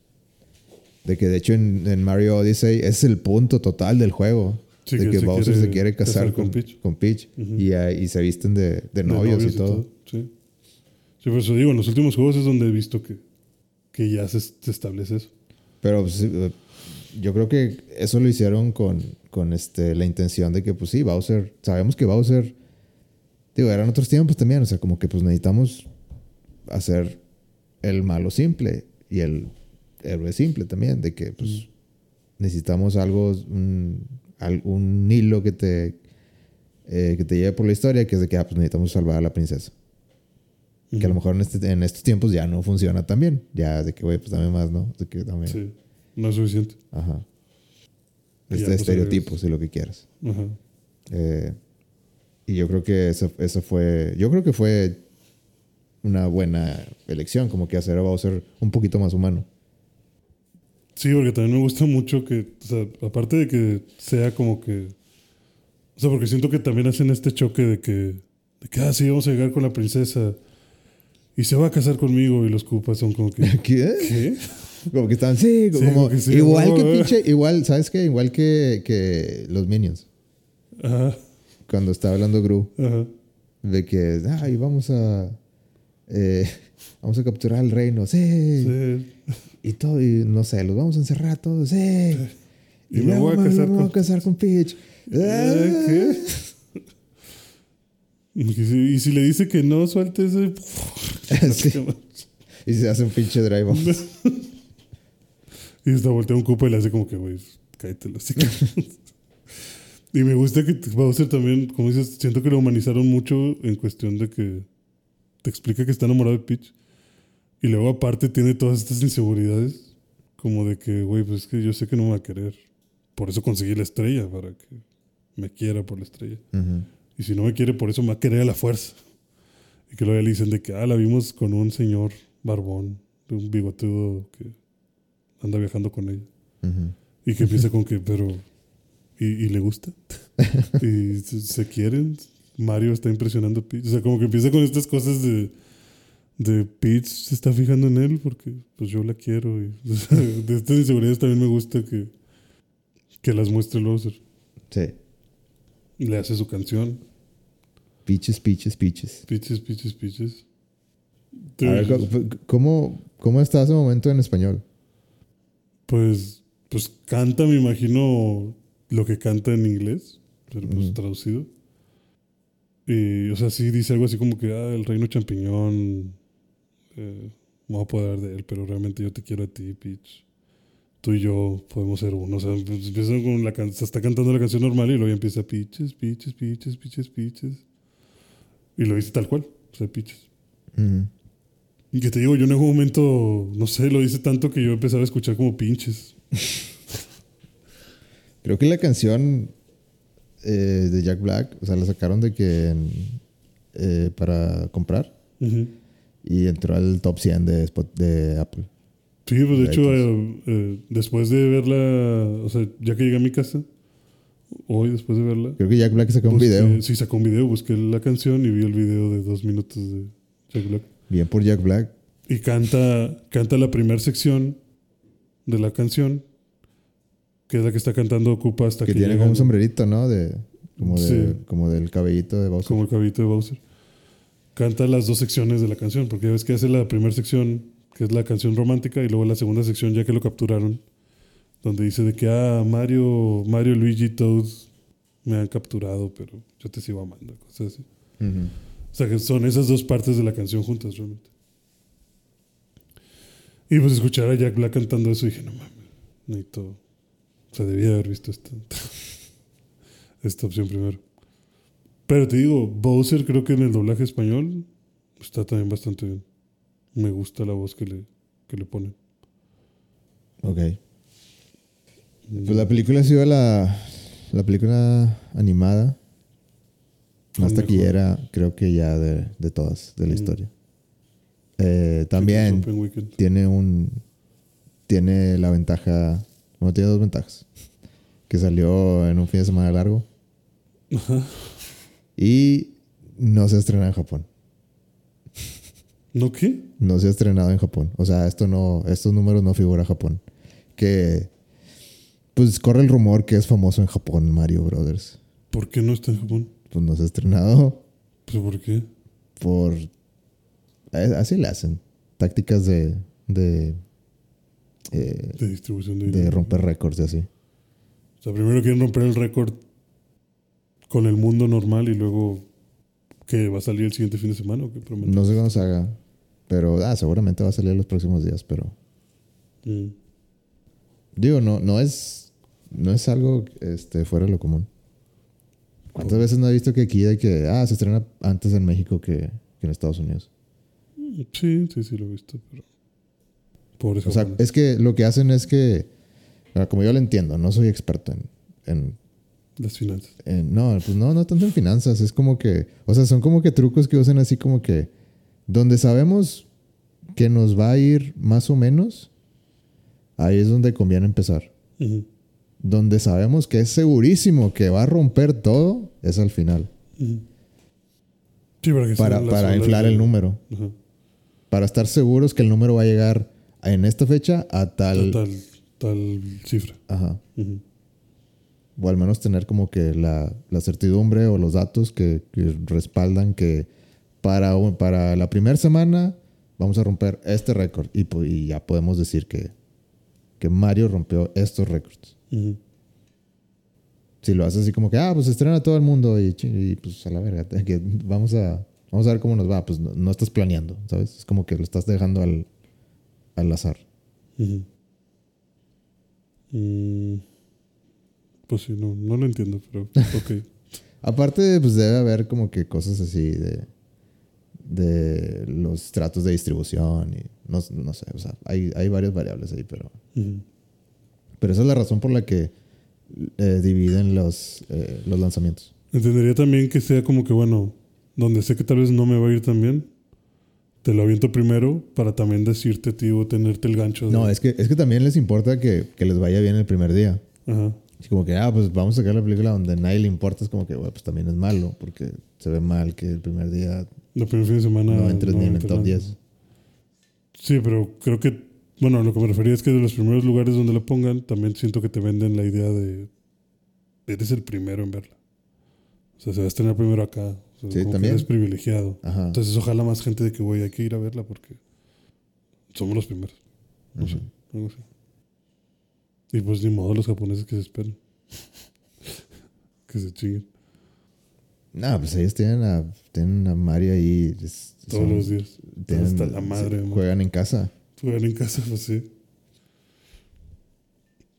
De que de hecho en, en Mario Odyssey es el punto total del juego.
Sí,
de
que
que,
se
Bowser se quiere casar,
casar
con,
con Peach.
con Peach.
Ujú.
y, y se visten de, de
De
novios, y todo.
Sí. Sí, por eso digo, en los últimos juegos es donde he visto que, que ya se, se establece eso.
Pero pues, yo creo que eso lo hicieron con, con este, la intención de que, pues sí, Bowser, sabemos que Bowser, digo, eran otros tiempos también, o sea, como que pues necesitamos hacer el malo simple y el héroe simple también, de que pues necesitamos algo, un, al- un hilo que te, eh, que te lleve por la historia, que es de que ah, pues necesitamos salvar a la princesa. Que a lo mejor en, este- en estos tiempos ya no funciona tan bien. Ya de que, güey, pues dame más, ¿no? De que dame.
Sí, no es suficiente.
Ajá. Este
pues,
estereotipos y lo que quieras.
Ajá.
Eh, y yo creo que eso, eso fue. Yo creo que fue una buena elección, como que hacer a Bowser un poquito más humano.
Sí, porque también me gusta mucho que, o sea, aparte de que sea como que, o sea, porque siento que también hacen este choque de que, de que, ah, sí, vamos a llegar con la princesa y se va a casar conmigo y los cupas son como que, <laughs>
¿Qué?
¿qué?
Como que estaban, sí,
Sí,
como,
como que sí,
igual
no,
que pinche, igual, ¿sabes qué? Igual que, que los Minions,
Ajá,
cuando estaba hablando Gru,
ajá.
de que, ay, vamos a, eh, <laughs> vamos a capturar el reino, sí,
Sí.
y todo, y no sé, los vamos a encerrar a todos, sí,
Y me voy a casar
me voy a casar con Peach.
Eh, ¿Qué? <laughs> Y si, y si le dice que no, suelte ese. <laughs>
Sí. Y se hace un pinche drive
Y está voltea un cupo y le hace como que, güey, cállate la hocico. Y me gusta que Bowser también, como dices, siento que lo humanizaron mucho en cuestión de que te explica que está enamorado de Peach. Y luego aparte tiene todas estas inseguridades. Como de que, güey, pues es que yo sé que no me va a querer. Por eso conseguí la estrella, para que me quiera por la estrella. Y si no me quiere, por eso me va a querer a la fuerza. Y que luego le dicen de que, ah, la vimos con un señor barbón, de un bigotudo que anda viajando con ella. Y que empieza <laughs> con que, pero. ¿Y, y le gusta? <laughs> ¿Y se, se quieren? Mario está impresionando a Peach. O sea, como que empieza con estas cosas de. De Peach se está fijando en él porque pues yo la quiero. Y, <laughs> o sea, de estas inseguridades también me gusta que, que las muestre Bowser.
Sí.
Y le hace su canción.
Peaches, peaches, peaches.
Peaches, peaches, peaches.
A ver, ¿cómo- ¿cómo, ¿cómo está ese momento en español?
Pues, pues canta, me imagino, lo que canta en inglés, pero pues traducido. Y, o sea, sí dice algo así como que, ah, el reino champiñón, eh, me voy a apoderar de él, pero realmente yo te quiero a ti, Peach. Tú y yo podemos ser uno. O sea, pues, empieza con la can- se está cantando la canción normal y luego ya empieza Peaches, Peaches, Peaches, Peaches, Peaches. Y lo dice tal cual, o sea, Peaches. Y que te digo, yo en algún momento, no sé, lo dice tanto que yo empezaba a escuchar como pinches. <laughs>
Creo que la canción eh, de Jack Black, o sea, la sacaron de que eh, para comprar
Ujú.
y entró al top 100 de, de Apple.
Sí, pues de
De
hecho, eh, eh, después de verla, o sea, ya que llegué a mi casa, hoy después de verla,
Creo que Jack Black sacó un
busqué-
video.
Sí, sacó un video, busqué la canción y vi el video de dos minutos de Jack Black.
Bien por Jack Black.
Y canta, canta la primera sección de la canción, que es la que está cantando Ocupa hasta
Que
que,
tiene como un sombrerito, ¿no? De, como, de,
Sí.
como del cabellito de Bowser.
como el caballito de Bowser. Canta las dos secciones de la canción, porque ya ves que hace la primera sección, que es la canción romántica, y luego la segunda sección, ya que lo capturaron, donde dice de que, ah, Mario, Mario, Luigi, Toad me han capturado, pero yo te sigo amando, cosas así. O sea, que son esas dos partes de la canción juntas, realmente. Y pues escuchar a Jack Black cantando eso, dije, no mames, necesito. Sea, debía haber visto esta, <laughs> esta opción primero. Pero te digo, Bowser creo que en el doblaje español está también bastante bien. Me gusta la voz que le, que le ponen.
Ok. Pues la película ha sido la, la película animada más
Mejor.
taquillera, creo que ya de, de todas, de la
Mm.
historia. Eh, también tiene un tiene la ventaja bueno tiene dos ventajas que salió en un fin de semana largo
Ajá.
y no se estrena en Japón
¿No qué?
no se ha estrenado en Japón o sea esto no estos números no figura Japón que pues corre el rumor que es famoso en Japón Mario Brothers
¿Por qué no está en Japón?
pues no se ha estrenado
¿Pero por qué?
por eh, así le hacen tácticas de de eh,
De distribución de
de romper récords y así
O sea, primero quieren romper el récord con el mundo normal y luego que va a salir el siguiente fin de semana o qué.
No sé cuándo se haga. Pero ah, seguramente va a salir los próximos días, pero
Mm.
digo, no, no es no es algo este, fuera de lo común. ¿Cuántas veces no he visto que aquí de que ah, se estrena antes en México que, que en Estados Unidos?
Sí, sí, sí lo he visto, pero.
O sea, es que lo que hacen es que, como yo lo entiendo, no soy experto en, en
las finanzas.
en- no, pues no, no tanto en finanzas, es como que, o sea, son como que trucos que usan así como que, donde sabemos que nos va a ir más o menos, ahí es donde conviene empezar. Donde sabemos que es segurísimo que va a romper todo, es al final,
ujú. Sí, para
para, para inflar el número, para estar seguros que el número va a llegar en esta fecha a tal...
Tal, tal cifra.
Ajá. O al menos tener como que la, la certidumbre o los datos que, que respaldan que para, para la primera semana vamos a romper este récord y, y ya podemos decir que, que Mario rompió estos récords. Si lo haces así como que, ah, pues estrena todo el mundo y, pues a la verga, <laughs> que vamos a, vamos a ver cómo nos va, pues no, no estás planeando, ¿sabes? Es como que lo estás dejando al, al azar.
Mm, Pues sí, no, no lo entiendo, pero <laughs> ok.
Aparte, pues debe haber como que cosas así de, de los tratos de distribución y no, no sé, o sea, hay, hay varias variables ahí, pero, pero esa es la razón por la que eh, dividen los, eh, los lanzamientos.
Entendería también que sea como que, bueno, donde sé que tal vez no me va a ir tan bien, te lo aviento primero para también decirte a ti o tenerte el gancho. de-
No, es que, es que también les importa que, que les vaya bien el primer día.
Ajá.
Es como que, ah, pues vamos a sacar la película donde a nadie le importa, es como que, bueno, pues también es malo, porque se ve mal que el primer día
El primer fin de semana.
no entres ni en el top
nada.
10.
Sí, pero creo que, bueno, lo que me refería es que de los primeros lugares donde la pongan, también siento que te venden la idea de eres el primero en verla. O sea, se va a estrenar primero acá.
Sí,
como que
también.
eres privilegiado.
Ajá.
Entonces, ojalá más gente de que, güey, hay que ir a verla porque somos los primeros. No sé, algo así. Y pues ni modo los japoneses que se esperen. <laughs> que se chinguen
No, pues ellos tienen a, tienen a Mario ahí. es-
todos
son-
los días.
tienen-
Hasta la madre,
sí, juegan en casa.
Juegan en casa, pues sí.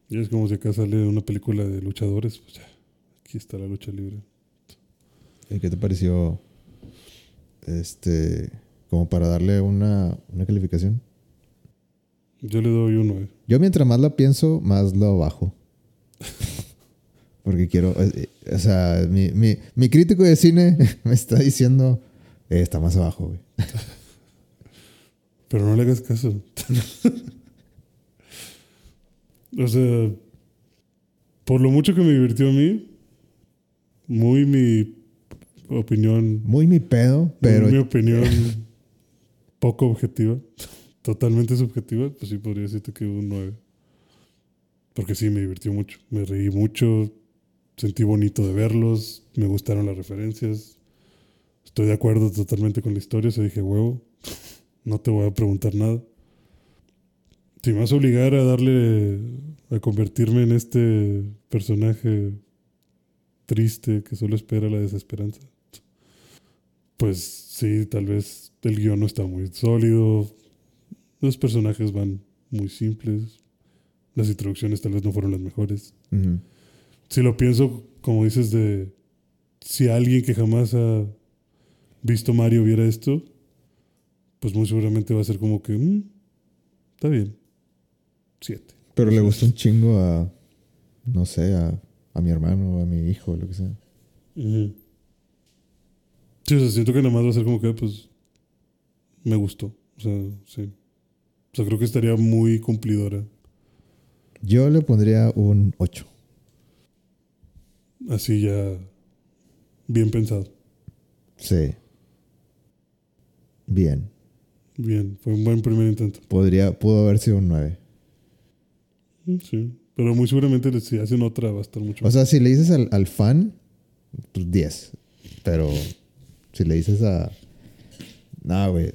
Y es como si acá sale una película de luchadores, pues ya, aquí está la lucha libre.
¿Y ¿Qué te pareció? Este, como para darle una, una calificación.
Yo le doy uno, eh.
Yo mientras más la pienso, más lo bajo. <laughs> Porque quiero, eh, eh, o sea, mi, mi, mi crítico de cine <laughs> me está diciendo, eh, está más abajo, güey.
Pero no le hagas caso. <laughs> o sea, por lo mucho que me divirtió a mí, muy mi opinión,
Muy mi pedo,
pero mi opinión. <laughs> Poco objetiva, totalmente subjetiva, pues sí podría decirte que un 9. Porque sí, me divirtió mucho, me reí mucho, sentí bonito de verlos, me gustaron las referencias, estoy de acuerdo totalmente con la historia, o sea, dije, huevo, no te voy a preguntar nada. Si me vas a obligar a darle, a convertirme en este personaje triste que solo espera la desesperanza, pues sí, tal vez el guion no está muy sólido, los personajes van muy simples, las introducciones tal vez no fueron las mejores. Si lo pienso, como dices, de si alguien que jamás ha visto Mario viera esto, pues muy seguramente va a ser como que, "Mm, está bien, siete.
pero le gustó un chingo a, no sé, a, a mi hermano, a mi hijo, lo que sea.
Sí, o sea, siento que nada más va a ser como que, pues, me gustó. O sea, sí. O sea, creo que estaría muy cumplidora.
Yo le pondría un 8.
Así ya, bien pensado.
Sí. Bien.
Bien, fue un buen primer intento.
Podría, pudo haber sido un 9.
Mm, Sí, pero muy seguramente si hacen otra va a estar mucho
O sea, si le dices al, al fan, pues 10. Pero si le dices a. No, güey.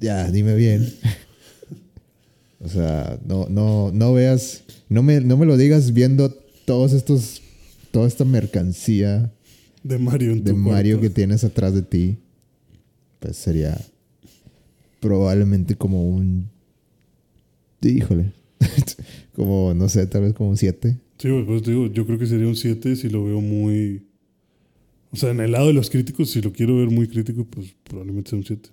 Ya, dime bien. <laughs> o sea, no, no, no veas. No me, no me lo digas viendo todos estos. Toda esta mercancía
de Mario en
de
tu
Mario que tienes atrás de ti. Pues sería. probablemente como un. Híjole. <laughs> como, no sé, tal vez como un 7.
Sí, güey, pues digo, yo creo que sería un 7 si lo veo muy. O sea, en el lado de los críticos, si lo quiero ver muy crítico, pues probablemente sea un 7.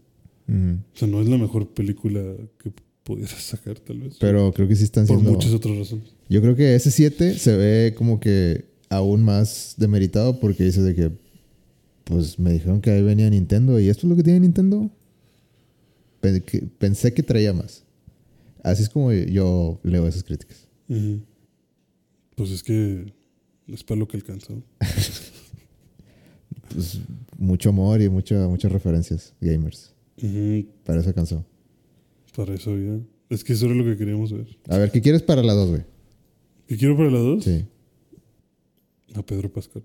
O sea, no es la mejor película que pudieras <laughs> sacar, tal vez.
Pero creo que sí están
por
siendo.
muchas otras razones.
Yo creo que ese 7 se ve como que aún más demeritado porque dice de que. Pues me dijeron que ahí venía Nintendo y esto es lo que tiene Nintendo. Pensé que traía más. Así es como yo leo esas críticas.
Pues es que es para lo que alcanza. <laughs>
Pues, mucho amor y mucha- muchas referencias gamers. Para eso alcanzó.
Para eso ya. Es que eso era lo que queríamos ver.
A ver, ¿qué quieres para la 2, güey?
¿Qué quiero para la 2?
Sí.
A Pedro Pascal.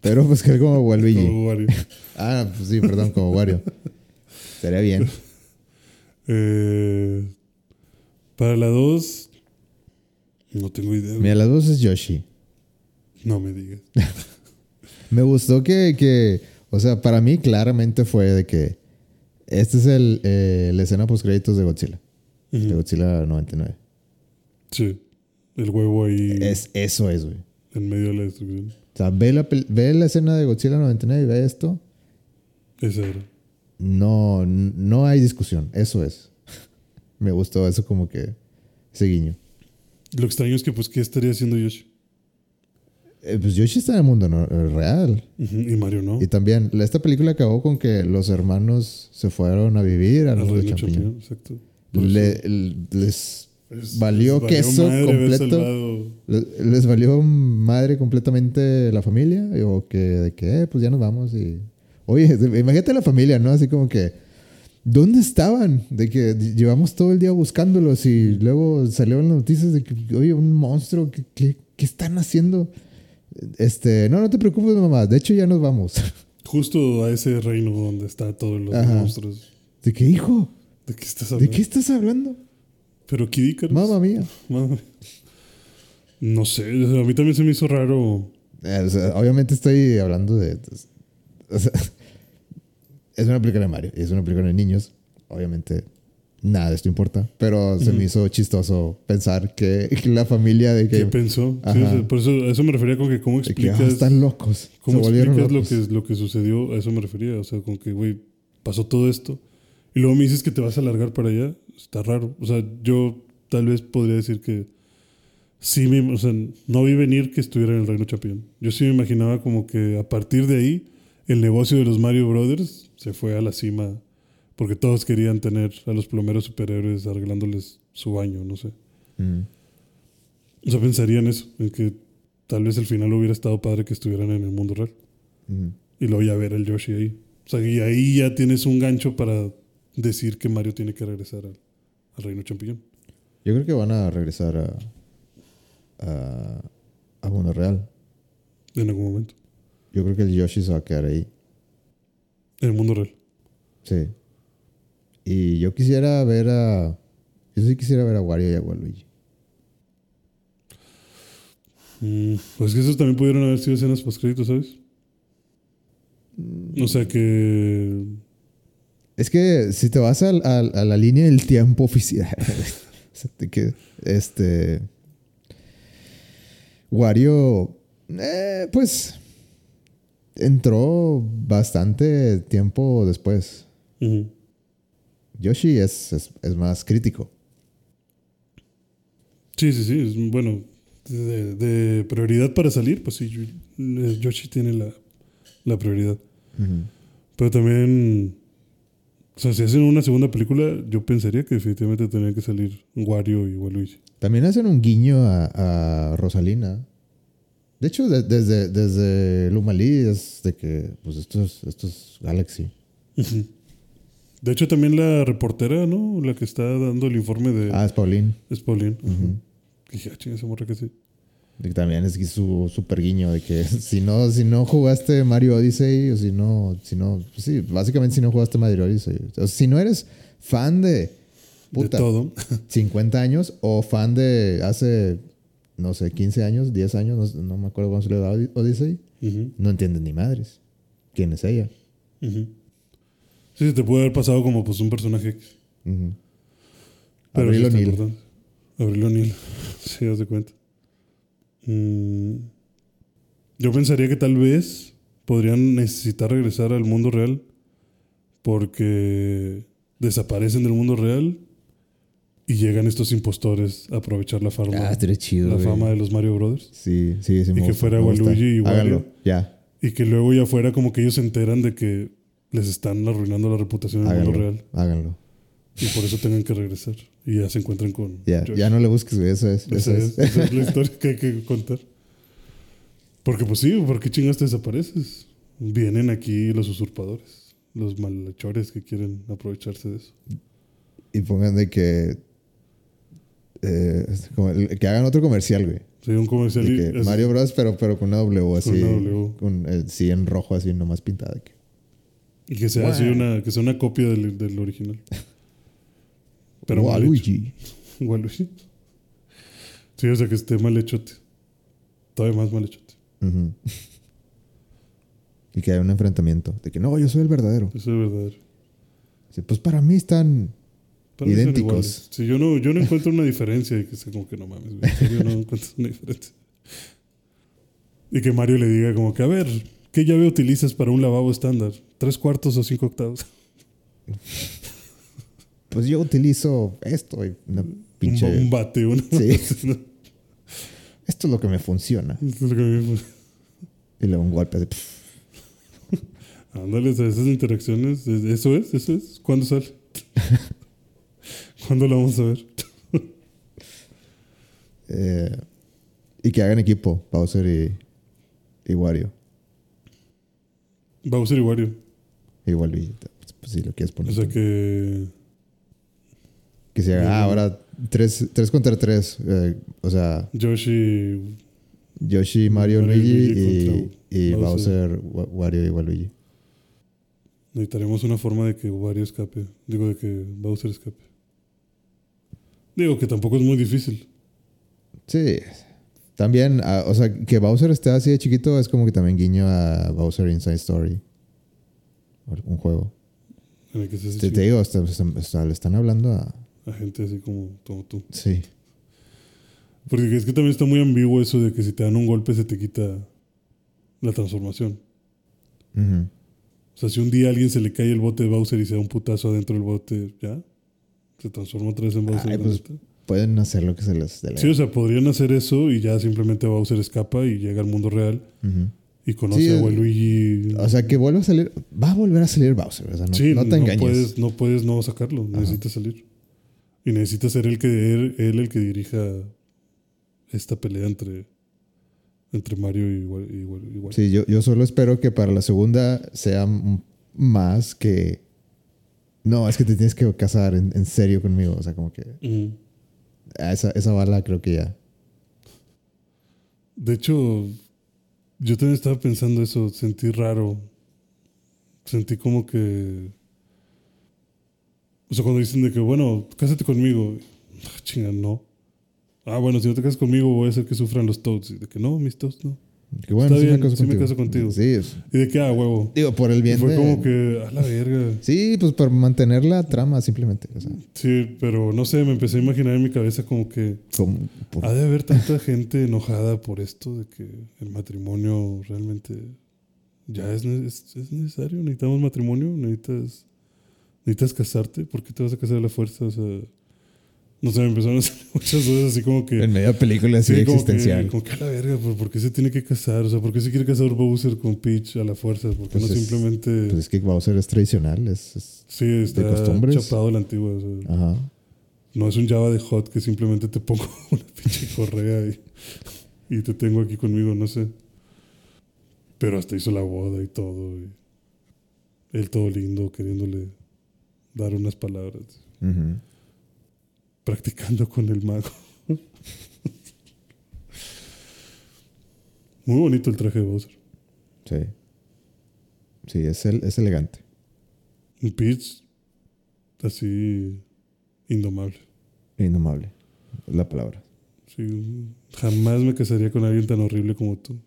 Pero pues que como <laughs> Waluigi.
Como Wario. <laughs>
Ah, pues sí, perdón, como Wario. Estaría bien. <laughs>
Eh, para la 2, no tengo idea.
Mira, la 2 es Yoshi.
No me digas.
Me gustó que, que, o sea, para mí claramente fue de que este es el, eh, la escena post créditos de Godzilla. De
Ujú.
Godzilla 99.
Sí. El huevo ahí
Es, eso es, güey.
en medio de la destrucción.
O sea, ve la, ve la escena de Godzilla 99 y ve esto.
Esa era.
No, no hay discusión. Eso es. <laughs> Me gustó eso como que ese guiño.
Lo extraño es que, pues, ¿qué estaría haciendo Yoshi?
Eh, pues Yoshi está en el mundo no- eh, real.
Ujú, Y Mario no.
Y también, esta película acabó con que los hermanos se fueron a vivir al mundo champiñón.
exacto.
Le- les,
es-
valió
les
queso
haber
completo.
salvado-
le- les valió madre completamente la familia. O que, de que, eh, pues ya nos vamos. Y, oye, imagínate la familia, ¿no? Así como que, ¿dónde estaban? De que llevamos todo el día buscándolos y luego salieron las noticias de que, oye, un monstruo, ¿qué, qué, qué están haciendo? Este, no, no te preocupes, mamá. De hecho, ya nos vamos. <laughs>
Justo a ese reino donde está todos los
Ajá.
monstruos.
¿De qué, hijo?
¿De qué estás
¿De
hablando?
qué estás hablando?
Pero Kid Icarus.
Mamma mía.
Mamma. No sé, a mí también se me hizo raro.
Eh, o sea, obviamente estoy hablando de. o sea, <laughs> es una película de Mario es una película de niños. Obviamente nada de esto importa. Pero se me hizo chistoso pensar que <laughs> la familia de
¿Qué
que.
pensó? Sí, por eso, a eso me refería con que cómo
de que ah,
explicas,
están locos.
cómo
se
explicas lo
locos.
que, lo que sucedió. A eso me refería. O sea, con que, güey, pasó todo esto. Y luego me dices que te vas a alargar para allá. Está raro. O sea, yo tal vez podría decir que sí, me, o sea, no vi venir que estuviera en el Reino Champion. Yo sí me imaginaba como que a partir de ahí el negocio de los Mario Brothers se fue a la cima porque todos querían tener a los plomeros superhéroes arreglándoles su baño, no sé.
Mm.
O sea, pensaría en eso, en que tal vez al final hubiera estado padre que estuvieran en el mundo real.
Ujú.
Y luego ya ver el Yoshi ahí. O sea, y ahí ya tienes un gancho para decir que Mario tiene que regresar al, al Reino Champiñón.
Yo creo que van a regresar a. a. a mundo real.
En algún momento.
Yo creo que el Yoshi se va a quedar ahí.
En el mundo real.
Sí. Y yo quisiera ver a. Yo sí quisiera ver a Wario y a Waluigi.
Mm, pues que esos también pudieron haber sido escenas post créditos, ¿sabes? O sea que.
Es que si te vas al- a, la línea del tiempo oficial, <laughs> que este Wario, eh, pues entró bastante tiempo después.
ujú.
Yoshi es, es, es más crítico.
Sí, sí, sí. bueno, de, de prioridad para salir, pues sí, Yo- Yoshi tiene la, la prioridad. Pero también, o sea, si hacen una segunda película, yo pensaría que definitivamente tendrían que salir Wario y Waluigi.
También hacen un guiño a, a Rosalina. De hecho, de- desde, desde Lumalí es de que, pues esto es, esto es Galaxy.
Ujú. De hecho, también la reportera, ¿no? La que está dando el informe de...
Ah, es Pauline.
Es Pauline. Ujú. Dije, ah, chinga, esa morra que sí.
También es su super guiño de que <laughs> si no, si no jugaste Mario Odyssey o si no, si no, pues sí, básicamente si no jugaste Mario Odyssey. O sea, si no eres fan de, puta,
De todo. <laughs>
50 años o fan de hace, no sé, 15 años, 10 años, no, no me acuerdo cuándo salió Od- Odyssey,
Ujú,
no entiendes ni madres. ¿Quién es ella?
ujú. Sí, te puede haber pasado como pues un personaje
Ujú.
Pero
Abril
sí está
O'Neil.
importante. Abril O'Neil. <laughs> sí, haz de cuenta. Mm, yo pensaría que tal vez podrían necesitar regresar al mundo real porque desaparecen del mundo real y llegan estos impostores a aprovechar la fama,
Ah, chido.
la
güey.
fama de los Mario Brothers.
Sí, sí, sí.
Y
me
que
gusta,
fuera. Waluigi y Wario.
Háganlo, ya.
Y que luego ya fuera como que ellos se enteran de que les están arruinando la reputación en el mundo real.
Háganlo.
Y por eso tengan que regresar. Y ya se encuentran con
Ya,
Yoshi.
ya no le busques, güey. Eso es. Eso
Esa
es.
es, esa es la historia que hay que contar. Porque pues sí, ¿por qué chingas te desapareces? Vienen aquí los usurpadores, los malhechores que quieren aprovecharse de eso.
Y pongan de que. eh, el- que hagan otro comercial, güey.
Soy un comercial y
que Mario Bros, pero, pero con una W así.
una W.
Con sí en rojo así nomás pintada. que-
y que sea así una, que sea una copia del, del original. Pero.
Waluigi.
Waluigi. Sí, o sea que esté mal hechote. Todavía más mal hechote.
Ujú. Y que haya un enfrentamiento. De que no, yo soy el verdadero.
Eso es verdadero.
Sí, pues para mí están.
Para mí
Idénticos.
iguales. Sí, yo no, yo no encuentro una diferencia y que sea como que no mames. En serio, no encuentro una diferencia. Y que Mario le diga como que, a ver, ¿qué llave utilizas para un lavabo estándar? ¿Tres cuartos o cinco octavos?
Pues yo utilizo esto. y Una
Un,
pinche.
un bate, una...
Sí. <laughs> Esto es lo que me funciona.
Esto es lo que me-
Y luego un golpe de. pf,
Ándale, esas interacciones, es- eso es, eso es. ¿Cuándo sale? ¿Cuándo lo vamos a ver?
eh, y que hagan equipo, Bowser y, y Wario.
Bowser y Wario.
Y Waluigi. Pues, pues, si lo quieres
O
poner.
sea
tú.
que...
Que se haga. Ah, ahora 3 contra 3. o sea,
Yoshi...
Yoshi, Mario,
Mario y
Luigi
Luigi
y, y
Bowser.
Bowser, Wa- Wario y Waluigi.
Necesitaremos una forma de que Wario escape. Digo, de que Bowser escape. Digo que tampoco es muy difícil.
Sí. También, ah, o sea, que Bowser esté así de chiquito es como que también guiño a Bowser Inside Story. Un juego.
En el que se
Te, te digo, hasta, hasta le están hablando a.
a gente así como, como tú.
Sí.
Porque es que también está muy ambiguo eso de que si te dan un golpe se te quita la transformación. O sea, si un día a alguien se le cae el bote de Bowser y se da un putazo adentro del bote, ¿ya? Se transforma otra vez en Bowser.
Ay, pues. Pueden hacer lo que se les dé la
Sí, o sea, podrían hacer eso y ya simplemente Bowser escapa y llega al mundo real. Y conoce
Sí,
a Waluigi.
O sea, que vuelva a salir. Va a volver a salir Bowser. Sea, no,
sí,
no te engañes.
Puedes, no puedes no sacarlo, necesitas salir. Y necesita ser el que él, él el que dirija esta pelea entre, entre Mario y, y.
Sí, yo, yo solo espero que para la segunda sea más que. No, es que te tienes que casar en, en serio conmigo. O sea, como que. A Esa, esa bala creo que ya.
De hecho, yo también estaba pensando eso, sentí raro. Sentí como que. O sea, cuando dicen de que, bueno, cásate conmigo. Ah, Chinga, no. Ah, bueno, si no te casas conmigo, voy a hacer que sufran los Toads. Y de que no, mis Toads no.
Que bueno,
Está
sí
bien,
me caso
sí me
contigo.
caso contigo.
Sí, es-
Y de que, ah, huevo.
digo, por el
Y
bien
fue
de-
como que, a la verga.
Sí, pues por mantener la trama simplemente. O sea,
Sí, pero no sé, me empecé a imaginar en mi cabeza como que
por-
ha de haber tanta gente enojada por esto de que el matrimonio realmente ya es, es, es necesario. Necesitamos matrimonio, necesitas, necesitas casarte. ¿Por qué te vas a casar a la fuerza? O sea, no sé, me empezaron a hacer <laughs> muchas dudas así como que.
en media película así
sí, como
existencial.
que, como que a la verga, ¿por, por qué se tiene que casar? O sea, ¿por qué se quiere casar Bowser con Peach a la fuerza? ¿Por qué
Pues
no
es-
simplemente.?
Pues es que Bowser es tradicional. Es, es-
sí, está
costumbres.
chapado a la antigua. o sea.
ajá.
No es un Java de hot que simplemente te pongo <laughs> una pinche correa y, y te tengo aquí conmigo, no sé. Pero hasta hizo la boda y todo. Y él todo lindo, queriéndole dar unas palabras.
Ujú.
Practicando con el mago. <laughs> Muy bonito el traje de Bowser.
Sí. Sí, es, el, es elegante.
Un Peach así indomable.
Indomable. Es la palabra.
Sí, jamás me casaría con alguien tan horrible como tú.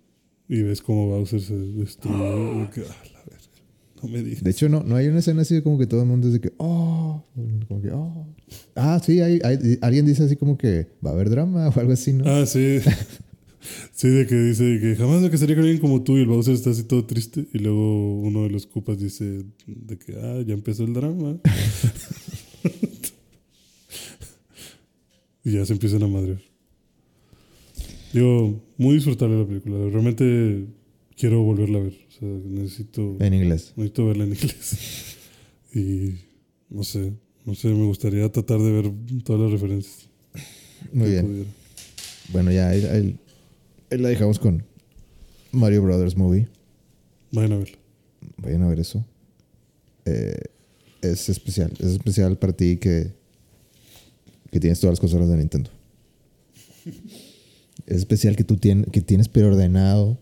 Y ves cómo Bowser se destruye. y que, ah, la verga. No <laughs> me digas.
De hecho, no, no hay una escena así como que todo el mundo dice que, oh, como que, oh. Ah, sí, hay, hay- alguien dice así como que va a haber drama <laughs> o algo así, ¿no?
Ah, sí. <laughs> Sí, de que dice que jamás me casaría con alguien como tú y el Bowser está así todo triste. Y luego uno de los cupas dice de que, ah, ya empezó el drama. y ya se empiezan a madrear. Digo, muy disfrutable la película. Realmente quiero volverla a ver. O sea, necesito,
En inglés.
necesito verla en inglés. <laughs> y no sé, no sé, me gustaría tratar de ver todas las referencias.
Muy bien.
pudiera.
Bueno, ya ahí, ahí- ahí la dejamos con Mario Brothers Movie.
Vayan a verla.
Vayan a ver eso. Eh, es especial. Es especial para ti que, que tienes todas las consolas de Nintendo. Es especial que tú tien- que tienes preordenado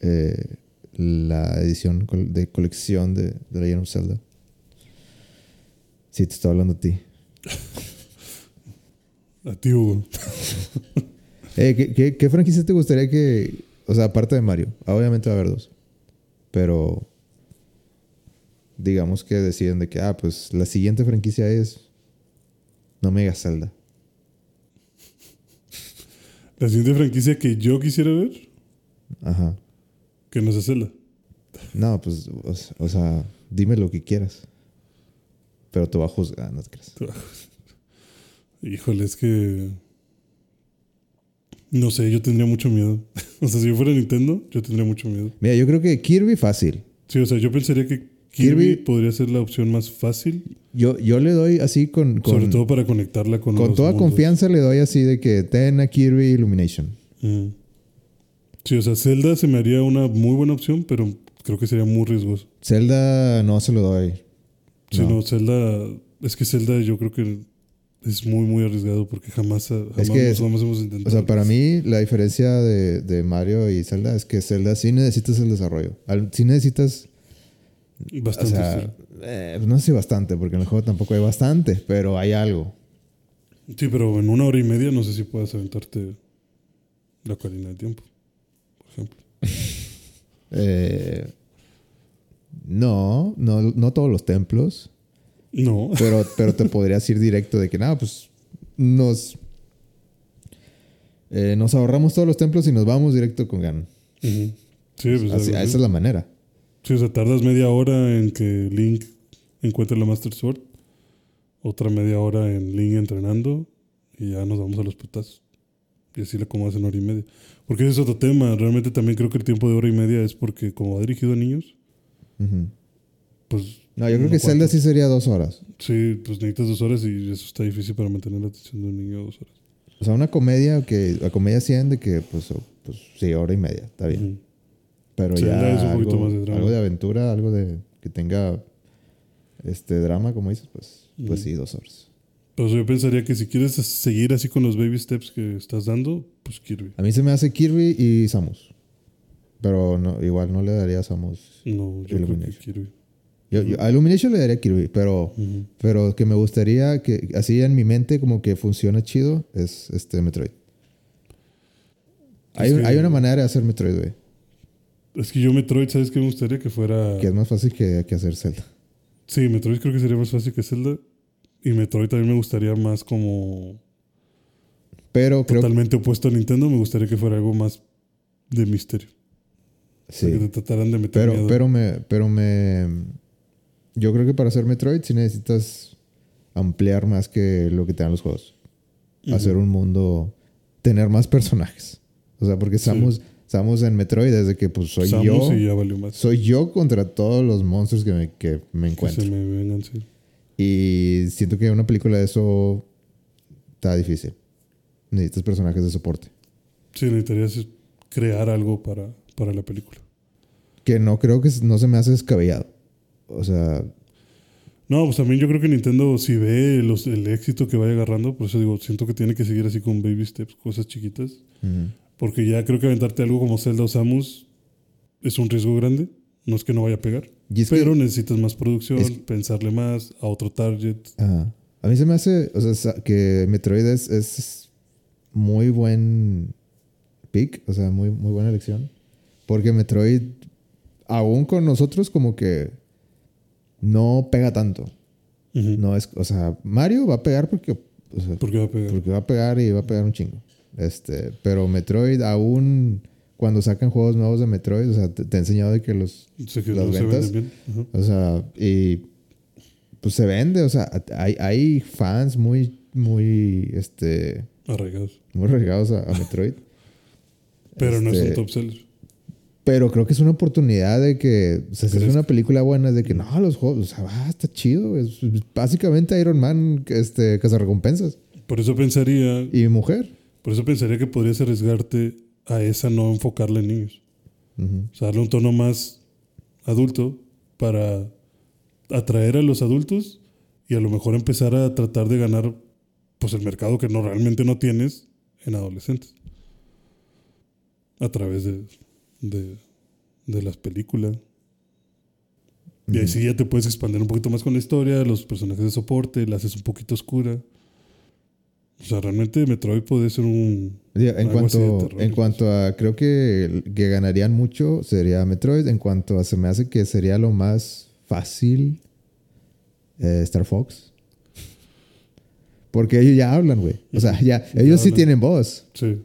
eh, la edición de colección de, de Legend of Zelda. Sí, te estoy hablando a ti. <laughs>
A ti, Hugo.
Eh, ¿qué, qué, qué franquicia te gustaría que... O sea, aparte de Mario. Obviamente va a haber dos. Pero... Digamos que deciden de que... Ah, pues la siguiente franquicia es... No Mega Zelda.
La siguiente franquicia que yo quisiera ver,
Ajá.
Que no es Zelda.
No, pues... O, sea... Dime lo que quieras. Pero te va a juzgar. No te creas.
Híjole, es que. No sé, yo tendría mucho miedo. <laughs> o sea, si yo fuera Nintendo, yo tendría mucho miedo.
Mira, yo creo que Kirby fácil.
Sí, o sea, yo pensaría que Kirby,
Kirby-
podría ser la opción más fácil,
Yo, yo le doy así con... con
sobre todo para conectarla con
con
los
toda
mundos.
confianza le doy así de que ten a Kirby Illumination.
Mm. Sí, o sea, Zelda se me haría una muy buena opción, pero creo que sería muy riesgoso.
Zelda no se lo doy.
Si
No.
no, Zelda. Es que Zelda yo creo que es muy, muy arriesgado porque jamás, jamás,
Es que-
jamás hemos intentado.
O sea, para mí la diferencia de, de Mario y Zelda es que Zelda sí necesitas el desarrollo. Al- Sí necesitas, o
Bastante.
sea,
sí.
eh, no sé si bastante, porque en el juego tampoco hay bastante, pero hay algo.
Sí, pero en una hora y media no sé si puedas aventarte la Ocarina de Tiempo. <laughs>
Eh, no, no, no todos los templos,
No.
pero, pero te podrías ir directo de que nada, pues nos, eh, nos ahorramos todos los templos y nos vamos directo con Ganon.
Sí, pues,
Así- esa es la manera.
Sí, o sea, tardas media hora en que Link encuentre la Master Sword, otra media hora en Link entrenando y ya nos vamos a los putazos. Y así le acomodas en hora y media. Porque ese es otro tema. Realmente también creo que el tiempo de hora y media es porque como va dirigido a niños, pues...
No, yo creo que Zelda
cuenta.
sí sería dos horas.
Sí, pues necesitas dos horas y eso está difícil para mantener la atención de un niño dos horas.
O sea, una comedia que la comedia 100 de que pues, pues sí, hora y media, está bien.
Ujú.
Pero
Sí,
ya
es un poquito
algo,
más de drama.
algo de aventura, algo de que tenga este drama, como dices, pues, pues sí, dos horas.
Pues yo pensaría que si quieres seguir así con los baby steps que estás dando, pues Kirby.
A mí se me hace Kirby y Samus. Pero no, igual no le daría a Samus.
No, yo creo que. Kirby.
Yo, yo- a Illumination le daría Kirby, pero, pero que me gustaría que así en mi mente como que funcione chido es este Metroid. Un- hay una manera de hacer Metroid, güey,
Es que yo Metroid, ¿sabes qué me gustaría que fuera?
que es más fácil que, que hacer Zelda.
Sí, Metroid creo que sería más fácil que Zelda. Y Metroid también me gustaría más como
Pero creo que
totalmente opuesto a Nintendo. Me gustaría que fuera algo más de misterio. Sea, que
sí.
te trataran de meter
Pero,
miedo.
pero me, pero me. Yo creo que para hacer Metroid sí necesitas ampliar más que lo que te dan los juegos. Hacer un mundo. Tener más personajes. O sea, porque Samus, Samus en Metroid desde que pues soy
Samus
yo.
y ya valió más.
Soy yo contra todos los monstruos que me, que me
que
encuentro.
se me vengan, sí.
Y siento que una película de eso está difícil. Necesitas personajes de soporte.
Sí, necesitarías crear algo para, para la película.
Que no creo que no se me hace descabellado. O sea,
No, pues también yo creo que Nintendo, si ve los, el éxito que vaya agarrando, por eso digo, siento que tiene que seguir así con baby steps, cosas chiquitas. Porque ya creo que aventarte algo como Zelda o Samus es un riesgo grande. No es que no vaya a pegar.
Que-
pero necesitas más producción,
es-
pensarle más a otro target.
Ajá. A mí se me hace, o sea, que Metroid es, es muy buen pick, o sea, muy, muy buena elección. Porque Metroid aún con nosotros como que no pega tanto. No es, o sea, Mario va a pegar porque, o sea,
¿Por qué va a pegar?
porque va a pegar y va a pegar un chingo. Este, pero Metroid aún cuando sacan juegos nuevos de Metroid, o sea, te, te he enseñado de que los,
Sé que
las
no
ventas,
bien.
O sea, y pues se vende, o sea, hay, hay fans muy, muy, este,
Arraigados.
muy regados a, a Metroid. <laughs>
Pero no es
Este,
un top seller.
Pero creo que es una oportunidad de que, o sea, si una película buena, es de que no, los juegos, o sea, va, está chido. Es básicamente Iron Man, este, recompensas
Por eso pensaría,
Y mujer.
por eso pensaría que podrías arriesgarte a esa no enfocarla en niños. O sea, darle un tono más adulto para atraer a los adultos y a lo mejor empezar a tratar de ganar pues el mercado que no realmente no tienes en adolescentes. A través de, de, de las películas. Y ahí sí ya te puedes expandir un poquito más con la historia, los personajes de soporte, la haces un poquito oscura. O sea, realmente Metroid puede ser un...
Digo, En cuanto,
terror.
en cuanto a, creo que, que ganarían mucho sería Metroid. En cuanto a, se me hace que sería lo más fácil eh, Star Fox. Porque ellos ya hablan, güey. O sea, ya,
Ya
ellos sí tienen voz.
Sí.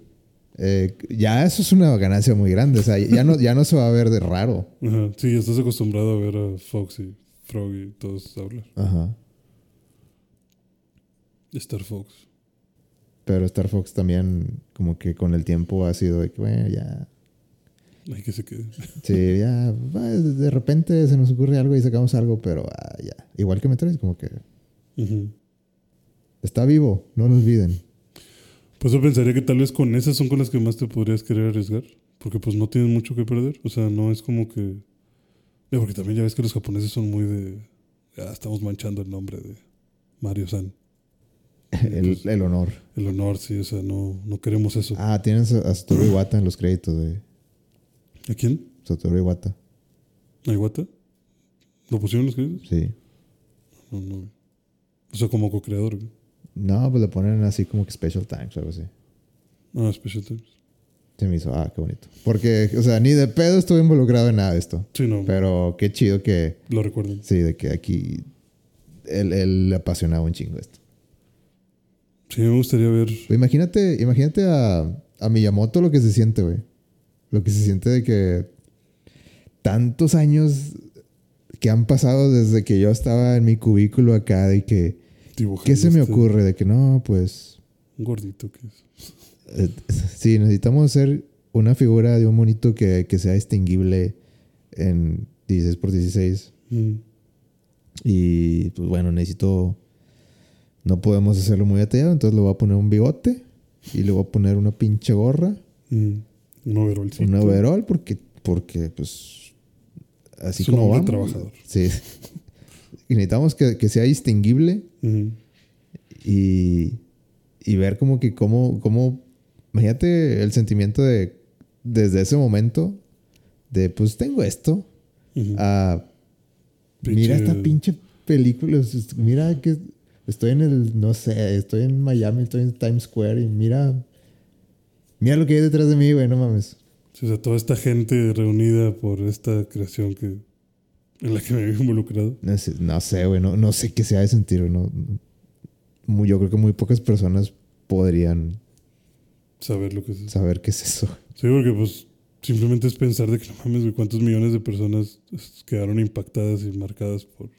Eh, ya eso es una ganancia muy grande. O sea, ya no, ya no se va a ver de raro.
Ajá. Sí, estás acostumbrado a ver a Fox y Frog y todos hablar.
Ajá.
Star Fox.
Pero Star Fox también, como que con el tiempo ha sido de que, bueno, ya.
Hay que se quede.
Sí, ya. De repente se nos ocurre algo y sacamos algo, pero ah, ya. Igual que Metroid, como que está vivo, no lo olviden.
Pues yo pensaría que tal vez con esas son con las que más te podrías querer arriesgar. Porque pues no tienes mucho que perder. O sea, no es como que... Ya, porque también ya ves que los japoneses son muy de... Ya estamos manchando el nombre de Mario San.
El, el honor.
El honor, sí. O sea, no, no queremos eso.
Ah, tienen a Satoru Iwata en los créditos de
¿A quién?
Satoru Iwata.
¿A Iwata? ¿Lo pusieron los créditos?
Sí.
No, no. O sea, como co-creador. güey.
No, pues le ponen así como que Special Times o algo así.
Ah, Special Times.
Se me hizo, ah, qué bonito. Porque, o sea, ni de pedo estuve involucrado en nada de esto.
Sí, no.
Pero qué chido que,
Lo recuerdan.
sí, de que aquí él, él le apasionaba un chingo esto.
Sí, me gustaría ver...
Imagínate, imagínate a, a Miyamoto lo que se siente, güey. Lo que se siente de que tantos años que han pasado desde que yo estaba en mi cubículo acá, de que,
dibujando
¿qué se me
este-
ocurre? De que no, pues,
Un gordito que es.
eh, sí, necesitamos hacer una figura de un monito que, que sea distinguible en 16 por 16.
Mm.
Y pues bueno, necesito. No podemos hacerlo muy detallado, entonces le voy a poner un bigote y le voy a poner una pinche gorra,
Mm. Un overallcito.
un overall, porque, porque pues. Así
Es un
como vamos.
trabajador.
Sí. Y necesitamos que, que sea distinguible y, y ver como que cómo, cómo. Imagínate el sentimiento de. Desde ese momento, de pues tengo esto,
Ujú.
a
Pinche-
Mira esta pinche película. Mira que estoy en el, no sé, estoy en Miami, estoy en Times Square y mira, mira lo que hay detrás de mí, güey, no mames.
Sí, o sea, toda esta gente reunida por esta creación que en la que me he involucrado.
No sé, no sé, güey, no, no sé qué sea de sentir, güey. No, muy- yo creo que muy pocas personas podrían
Saber lo que es.
saber qué es eso.
Sí, porque pues simplemente es pensar de que no mames, güey, cuántos millones de personas quedaron impactadas y marcadas por.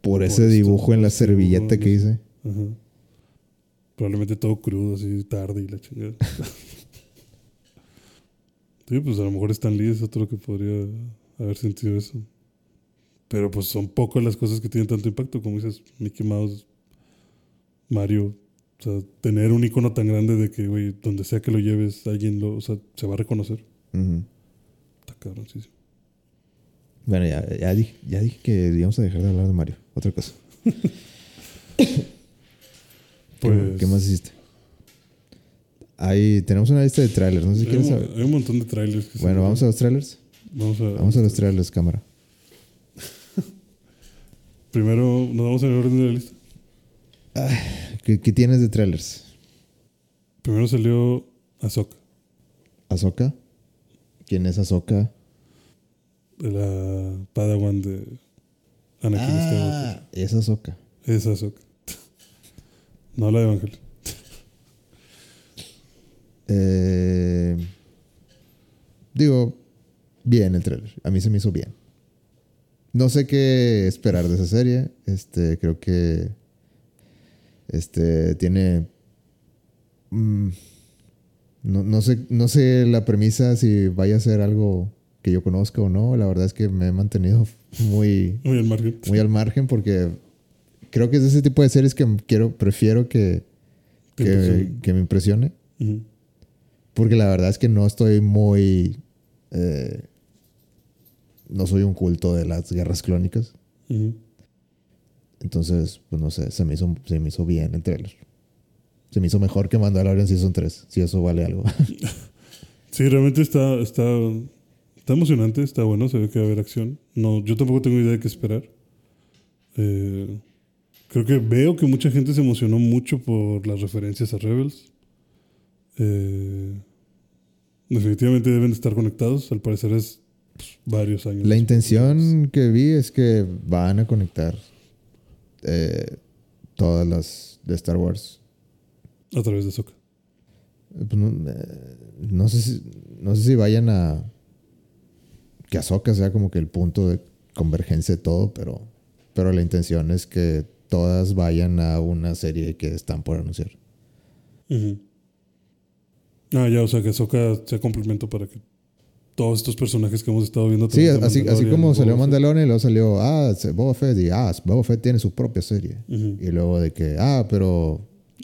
Por ese
esto,
dibujo en la servilleta que hice.
Ajá. Probablemente todo crudo, así tarde y la chingada. <laughs> sí, pues a lo mejor Stan Lee es otro que podría haber sentido eso. Pero pues son pocas las cosas que tienen tanto impacto, como dices, Mickey Mouse, Mario. O sea, tener un icono tan grande de que, güey, donde sea que lo lleves, alguien lo, o sea, se va a reconocer.
Ujú.
Está cabrón, sí. sí.
Bueno, ya, ya, dije, ya dije que íbamos a dejar de hablar de Mario. Otra cosa. <laughs> ¿Qué-
Pues,
¿Qué, más hiciste? Ahí tenemos una lista de trailers. No sé si
hay,
quieres
un,
saber.
hay un montón de trailers. que
Bueno, vamos a los trailers.
Vamos a,
Vamos a los trailers, cámara. <laughs>
Primero, nos vamos en el orden de la lista.
¿Qué, qué tienes de trailers?
Primero salió Ahsoka.
¿Ahsoka? ¿Quién es Ahsoka?
De la Padawan de Anakin
Ah, esa soca.
Skywalker. Esa Ahsoka. no la de Evangelion.
Eh, digo, bien el trailer. A mí se me hizo bien. No sé qué esperar de esa serie. Este, creo que. Este, tiene. mm, no, no sé, no sé la premisa si vaya a ser algo que yo conozca o no. La verdad es que me he mantenido <laughs> muy,
Muy al margen.
muy al margen porque creo que es ese tipo de series que quiero, prefiero que, que, me impresione. Porque la verdad es que no estoy muy. eh, no soy un culto de las guerras clónicas. Entonces, pues no sé, se me hizo, se me hizo bien el trailer. Se me hizo mejor que Mandalorian Season 3, si eso vale algo. <laughs>
Sí, realmente está, está, está emocionante, está bueno, se ve que va a haber acción. No, yo tampoco tengo idea de qué esperar. Eh, creo que veo que mucha gente se emocionó mucho por las referencias a Rebels. Eh, definitivamente deben de estar conectados, al parecer es pues, varios años.
La intención que vi es que van a conectar eh, todas las de Star Wars.
A través de Ahsoka.
Eh, pues no, no sé si, no sé si vayan a. Que Ahsoka sea como que el punto de convergencia de todo, pero, pero la intención es que todas vayan a una serie que están por anunciar.
Ujú. Ah, ya, o sea que Ahsoka sea complemento para que todos estos personajes que hemos estado viendo.
Sí, así, así como salió. Mandalorian y luego salió, ah, Boba Fett y ah, Boba Fett tiene su propia serie. Y luego de que, ah, pero,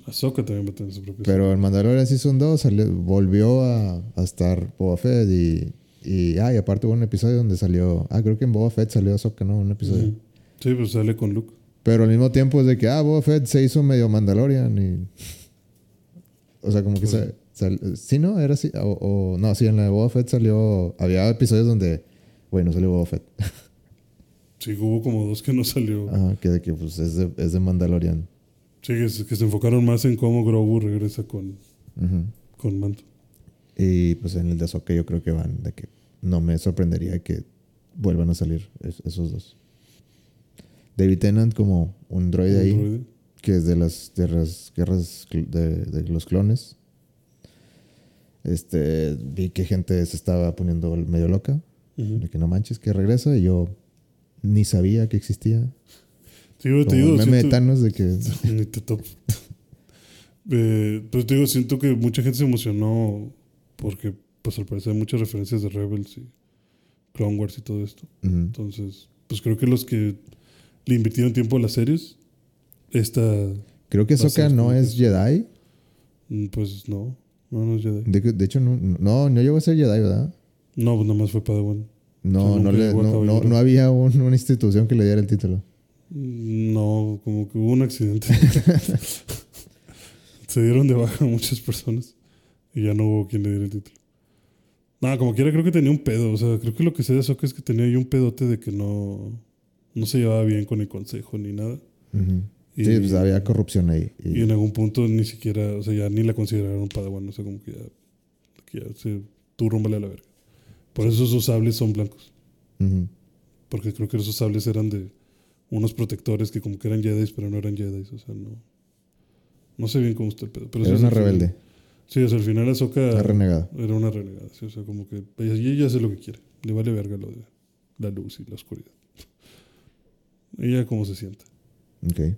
Ahsoka también va a tener su propia
pero en Mandalorian Season 2 salió- volvió a, a estar Boba Fett y, y, ah, y aparte hubo un episodio donde salió, ah, creo que en Boba Fett salió Ahsoka, ¿no? Un episodio.
Sí, pues sale con Luke.
Pero al mismo tiempo es de que, ah, Boba Fett se hizo medio Mandalorian y... O sea, como que
Pues
se... sí, ¿no? Era así. O, o- no, sí, en la de Boba Fett salió... Había episodios donde, bueno, salió Boba Fett. <laughs>
Sí, hubo como dos que no salió.
Ajá, que de que pues es de, es de Mandalorian.
Sí, que, se- que se enfocaron más en cómo Grogu regresa con,
Ujú.
con Manto.
Y pues en el de Ahsoka yo creo que van de que no me sorprendería que vuelvan a salir es- esos dos. David Tennant como un droide ahí,
droide.
que es de las, de las guerras de, de los clones. Este, vi que gente se estaba poniendo medio loca,
Ujú.
de que no manches, que regresa, y yo ni sabía que existía.
Sí, yo te digo,
meme de
siento-
Thanos de que... <laughs>
Eh, pero te digo, siento que mucha gente se emocionó porque, pues al parecer, hay muchas referencias de Rebels y Clone Wars y todo esto. Entonces, pues creo que los que le invirtieron tiempo a las series, esta,
Creo que
Va a
Ahsoka
ser
no
que
es. Jedi.
mm, pues no, no, no es Jedi.
De, de hecho, no, no, no llegó a ser Jedi, ¿verdad?
No, pues nada más fue Padawan.
No,
O sea,
no, le- no, no, había un- una institución que le diera el título.
Mm, No, como que hubo un accidente. <laughs> Se dieron de baja muchas personas y ya no hubo quien le diera el título. Nada, como quiera, creo que tenía un pedo. O sea, creo que lo que sé de Ahsoka es que tenía ahí un pedote de que no, no se llevaba bien con el consejo ni nada. Y,
Sí, pues había corrupción ahí.
y
Y,
en algún punto ni siquiera, o sea, ya ni la consideraron padawan. O sea, como que ya, que ya se, tú a la verga. Por eso sus sables son blancos. Porque creo que esos sables eran de unos protectores que como que eran Jedi, pero no eran Jedi. O sea, no. No sé bien cómo está el pedo. Pero
Era una rebelde,
Sí, o sea, al final Ahsoka
una renegada.
era una renegada. sí, o sea, como que ella, hace lo que quiere. Le vale verga lo de la luz y la oscuridad. Ella como se sienta.
Ok.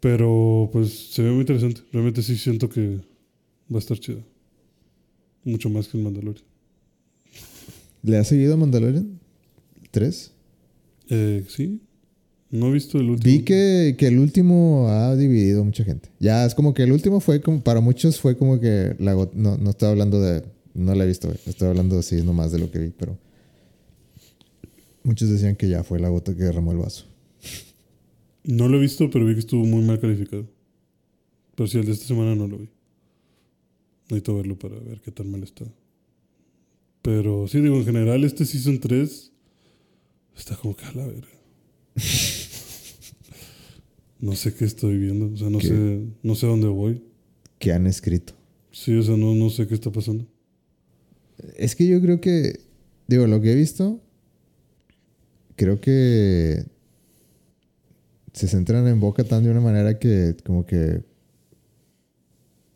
Pero pues se ve muy interesante. Realmente sí siento que va a estar chida. Mucho más que el Mandalorian.
¿Le has seguido a Mandalorian? ¿Tres?
Eh, sí. No he visto el último.
Vi que, que el último ha dividido mucha gente. Ya es como que el último fue como, para muchos fue como que la no, no estoy hablando de, no la he visto, güey. estoy hablando así nomás de lo que vi, pero muchos decían que ya fue la gota que derramó el vaso.
No lo he visto, pero vi que estuvo muy mal calificado. Pero sí, el de esta semana no lo vi. Necesito verlo para ver qué tan mal está. Pero sí, digo, en general, este Season 3 está como que a la verga. <laughs> no sé qué estoy viendo. O sea, no
¿Qué?
sé, no sé dónde voy.
Que han escrito.
Sí, o sea, no, no sé qué está pasando.
Es que yo creo que, digo, lo que he visto creo que se centran en Boca tan de una manera que como que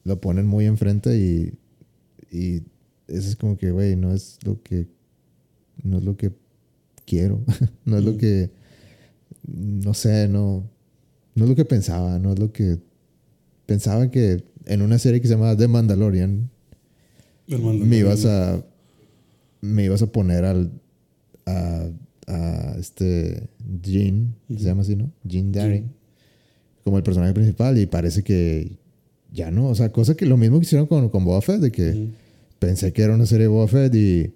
lo ponen muy enfrente y, y eso es como que, güey, no es lo que no es lo que quiero, <laughs> no es lo que no sé, no no es lo que pensaba, no es lo que pensaba que en una serie que se llama The Mandalorian me ibas a me ibas a poner al a, a este Jean se llama así no Jean Daring como el personaje principal y parece que ya no o sea cosa que lo mismo que hicieron con, con Boba Fett de que pensé que era una serie de Boba Fett y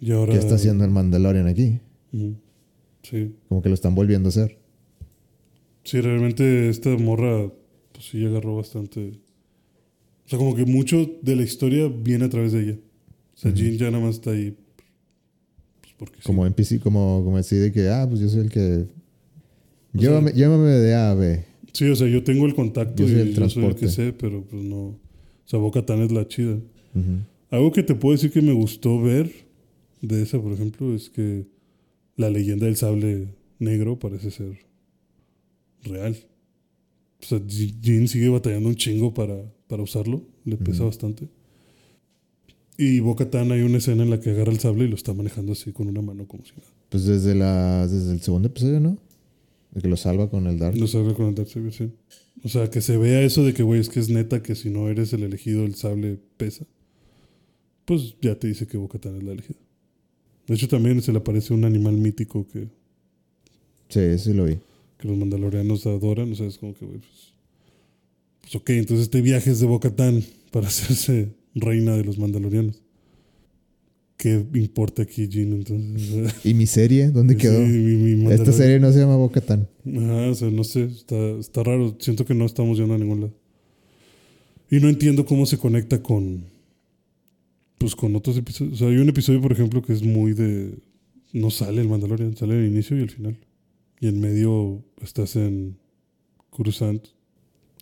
Y ahora.
qué está haciendo el Mandalorian aquí.
Sí.
como que lo están volviendo a hacer
Sí, realmente esta morra, pues sí agarró bastante. O sea, como que mucho de la historia viene a través de ella. O sea, Jean ya nada más está ahí. Pues porque sí.
como NPC como como así de que ah pues yo soy el que llévame, llévame de A a B
Sí, o sea, yo tengo el contacto
Yo soy
y
el
yo soy el que sé, pero pues no. O sea, Boca Tan es la chida. Algo que te puedo decir que me gustó ver de esa, por ejemplo, es que la leyenda del sable negro parece ser real. O sea, Ji- Jin sigue batallando un chingo para, para usarlo, le pesa bastante. Y Boca Tan hay una escena en la que agarra el sable y lo está manejando así con una mano como si nada.
pues desde la desde el segundo episodio no de que lo salva con el Dark
No sabe con el Dark Saber, sí. O sea, que se vea eso de que, güey, es que es neta que si no eres el elegido, el sable pesa. Pues ya te dice que Boca Tan es la elegida. De hecho, también se le aparece un animal mítico que,
sí sí lo vi
que los mandalorianos adoran. O sea, es como que, güey, pues, pues ok, entonces este viaje es de Boca Tan para <laughs> hacerse reina de los mandalorianos. ¿Qué importa aquí, Jin? Entonces,
¿Y mi serie? ¿Dónde
Sí,
quedó?
mi- mi
Esta serie no se llama Bo-Katan.
Ajá, o sea, no sé, está, está raro. Siento que no estamos yendo a ningún lado. Y no entiendo cómo se conecta con. Pues con otros episodios. O sea, hay un episodio, por ejemplo, que es muy de. No sale el Mandalorian, sale el inicio y el final. Y en medio estás en Coruscant.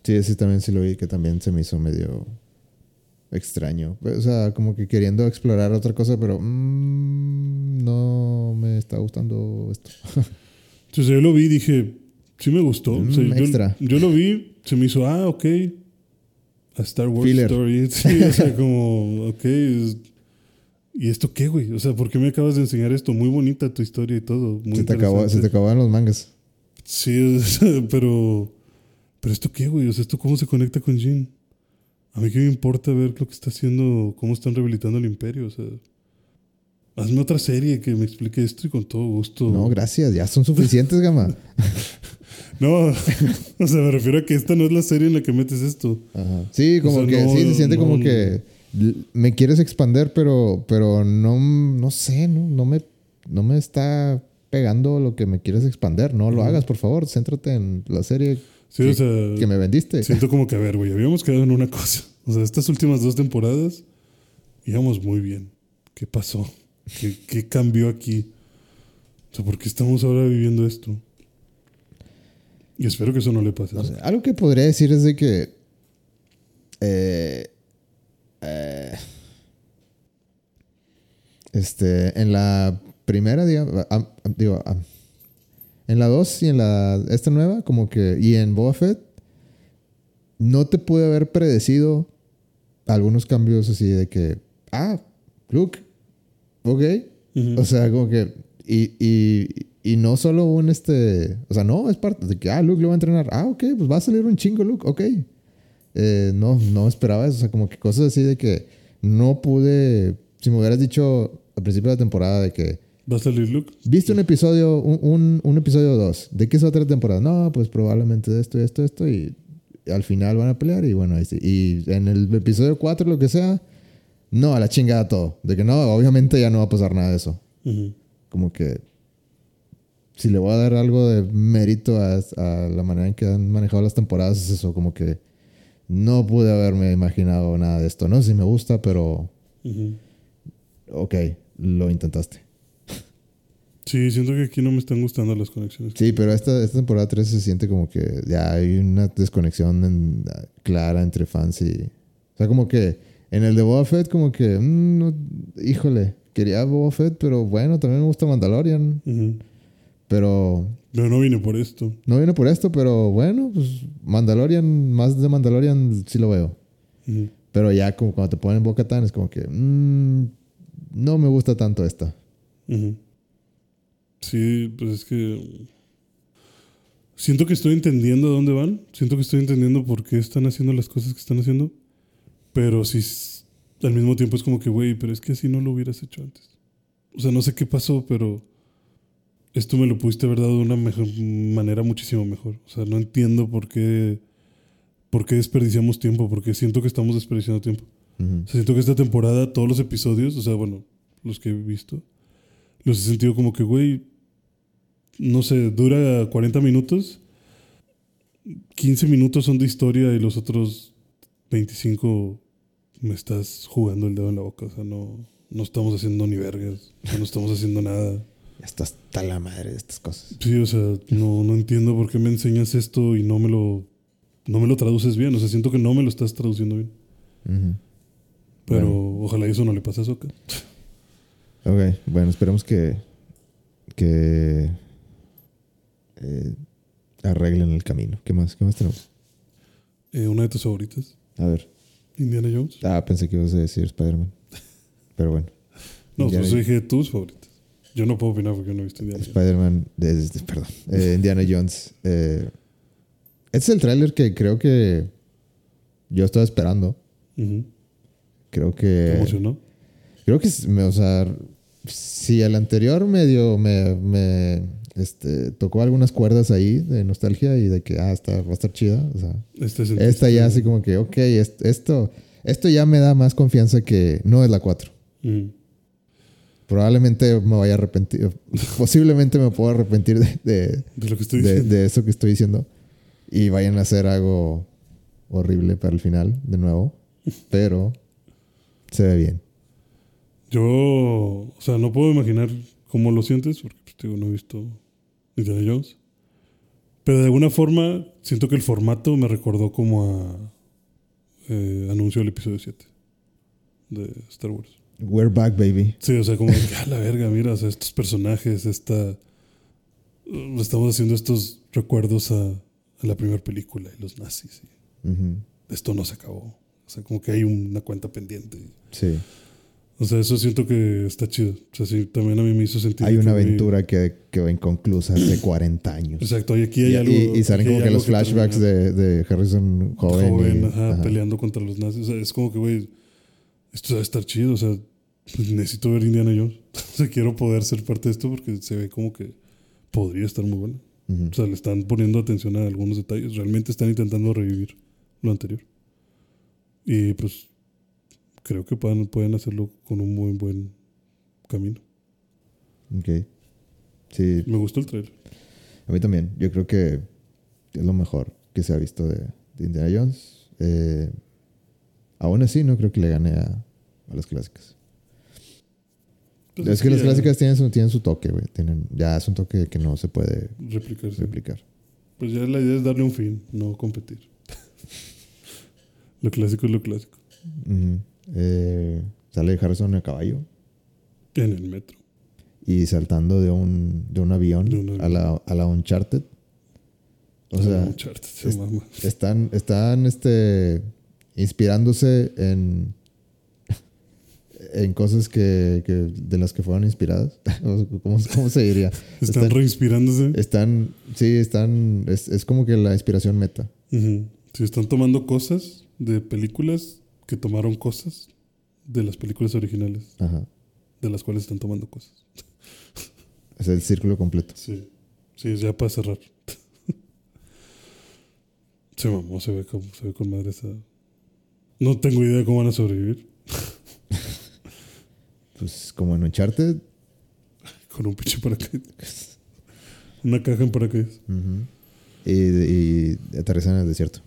Sí, ese también sí lo vi, que también se me hizo medio extraño. O sea, como que queriendo explorar otra cosa, pero mm, no me está gustando esto. <laughs>
Entonces yo lo vi y dije, sí me gustó. O sea,
Mm,
yo, lo vi, se me hizo, ah, ok. A Star Wars
Filler.
Story. <laughs> Sí, o sea, como, ok. ¿Y esto qué, güey? O sea, ¿por qué me acabas de enseñar esto? Muy bonita tu historia y todo. Muy
Se te, acabó, se
interesante.
te acababan los mangas.
Sí, <laughs> o sea, pero. ¿Pero esto qué, güey? O sea, ¿esto cómo se conecta con Jin? A mí qué me importa ver lo que está haciendo, cómo están rehabilitando el imperio. O sea, hazme otra serie que me explique esto y con todo gusto.
No, gracias, ya son suficientes, <laughs> Gama.
No, <laughs> o sea, me refiero a que esta no es la serie en la que metes esto.
Ajá. Sí, como
O sea,
que
no,
sí, se siente
no,
como
no.
que me quieres expander, pero, pero no, no sé, no, no, me, no me está pegando lo que me quieres expander. No lo hagas, por favor, céntrate en la serie
Sí,
que,
o sea,
que me vendiste.
siento como que, a ver, güey, habíamos quedado en una cosa. <laughs> O sea, estas últimas dos temporadas íbamos muy bien. ¿Qué pasó? ¿Qué, qué cambió aquí? O sea, ¿por qué estamos ahora viviendo esto? Y espero que eso no le pase.
No sé, algo que podría decir es de que. eh, eh, este, en la primera, digamos, ah, ah, digo, ah, en la 2 y en la esta nueva, como que, y en Boba Fett, no te pude haber predecido algunos cambios así de que, ah, Luke, ok, o sea, como que. Y, y, y no solo un este. O sea, no, es parte de que, ah, Luke lo va a entrenar. Ah, ok, pues va a salir un chingo, Luke, ok. Eh, no, no esperaba eso. O sea, como que cosas así de que no pude. Si me hubieras dicho al principio de la temporada de que.
¿Va a salir Luke?
¿Viste un episodio, un, un, un episodio 2? ¿De qué es otra temporada? No, pues probablemente de esto y esto, esto. Y al final van a pelear y bueno, ahí sí. Y en el episodio 4, lo que sea, no, a la chingada todo. De que no, obviamente ya no va a pasar nada de eso
Ujú.
como que si le voy a dar algo de mérito a, a la manera en que han manejado las temporadas es eso, como que no pude haberme imaginado nada de esto. No sé si me gusta, pero
Ujú.
ok, lo intentaste.
Sí, siento que aquí no me están gustando las conexiones.
Sí, pero esta, esta temporada 3 se siente como que ya hay una desconexión en- clara entre fans y... O sea, como que en el de Boba Fett como que, mm, no- híjole, quería Boba Fett, pero bueno, también me gusta Mandalorian. Pero
Pero no vine por esto.
no viene por esto, pero bueno, pues Mandalorian, más de Mandalorian sí lo veo. Pero ya como cuando te ponen Boca Tan es como que mm, no me gusta tanto esta.
Sí, pues es que. Siento que estoy entendiendo a dónde van. Siento que estoy entendiendo por qué están haciendo las cosas que están haciendo. Pero sí, al mismo tiempo es como que, güey, pero es que así no lo hubieras hecho antes. O sea, no sé qué pasó, pero esto me lo pudiste haber dado de una mejor manera muchísimo mejor. O sea, no entiendo por qué, por qué desperdiciamos tiempo, porque siento que estamos desperdiciando tiempo.
Ujú.
O sea, siento que esta temporada, todos los episodios, o sea, bueno, los que he visto, los he sentido como que, güey, no sé, dura 40 minutos, 15 minutos son de historia y los otros 25 me estás jugando el dedo en la boca. O sea, no, no estamos haciendo ni vergas, no estamos haciendo nada.
Ya está hasta la madre de estas cosas.
Sí, o sea, no, no entiendo por qué me enseñas esto y no me lo, no me lo traduces bien. O sea, siento que no me lo estás traduciendo bien. Pero ojalá eso no le pase a Soka.
Ok, bueno, esperemos que, que eh, arreglen el camino. ¿Qué más? ¿Qué más tenemos?
Eh, una de tus favoritas,
A ver.
Indiana Jones.
Ah, pensé que ibas a decir Spider-Man. Pero bueno.
No,
Indiana-
pues dije tus favoritas. Yo no puedo opinar porque no he visto Indiana Jones.
Spider-Man, de- de- perdón, eh, Indiana Jones. Eh, este es el tráiler que creo que yo estaba esperando. Creo
¿Te
que...
emocionó?
Creo que, o sea, si el anterior medio me, me este, tocó algunas cuerdas ahí de nostalgia y de que, ah, está, va a estar chida. O sea,
Este
esta ya así como que, ok, est- esto, esto ya me da más confianza que no es la 4.
Ujú.
Probablemente me vaya a arrepentir, <laughs> posiblemente me puedo arrepentir de, de,
De lo que estoy
de-
diciendo.
de eso que estoy diciendo y vayan a hacer algo horrible para el final, de nuevo. Pero se ve bien.
Yo, o sea, no puedo imaginar cómo lo sientes porque pues, digo, no he visto Indiana Jones. Pero de alguna forma siento que el formato me recordó como a eh, anuncio del episodio 7 de Star Wars.
We're back, baby.
Sí, o sea, como que a la verga, mira, o sea, estos personajes, esta. uh, Estamos haciendo estos recuerdos a, a la primera película y los nazis. y
Ujú.
esto no se acabó. O sea, como que hay una cuenta pendiente.
Sí.
O sea, eso siento que está chido. O sea, sí, también a mí me hizo sentir.
Hay
que,
una aventura que quedó inconclusa hace 40 años.
Exacto, y aquí hay
Y,
algo.
y- y salen como que los flashbacks
termina
de, de Harrison joven.
joven,
y-
ajá,
ajá.
peleando contra los nazis. O sea, es como que, güey, esto va a estar chido. O sea, pues necesito ver Indiana Jones. <laughs> o sea, quiero poder ser parte de esto porque se ve como que podría estar muy bueno.
Ujú.
O sea, le están poniendo atención a algunos detalles. Realmente están intentando revivir lo anterior. Y pues creo que pueden, pueden hacerlo con un muy buen camino.
Ok. Sí,
Me gustó el trailer.
a mí también. Yo creo que es lo mejor que se ha visto de, de Indiana Jones. Eh, aún así, no creo que le gane a, a las clásicas.
Pues
es que las clásicas tienen su, tienen su toque, güey. Tienen, ya es un toque que no se puede
Replicarse.
replicar.
Pues ya la idea es darle un fin, no competir. <laughs> lo clásico es lo clásico.
Eh, sale Harrison a caballo
En el metro.
y saltando de un, de un avión,
De un avión.
A, la, a la Uncharted. O sea,
Uncharted se
es- están, están este, inspirándose en, en cosas que, que- de las que fueron inspiradas. <laughs> ¿Cómo, cómo se diría? <laughs>
Están
Están,
reinspirándose.
están- sí, están, es, es como que la inspiración meta.
Ujú. Sí, están tomando cosas de películas que tomaron cosas de las películas originales,
Ajá.
de las cuales están tomando cosas. <laughs>
Es el círculo completo.
Sí, sí, ya para cerrar. se mamó, se ve, como, se ve con madre esa. No tengo idea de cómo van a sobrevivir. <laughs>
Pues como en Uncharted.
Con un pinche paracaídas. Una caja en paracaídas.
ujú, y, y aterrizan en el desierto.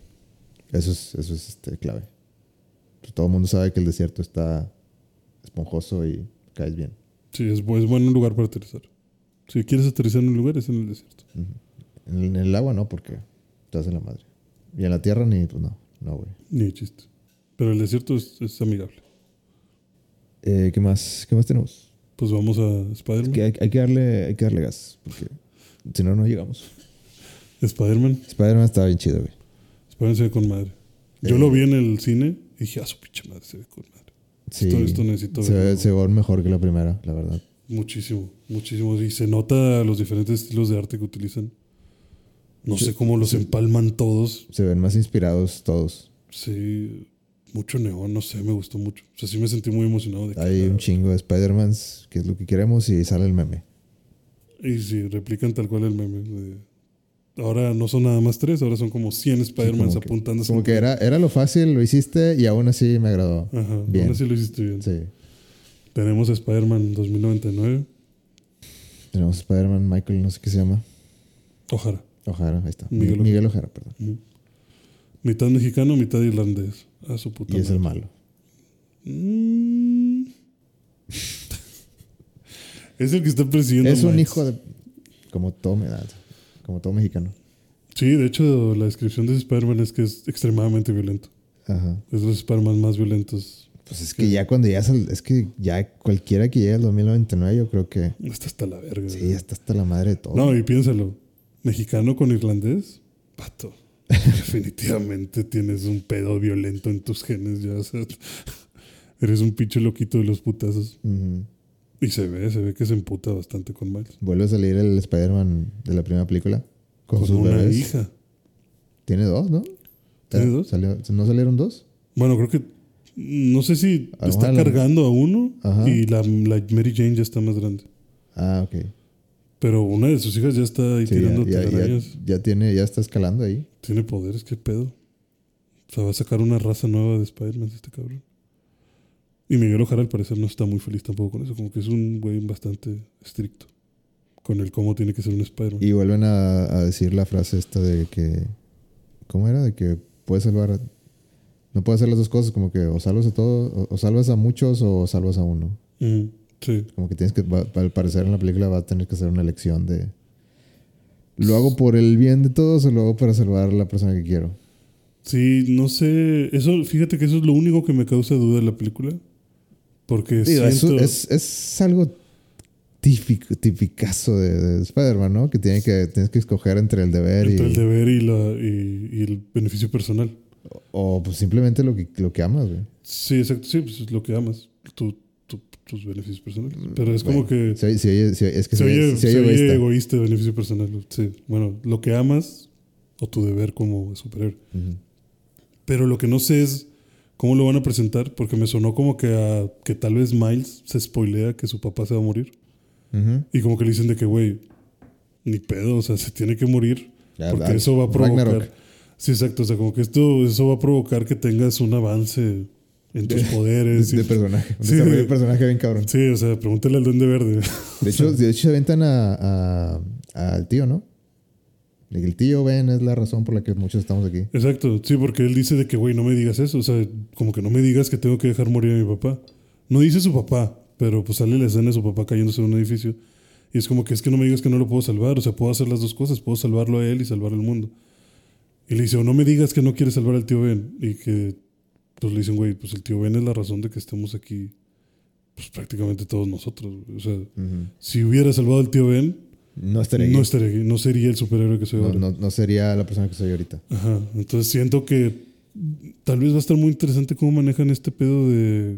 Eso es, eso es este, clave. Pues todo el mundo sabe que el desierto está esponjoso y caes bien.
Sí, es, es buen lugar para aterrizar. Si quieres aterrizar en un lugar, es en el desierto.
En el, en el agua no, porque te hace la madre. Y en la tierra ni, pues no, no, güey.
Ni chiste. Pero el desierto es, es amigable.
Eh, ¿Qué más? ¿Qué más tenemos?
Pues vamos a Spider-Man.
Es que hay, hay que darle, hay que darle gas. Porque Si no, no llegamos.
Spider-Man.
Spider-Man estaba bien chido, güey.
Spider-Man se ve con madre. Yo
Eh.
lo vi en el cine y dije, ah, su pinche madre se ve con madre.
Sí.
Esto- esto necesito
se, ve,
verlo.
se ve mejor que la primera, la verdad.
Muchísimo, muchísimo. Y se nota los diferentes estilos de arte que utilizan. No
Sí,
sé cómo los empalman todos.
Se ven más inspirados todos.
Sí, mucho neón, no sé, me gustó mucho. O sea, sí me sentí muy emocionado de que.
Hay un chingo de Spider-Mans, que es lo que queremos, y sale el meme.
Y sí, replican tal cual el meme. Ahora no son nada más tres, ahora son como 100 Spider-Mans apuntando.
Como que era, era lo fácil, lo hiciste y aún así me agradó.
Ajá,
Bien.
aún así lo hiciste bien.
Sí.
Tenemos Spider-Man 2099.
Tenemos Spider-Man, Michael, no sé qué se llama.
Ojalá.
Ojara, ahí está.
Miguel
Miguel, Ojara, perdón.
Mitad mexicano, mitad irlandés. A su puta
Y es el malo.
Mm. <laughs> es el que está persiguiendo.
Es un
Miles.
hijo de. Como todo, me da- como todo mexicano.
Sí, de hecho, la descripción de Spider-Man es que es extremadamente violento.
Ajá.
Es de los Spider-Man más violentos.
Pues es que ya cuando llegas al. Es que ya cualquiera que llegue al 2099, yo creo que.
Está hasta la verga.
Sí, está hasta la madre de todo.
No, y piénsalo. Mexicano con irlandés, pato. <laughs> Definitivamente tienes un pedo violento en tus genes ya. o sea, <laughs> eres un pinche loquito de los putazos. Y se ve, se ve que se emputa bastante con Miles.
Vuelve a salir el Spider-Man de la primera película. Con,
Con
sus
una
bebés.
hija.
Tiene dos, ¿no?
¿Tiene dos?
salió- ¿No salieron dos?
Bueno, creo que. No sé si está
la-
cargando a uno
Ajá.
y la, la Mary Jane ya está más grande.
Ah, ok.
Pero una de sus hijas ya está ahí
Sí,
tirando
ya, ya- tiene, ya está escalando ahí.
Tiene poderes, qué pedo. O sea, va a sacar una raza nueva de Spider-Man este cabrón. Y Miguel Ojara al parecer no está muy feliz tampoco con eso. Como que es un güey bastante estricto. Con el cómo tiene que ser un Spider-Man.
Y vuelven a, a decir la frase esta de que. ¿Cómo era? De que puedes salvar. a- no puedes hacer las dos cosas, como que o salvas a todos, o, o salvas a muchos o salvas a uno.
Mm, sí.
Como que tienes que. va- al parecer en la película va a tener que hacer una elección de. ¿Lo hago por el bien de todos o lo hago para salvar a la persona que quiero?
Sí, no sé. Eso, fíjate que eso es lo único que me causa duda de la película. Porque
Digo, eso
siento...
es, es algo típico, tipicazo de, de Spider-Man, ¿no? Que, tiene que tienes que escoger entre el deber
entre
y.
el deber y, la, y, y el beneficio personal.
O pues simplemente lo que, lo que amas, güey.
Sí, exacto. Sí, pues es lo que amas. Tu- tus beneficios personales. Pero es como
Mm,
que...
se se se es que
Se
oye- egoísta.
egoísta, beneficio personal. Sí, bueno, lo que amas o tu deber como superior.
Ujú.
Pero lo que no sé es cómo lo van a presentar, porque me sonó como que, a- que tal vez Miles se spoilea que su papá se va a morir.
Ujú.
Y como que le dicen de que, güey, ni pedo, o sea, se tiene que morir.
Ya,
porque eso va a provocar.
Ragnarok.
Sí, exacto. O sea, como que esto eso va a provocar que tengas un avance en tus
De-
poderes.
De,
y-
de personaje. Un
Sí,
desarrollo
de-
personaje bien cabrón.
Sí, o sea, pregúntale al Duende Verde.
De hecho, de hecho se aventan a, a- al tío, ¿no? El tío Ben es la razón por la que muchos estamos aquí.
Exacto, sí, porque él dice de que, güey, no me digas eso. O sea, como que no me digas que tengo que dejar morir a mi papá. No dice su papá, pero pues sale la escena de su papá cayéndose en un edificio. Y es como que es que no me digas que no lo puedo salvar. O sea, puedo hacer las dos cosas. Puedo salvarlo a él y salvar al mundo. Y le dice, o no me digas que no quieres salvar al tío Ben. Y que, pues le dicen, güey, pues el tío Ben es la razón de que estemos aquí, pues prácticamente todos nosotros. güey. O sea, si hubiera salvado al tío Ben,
No estaría aquí.
no, estaría aquí, no sería el superhéroe que soy
No,
ahora.
no- no sería la persona que soy ahorita.
Ajá. Entonces siento que tal vez va a estar muy interesante cómo manejan este pedo de.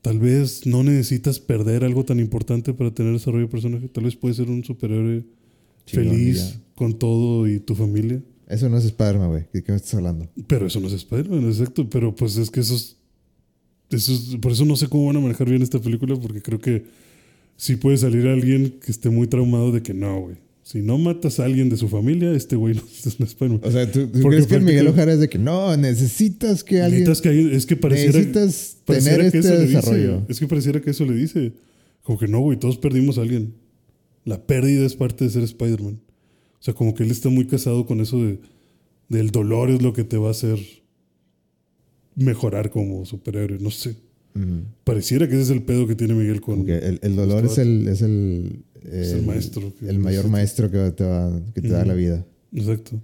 Tal vez no necesitas perder algo tan importante para tener desarrollo de personaje. Tal vez puedes ser un superhéroe feliz
ya.
con todo y tu familia.
Eso no es Spider-Man, güey. ¿De qué me estás hablando?
Pero eso no es Spider-Man, exacto. Pero pues es que eso es, eso es- Por eso no sé cómo van a manejar bien esta película, porque creo que sí puede salir alguien que esté muy traumado de que no, güey. Si no matas a alguien de su familia, este güey <laughs> no es un Spider-Man.
O sea, ¿tú, tú crees que el Miguel Ojara es de que no, necesitas que alguien.
Necesitas que hay- es que pareciera,
necesitas
pareciera
tener
que
este
eso le dice.
desarrollo.
Es que pareciera que eso le dice. Como que no, güey, todos perdimos a alguien. La pérdida es parte de ser Spider-Man. O sea, como que él está muy casado con eso de del dolor es lo que te va a hacer mejorar como superhéroe. No sé. Pareciera que ese es el pedo que tiene Miguel con.
Que el, el dolor es el, es el,
Es el maestro
el mayor maestro que te, va- que te da la vida.
Exacto.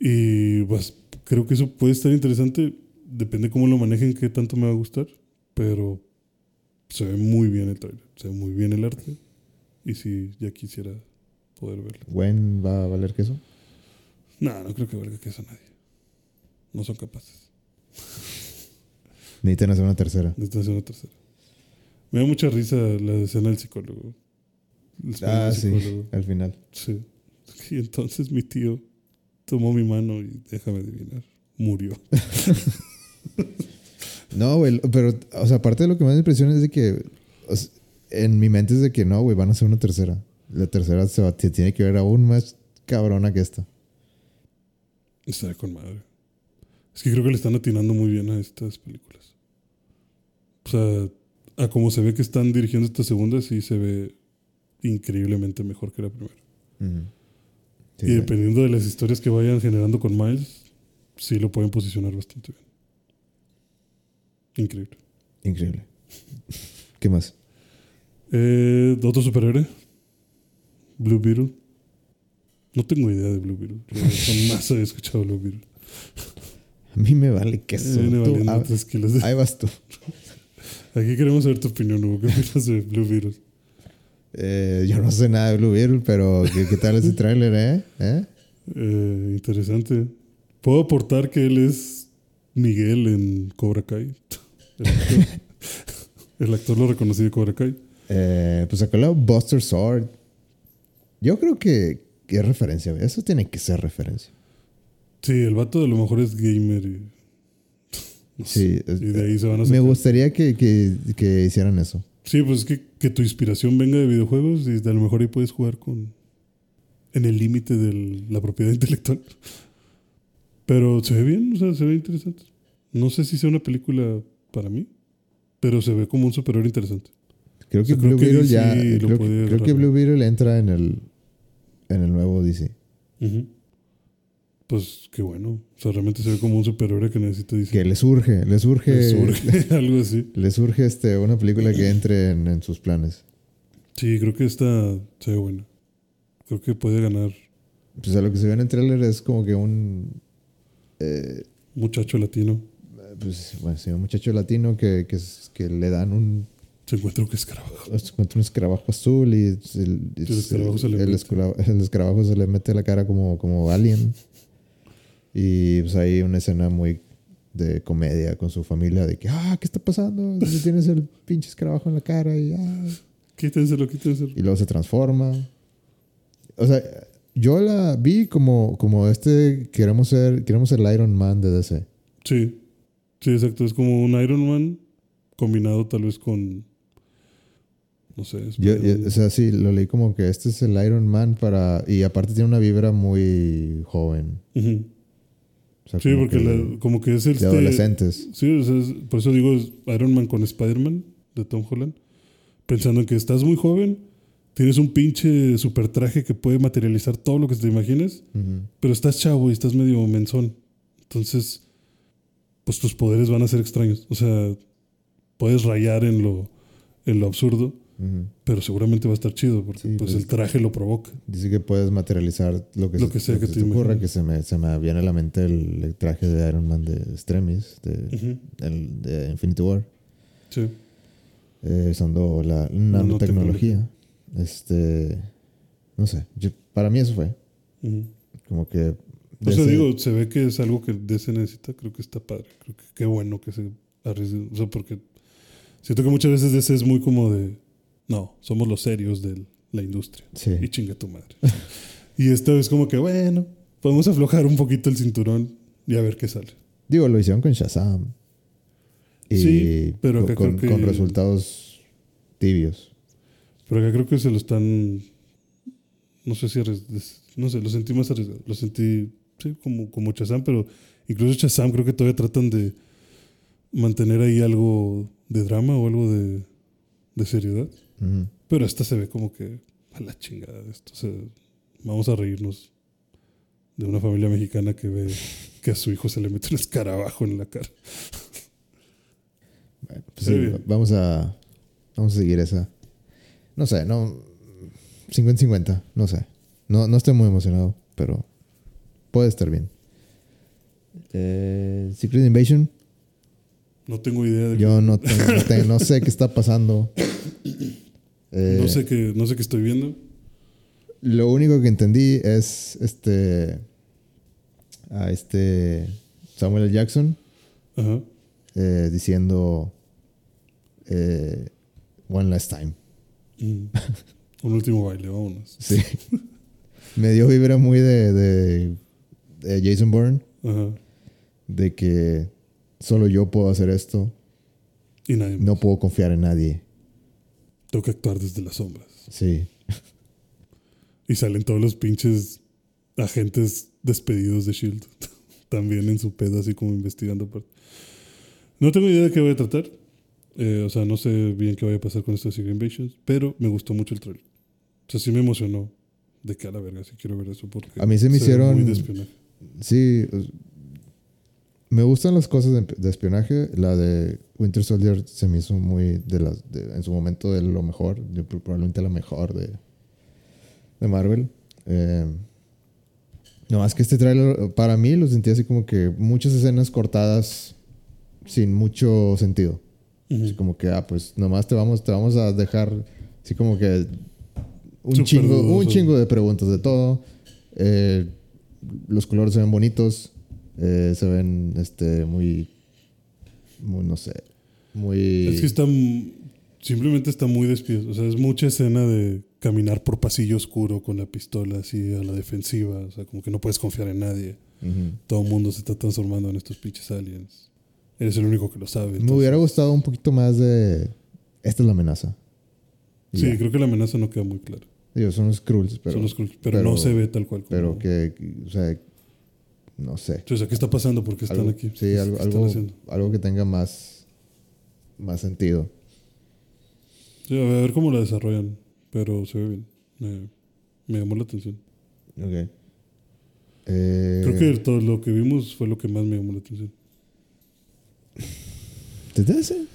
Y pues creo que eso puede estar interesante. Depende cómo lo manejen, qué tanto me va a gustar. Pero se ve muy bien el trailer. Se ve muy bien el arte. Y sí, ya quisiera poder verla.
¿Gwen va a valer queso?
No, no creo que valga que eso a nadie. No son capaces. <laughs>
Necesitan hacer una tercera.
Necesitan hacer una tercera. Me da mucha risa la escena del psicólogo.
Ah,
del
sí, al final.
Sí. <laughs> Y entonces mi tío tomó mi mano y déjame adivinar. Murió. <laughs>
No, güey, pero, o sea, aparte de lo que más me impresiona es de que, o sea, en mi mente es de que no, güey, van a hacer una tercera. La tercera se, va- se tiene que ver aún más cabrona que esta.
Está con madre. Es que creo que le están atinando muy bien a estas películas. O sea, a como se ve que están dirigiendo esta segunda, sí se ve increíblemente mejor que la primera.
Sí,
y dependiendo de las historias que vayan generando con Miles, sí lo pueden posicionar bastante bien. Increíble.
Increíble. <laughs> ¿Qué más?
Eh, ¿Otro superhéroe? Blue Beetle. No tengo idea de Blue Beetle. Yo Jamás había escuchado Blue Beetle.
A mí me vale queso. Ah,
tres kilos de-
ahí vas tú.
Aquí queremos saber tu opinión, Hugo. ¿Qué opinas de Blue Beetle?
Eh, yo no sé nada de Blue Beetle, pero ¿qué, qué tal ese tráiler, eh? ¿Eh?
Eh, interesante. Puedo aportar que él es Miguel en Cobra Kai. El actor, <laughs> El actor lo reconocí de Cobra Kai.
Pues la Buster Sword. Yo creo que, que es referencia, güey. Eso tiene que ser referencia.
Sí, el vato a lo mejor es gamer y. <laughs> no
Sí,
sé,
es-
y de ahí se van a
Me gustaría que, que, que hicieran eso.
Sí, pues es que, que tu inspiración venga de videojuegos y a lo mejor ahí puedes jugar con. en el límite de la propiedad <laughs> intelectual. Pero se ve bien, o sea, se ve interesante. No sé si sea una película para mí, pero se ve como un superhéroe interesante.
Creo que
O sea,
Blue Beetle ya.
lo
Creo, que. Blue Beetle entra en el, en el nuevo DC.
Pues qué bueno. O sea, realmente se ve como un superhéroe que necesita DC.
Que le surge, le surge.
Le surge <laughs> algo así.
Le surge este, una película que <clears throat> entre en, en sus planes.
Sí, creo que esta se ve buena. Creo que puede ganar
Pues a lo que se ve en el tráiler es como que un. eh,
muchacho latino.
pues, bueno, sí, un muchacho latino que, que, que le dan un.
Se encuentra un escarabajo.
se encuentra un escarabajo azul y el,
el escarabajo se le mete.
escarabajo- el escarabajo se le mete a la cara como, como alien. Y pues hay una escena muy de comedia con su familia de que, ah, ¿qué está pasando? ¿Dónde tienes el pinche escarabajo en la cara? Y, ah,
Quítenselo, quítenselo.
y luego se transforma. O sea, yo la vi como, como este, queremos ser, queremos ser el Iron Man de DC.
Sí. Sí, exacto. Es como un Iron Man combinado tal vez con. No sé.
Yo, yo- o sea, sí, lo leí como que este es el Iron Man para... Y aparte tiene una vibra muy joven.
Ujú.
O sea,
Sí,
como
porque
que
la- como que es
de
este.
adolescentes.
Sí, o sea, es- por eso digo es Iron Man con Spider-Man de Tom Holland. Pensando en que estás muy joven, tienes un pinche super traje que puede materializar todo lo que te imagines, pero estás chavo y estás medio menzón. Entonces, pues tus poderes van a ser extraños. O sea, puedes rayar en lo, en lo absurdo, Pero seguramente va a estar chido porque
Sí,
pues
pues-
el traje lo provoca.
Dice que puedes materializar lo que,
Lo que sea
lo
que
se
te
te ocurra, que se me, se me viene a la mente el, el traje de Iron Man de Extremis, de,
Ujú.
el- de Infinity War,
Sí.
eh, usando la nanotecnología. Este, no sé, yo- para mí eso fue.
Ujú.
Como que...
O sea, digo, se ve que es algo que DC necesita. Creo que está padre. Creo que qué bueno que se arriesgue. O sea, porque siento que muchas veces DC es muy como de. No, somos los serios de la industria.
Sí.
Y chinga tu madre. <laughs> y esta vez como que, bueno, podemos aflojar un poquito el cinturón y a ver qué sale.
Digo, lo hicieron con Shazam. Y
Sí, pero
con,
creo que-
con resultados tibios.
Pero acá creo que se lo están. No sé si. No sé, lo sentí más arriesgado. Lo sentí, sí, como, como Shazam, pero incluso Shazam creo que todavía tratan de mantener ahí algo de drama o algo de, de seriedad. Pero esta se ve como que a la chingada de esto. Vamos a reírnos de una familia mexicana que ve que a su hijo se le mete un escarabajo en la cara.
Bueno, pues
Sí,
vamos a vamos a seguir esa. No sé, no 50-50, no sé. No, no estoy muy emocionado, pero puede estar bien. Eh, Secret Invasion,
No tengo idea de
yo no, tengo- no, tengo- no sé qué está pasando. <laughs> Eh,
no sé qué no sé qué estoy viendo.
lo único que entendí es este. A este. Samuel L. Jackson
Ajá.
eh, diciendo. eh, One last time.
Mm. Un último baile, vámonos. <laughs>
Sí. Me dio vibra muy de, de, de Jason Bourne.
Ajá.
De que solo yo puedo hacer esto.
Y nadie más.
No puedo confiar en nadie.
Tengo que actuar desde las sombras.
Sí. <laughs>
Y salen todos los pinches agentes despedidos de Shield. <laughs> También en su pedo, así como investigando. aparte. No tengo idea de qué voy a tratar. Eh, o sea, no sé bien qué vaya a pasar con estos Secret Invasions. Pero me gustó mucho el trailer. O sea, sí me emocionó. De que a la verga, sí quiero ver eso. Porque
A mí se me hicieron-
Muy de.
Sí. Me gustan las cosas de, de espionaje. La de Winter Soldier se me hizo muy de las de- en su momento de lo mejor. de- probablemente la mejor de, de Marvel. Eh, no más que este tráiler para mí lo sentí así como que muchas escenas cortadas sin mucho sentido.
Ujú.
Así como que, ah, pues nomás te vamos, te vamos a dejar así como que un
Súper
chingo, un
dudoso.
chingo de preguntas de todo. Eh, los colores se ven bonitos. Eh, se ven este muy, muy no sé. Muy.
Es que está. m- Simplemente está muy despido. O sea, es mucha escena de caminar por pasillo oscuro con la pistola así a la defensiva. O sea, como que no puedes confiar en nadie. Todo el mundo se está transformando en estos pinches aliens. Eres el único que lo sabe.
Me hubiera gustado un poquito más de. Esta es la amenaza. Y
Sí,
ya.
creo que la amenaza no queda muy clara.
Digo, son los Skrulls, pero.
Son los Skrulls, pero, no se ve tal cual. Como,
Pero que, o sea, no sé.
Sea, ¿qué está pasando? ¿Por qué están
Algo-
aquí?
Sí,
¿Qué-
algo, algo, que tenga más, más sentido.
Sí, a ver cómo la desarrollan. Pero se ve bien. Me, me llamó la atención.
Ok. Eh,
Creo que todo lo que vimos fue lo que más me llamó la atención.
¿Te te hace? <laughs>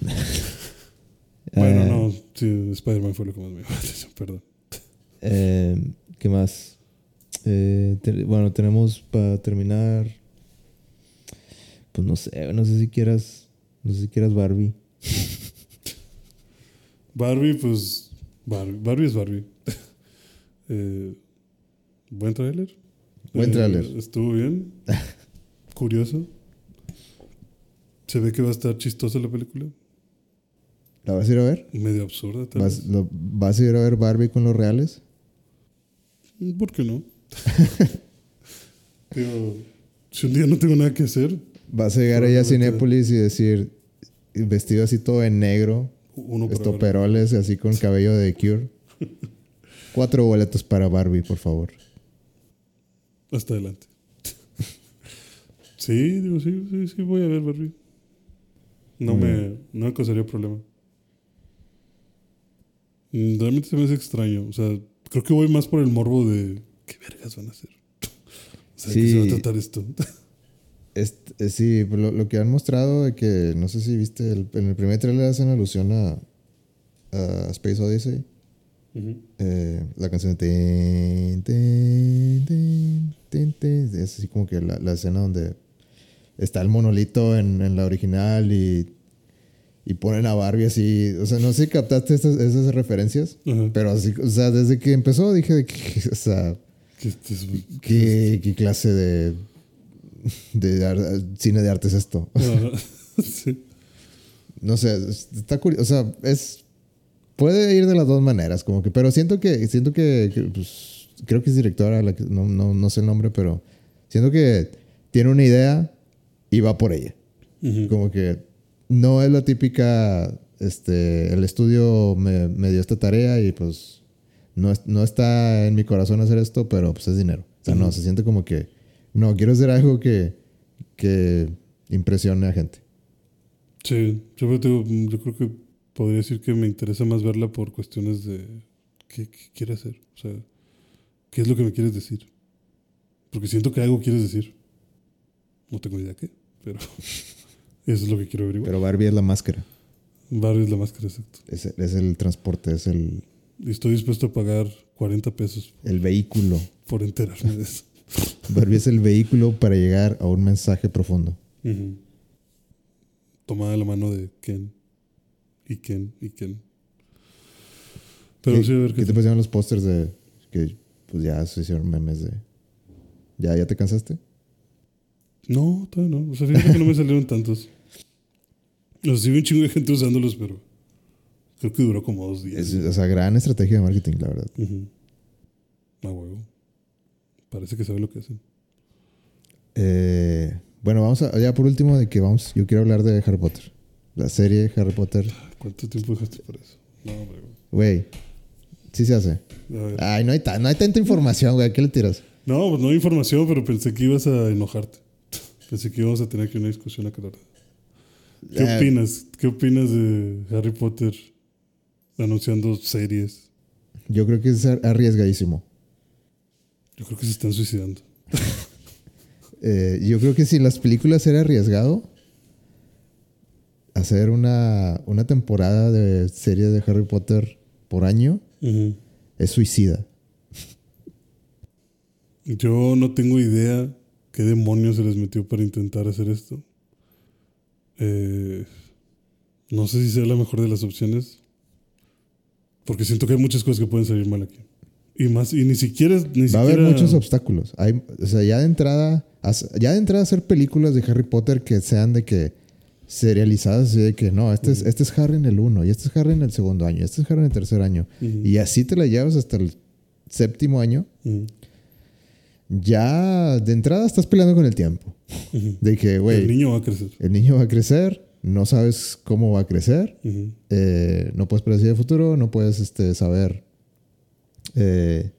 Bueno,
Eh,
no, sí, Spider-Man fue lo que más me llamó la atención, perdón.
eh, ¿Qué más? Eh, te- bueno, tenemos para terminar. Pues no sé, no sé si quieras. No sé si quieras Barbie.
Barbie, pues. Barbie, Barbie es Barbie. <laughs> Eh, Buen tráiler.
Buen
Eh,
tráiler.
estuvo bien. <laughs> Curioso. Se ve que va a estar chistosa la película.
¿La vas a ir a ver?
Medio absurda, tal
¿Vas,
vez.
lo- ¿Vas a ir a ver Barbie con los reales?
¿Por qué no? <laughs> Digo, si un día no tengo nada que hacer,
¿Vas a llegar allá a. Cinépolis y decir, vestido así todo en negro,
uno
estoperoles así con cabello de Cure? <laughs> Cuatro boletos para Barbie, por favor.
Hasta adelante. sí, digo, sí, sí, sí, voy a ver Barbie. No
Muy
me, no me causaría problema. Mm, Realmente se me hace extraño. O sea, creo que voy más por el morbo de ¿qué vergas van a hacer? <laughs> o sea, ¿de ¿qué se va a
Sí.
tratar esto? <laughs>
Este, sí, pues lo, lo que han mostrado de que, no sé si viste, el- en el primer trailer hacen alusión a, a Space Odyssey. Eh, la canción de... tin, tin, tin, es así como que la, la escena donde está el monolito en, en la original y, y ponen a Barbie así. O sea, no sé si captaste esas, esas referencias, pero así, o sea, desde que empezó dije, que, <laughs> o sea,
¿Qué, es-
¿qué, qué clase de, de ar- cine de arte es esto? <laughs>
Sí.
No sé, es- está curioso. O sea, es. Puede ir de las dos maneras, como que. Pero siento que. Siento que. que, pues, creo que es directora, la que- no, no, no sé el nombre, pero. Siento que tiene una idea y va por ella. Como que no es la típica. Este. El estudio me, me dio esta tarea y pues. No, no está en mi corazón hacer esto, pero pues es dinero. O sea, no, se siente como que. No, quiero hacer algo que. Que impresione a gente.
Sí, yo, te digo, mm, yo creo que podría decir que me interesa más verla por cuestiones de qué, qué quiere hacer. O sea, ¿qué es lo que me quieres decir? Porque siento que algo quieres decir. No tengo idea qué, pero <laughs> eso es lo que quiero averiguar.
Pero Barbie es la máscara.
Barbie es la máscara, exacto.
Es, es el transporte, es el,
estoy dispuesto a pagar 40 pesos
el vehículo.
por enterarme de eso. <laughs>
Barbie es el vehículo para llegar a un mensaje profundo.
Tomada de la mano de Ken. Y Ken, y Ken. Pero
¿Qué,
sí, a ver
¿qué
qué
te parecieron los pósters de que pues ya se hicieron memes de. ¿Ya, ya te cansaste?
No, todavía no. O sea, fíjate que no me salieron tantos. O sea, sí vi un chingo de gente usándolos, pero creo que duró como dos días.
Es, o sea, gran estrategia de marketing, la verdad.
Ujú. Ah, huevo. Parece que sabe lo que hacen.
Eh, bueno, vamos a. Ya por último, de que vamos. Yo quiero hablar de Harry Potter. La serie Harry Potter.
¿Cuánto tiempo dejaste para eso? No, hombre. güey.
Sí se hace. Ay, no hay, no hay tanta información, güey. ¿A qué le tiras?
No, pues no hay información, pero pensé que ibas a enojarte. <laughs> Pensé que íbamos a tener aquí una discusión aclarada. ¿Qué
Eh,
opinas? ¿Qué opinas de Harry Potter anunciando series?
Yo creo que es ar- arriesgadísimo.
Yo creo que se están suicidando. <laughs>
Eh, yo creo que si las películas era arriesgado, hacer una, una temporada de serie de Harry Potter por año es suicida.
Yo no tengo idea qué demonios se les metió para intentar hacer esto. Eh, no sé si sea la mejor de las opciones. Porque siento que hay muchas cosas que pueden salir mal aquí. Y más, y ni siquiera. Ni
Va a haber
siquiera-
muchos obstáculos. Hay, o sea, ya de entrada, ya de entrada hacer películas de Harry Potter que sean de que serializadas, así de que no, este es, este es Harry en el uno, y este es Harry en el segundo año, y este es Harry en el tercer año.
Ujú.
Y así te la llevas hasta el séptimo año.
Ujú,
Ya de entrada estás peleando con el tiempo. De que, güey,
El niño va a crecer.
el niño va a crecer, no sabes cómo va a crecer, eh, no puedes predecir el futuro, no puedes este, saber, eh,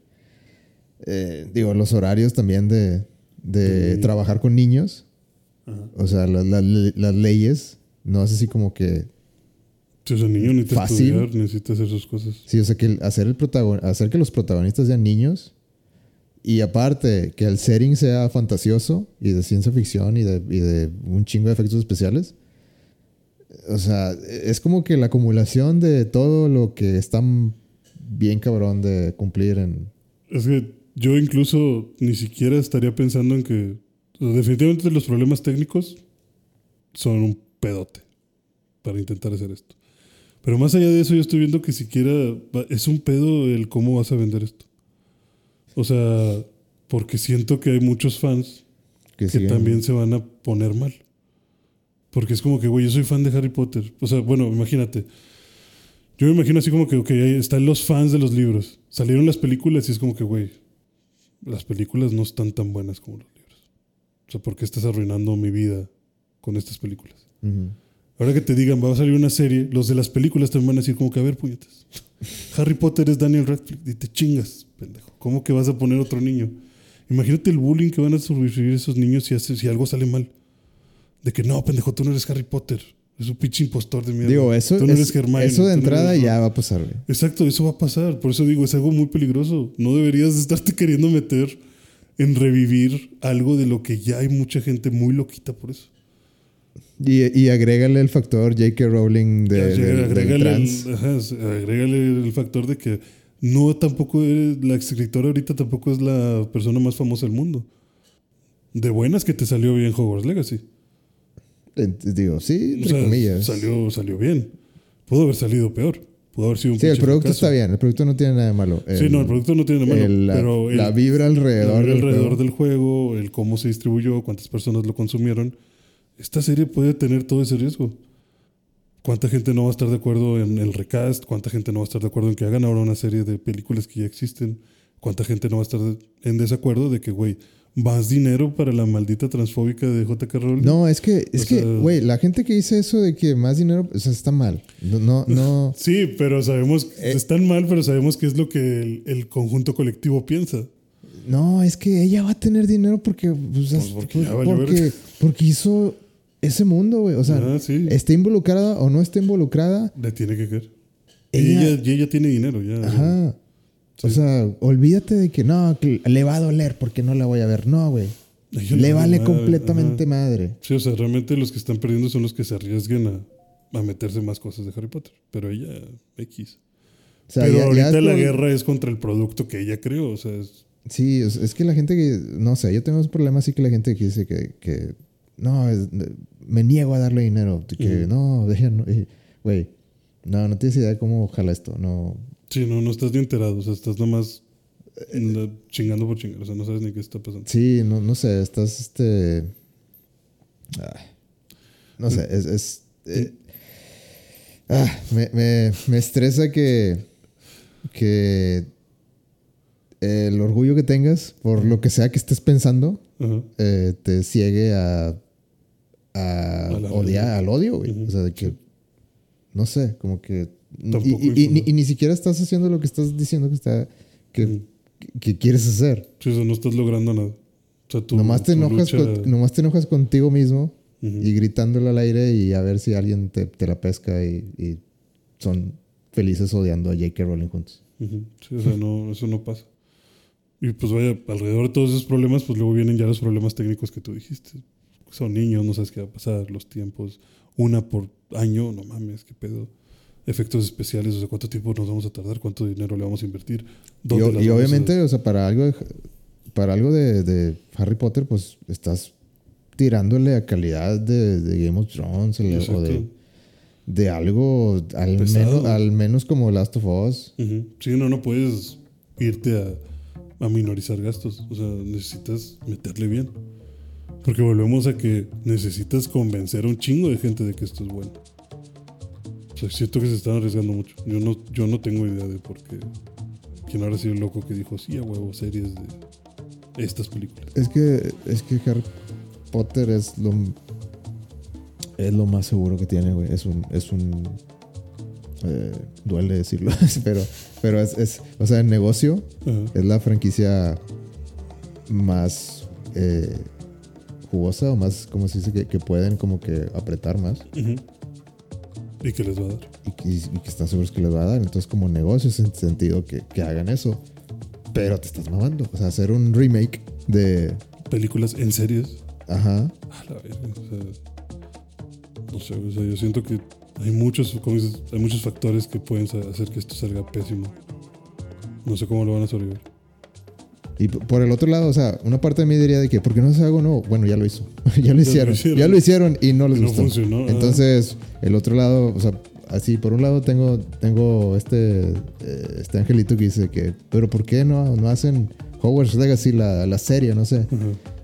eh, digo, los horarios también de, de
Sí.
trabajar con niños, o sea, la- la- las leyes, no es así como que,
sea, el niño necesita
Fácil.
estudiar, necesita hacer sus cosas.
sí, o sea, que hacer, el protagon- hacer que los protagonistas sean niños y aparte que el setting sea fantasioso y de ciencia ficción y de, y de un chingo de efectos especiales. O sea, es como que la acumulación de todo lo que están bien cabrón de cumplir en...
Es que yo incluso ni siquiera estaría pensando en que o sea, definitivamente los problemas técnicos son un pedote para intentar hacer esto. Pero más allá de eso, yo estoy viendo que siquiera es un pedo el cómo vas a vender esto. O sea, porque siento que hay muchos fans
Que,
también se van a poner mal. Porque es como que, güey, yo soy fan de Harry Potter. O sea, bueno, imagínate. Yo me imagino así como que, ok, están los fans de los libros. Salieron las películas y es como que, güey, las películas no están tan buenas como los libros. O sea, ¿por qué estás arruinando mi vida con estas películas? Ahora que te digan, va a salir una serie, los de las películas también van a decir como que, a ver, puñetas. <laughs> Harry Potter es Daniel Radcliffe. Y te chingas, pendejo. ¿Cómo que vas a poner otro niño? Imagínate el bullying que van a sobrevivir esos niños si, hace- si algo sale mal. De que no, pendejo, tú no eres Harry Potter. Es un pinche impostor de mierda.
Digo, eso,
Tú no
es-
eres Hermione,
eso de
no
entrada
eres
ya va a pasar, güey.
Exacto, eso va a pasar. Por eso digo, es algo muy peligroso. No deberías de estarte queriendo meter en revivir algo de lo que ya hay mucha gente muy loquita por eso.
Y, y agrégale el factor J.K. Rowling de,
Ya, agrégale,
trans.
el, ajá, agrégale el factor de que no tampoco eres, la escritora ahorita tampoco es la persona más famosa del mundo. De buenas que te salió bien Hogwarts Legacy.
Digo, sí,
O
entre
sea,
comillas.
Salió, salió bien. Pudo haber salido peor. Pudo haber sido un
Sí, el producto
fracaso.
está bien. El producto no tiene nada de malo.
Sí, no, el producto no tiene de malo.
el- la,
pero el-
la vibra alrededor, del
alrededor
juego.
del juego, el cómo se distribuyó, cuántas personas lo consumieron. Esta serie puede tener todo ese riesgo. ¿Cuánta gente no va a estar de acuerdo en el recast? ¿Cuánta gente no va a estar de acuerdo en que hagan ahora una serie de películas que ya existen? ¿Cuánta gente no va a estar en desacuerdo de que, güey, más dinero para la maldita transfóbica de JK Rowling?
No, es que, es
O
que, güey, la gente que dice eso de que más dinero, o sea, está mal. No, no, <laughs> no.
Sí, pero sabemos,
Eh.
están mal, pero sabemos que es lo que el, el conjunto colectivo piensa.
No, es que ella va a tener dinero porque, pues,
Pues
es-
porque
pues,
ya
porque, hizo ese mundo, güey. O sea,
Ah, sí.
esté involucrada o no esté involucrada,
Le tiene que caer.
Ella-
Ella, y ella tiene dinero, ya.
ajá. O sea, olvídate de que no, que le va a doler porque no la voy a ver. No, güey. Le vale
madre,
completamente
ajá.
madre.
Sí, o sea, realmente los que están perdiendo son los que se arriesguen a, a meterse más cosas de Harry Potter. Pero ella, X.
O sea,
Pero
ya-
ahorita la guerra es contra el producto que ella creó. O sea, es-
Sí, es, es que la gente que, no sé, yo tengo un problema así que la gente que dice que, que no, es- me niego a darle dinero, que no, <laughs> y, güey, no, no tienes idea de cómo jala esto, no,
sí, no, no estás ni enterado. O sea, estás nomás chingando por chingar. O sea, no sabes ni qué está pasando.
Sí, no, no sé, estás este. ah, no sé, es. es, eh, ah, me, me, me estresa que. que el orgullo que tengas por lo que sea que estés pensando eh, te ciegue a. a odiar, al odio, güey. O sea, de que. No sé, como que. Y, y- y- y ni siquiera estás haciendo lo que estás diciendo que está. que,
Ujú.
que quieres hacer.
Sí, o sea, no estás logrando nada. O sea, tu,
nomás, te
tu
enojas
lucha-
con- nomás te enojas contigo mismo
Ujú.
y gritándolo al aire y a ver si alguien te, te la pesca y, son felices odiando a J.K. Rowling juntos.
Ujú. Sí, o sea, no, eso no pasa. Y pues vaya, alrededor de todos esos problemas, pues luego vienen ya los problemas técnicos que tú dijiste. Son niños, no sabes qué va a pasar, los tiempos, una por año, no mames, qué pedo. Efectos especiales, o sea, cuánto tiempo nos vamos a tardar, cuánto dinero le vamos a invertir.
Y,
¿Dónde
o-
las
y
a-
obviamente, o sea, para algo de, para algo de, de Harry Potter, pues estás tirándole a calidad de, de Game of Thrones o de- o
Exacto.
de, de algo al
Pesado.
menos, al menos como Last of Us.
Sí, no, no puedes irte a, a minorizar gastos. O sea, necesitas meterle bien. Porque volvemos a que necesitas convencer a un chingo de gente de que esto es bueno. Sea, siento que se están arriesgando mucho. Yo no, yo no tengo idea de por qué. ¿Quién habrá sido el loco que dijo, sí, a huevo, series de estas películas?
Es que, es que Harry Potter es lo, es lo más seguro que tiene, güey. Es un, es un, eh, duele decirlo, <laughs> pero, pero es, es, o sea, en negocio
Ajá.
es la franquicia más eh, jugosa o más, como se dice, que, que pueden como que apretar más
Ujú. ¿Y qué les va a dar?
y, que- y que están seguros que les va a dar. Entonces, como negocio, es en sentido que, que hagan eso. Pero te estás mamando. O sea, hacer un remake de.
Películas en series.
Ajá.
A la verga, o sea, no sé, o sea, yo siento que hay muchos, como dices, hay muchos factores que pueden hacer que esto salga pésimo. No sé cómo lo van a sobrevivir.
Y por el otro lado, o sea, una parte de mí diría de que, ¿por qué no hace algo nuevo? Bueno, ya lo hizo. <laughs> ya lo hicieron. Ya lo hicieron y no les
Y no
gustó.
funcionó, ajá.
Entonces, el otro lado, o sea, así, por un lado tengo, tengo este, eh, este angelito que dice que, pero ¿por qué no, no hacen Hogwarts Legacy, la, la serie? No sé.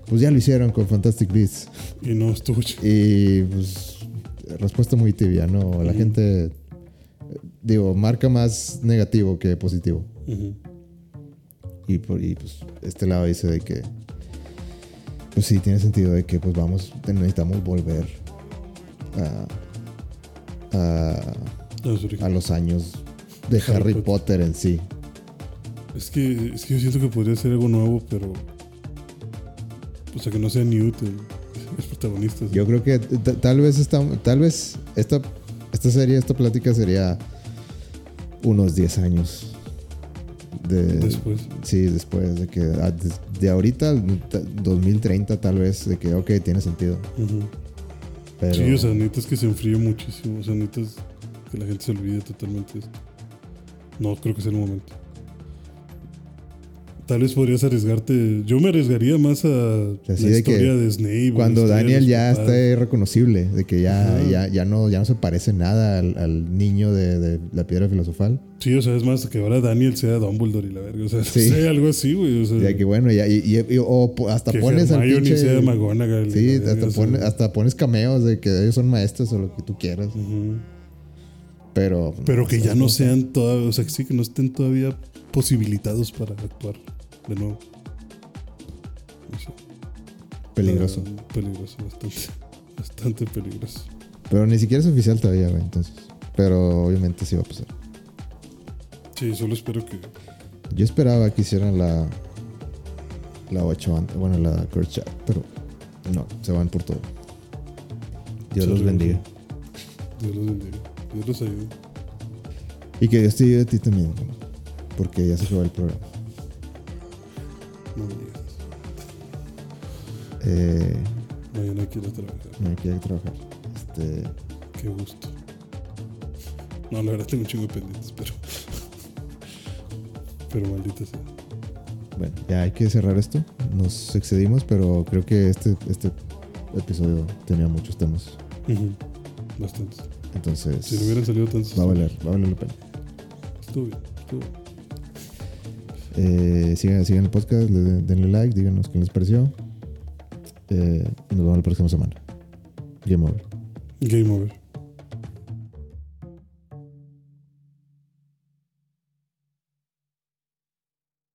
Pues ya lo hicieron con Fantastic Beasts.
Y no estuvo.
Y pues, respuesta muy tibia, ¿no? La gente, eh, digo, marca más negativo que positivo.
Ujú.
Y, por, y pues este lado dice de que, pues sí, tiene sentido de que pues vamos, necesitamos volver a, a,
A los
los años de
Harry
Harry,
Potter.
Potter. en sí.
Es que, es que yo siento que podría ser algo nuevo, pero. O sea, que no sea Newt el, <laughs> el protagonista. ¿sí?
Yo creo que tal vez esta, tal vez esta, esta serie, esta plática sería unos 10 años. De,
Después.
Sí, después de que ah, de, ahorita al t- 2030 tal vez de que ok tiene sentido.
Ujú.
Pero
Sí, o sea, necesitas que se enfríe muchísimo. O sea, necesitas que la gente se olvide totalmente de esto. No creo que sea el momento. Tal vez podrías arriesgarte. Yo me arriesgaría más a
Así
la
de que
historia de Snape.
cuando Daniel ya
papás.
está reconocible, de que ya, ya, ya, no, ya no se parece nada al, al niño de, de la piedra filosofal.
Sí, o sea, es más que ahora Daniel sea Dumbledore y la verga. O sea, <laughs>
Sí.
sé, algo así, güey. O sea,
Ya que bueno, ya, y, y- y- o hasta
que
pones al pinche.
sea McGonagall.
Sí,
verga,
hasta,
o sea.
pone- hasta pones cameos de que ellos son maestros o lo que tú quieras. Pero.
Pero que ya no sean todavía, o sea, que sí, que no estén todavía posibilitados para actuar de nuevo. No sé.
Peligroso.
Peligroso, bastante. <laughs> Bastante peligroso.
Pero ni siquiera es oficial todavía, güey, entonces. Pero obviamente sí va a pasar.
Sí, solo espero que.
Yo esperaba que hicieran la. La 8 antes. Bueno, la Curse Chat, pero. No, se van por todo. Dios
Sí,
los bendiga.
Dios los bendiga. Dios los ayude.
Y que Dios te ayude a ti también, güey, porque ya se acabó el programa.
No me digas.
Eh,
Mañana quiero trabajar.
no hay que trabajar. Este,
Qué gusto. No, la verdad tengo un chingo de pendientes, pero. Pero maldita sea.
bueno, ya hay que cerrar esto. Nos excedimos, pero creo que este, este episodio tenía muchos temas.
Bastantes.
Entonces,
Si no hubieran salido tantos.
va a valer, va a valer la pena.
Estuvo bien, estuvo bien.
Eh, sigan, sigan el podcast, le- denle like, díganos qué les pareció. Eh, nos vemos la próxima semana. Game over.
Game over.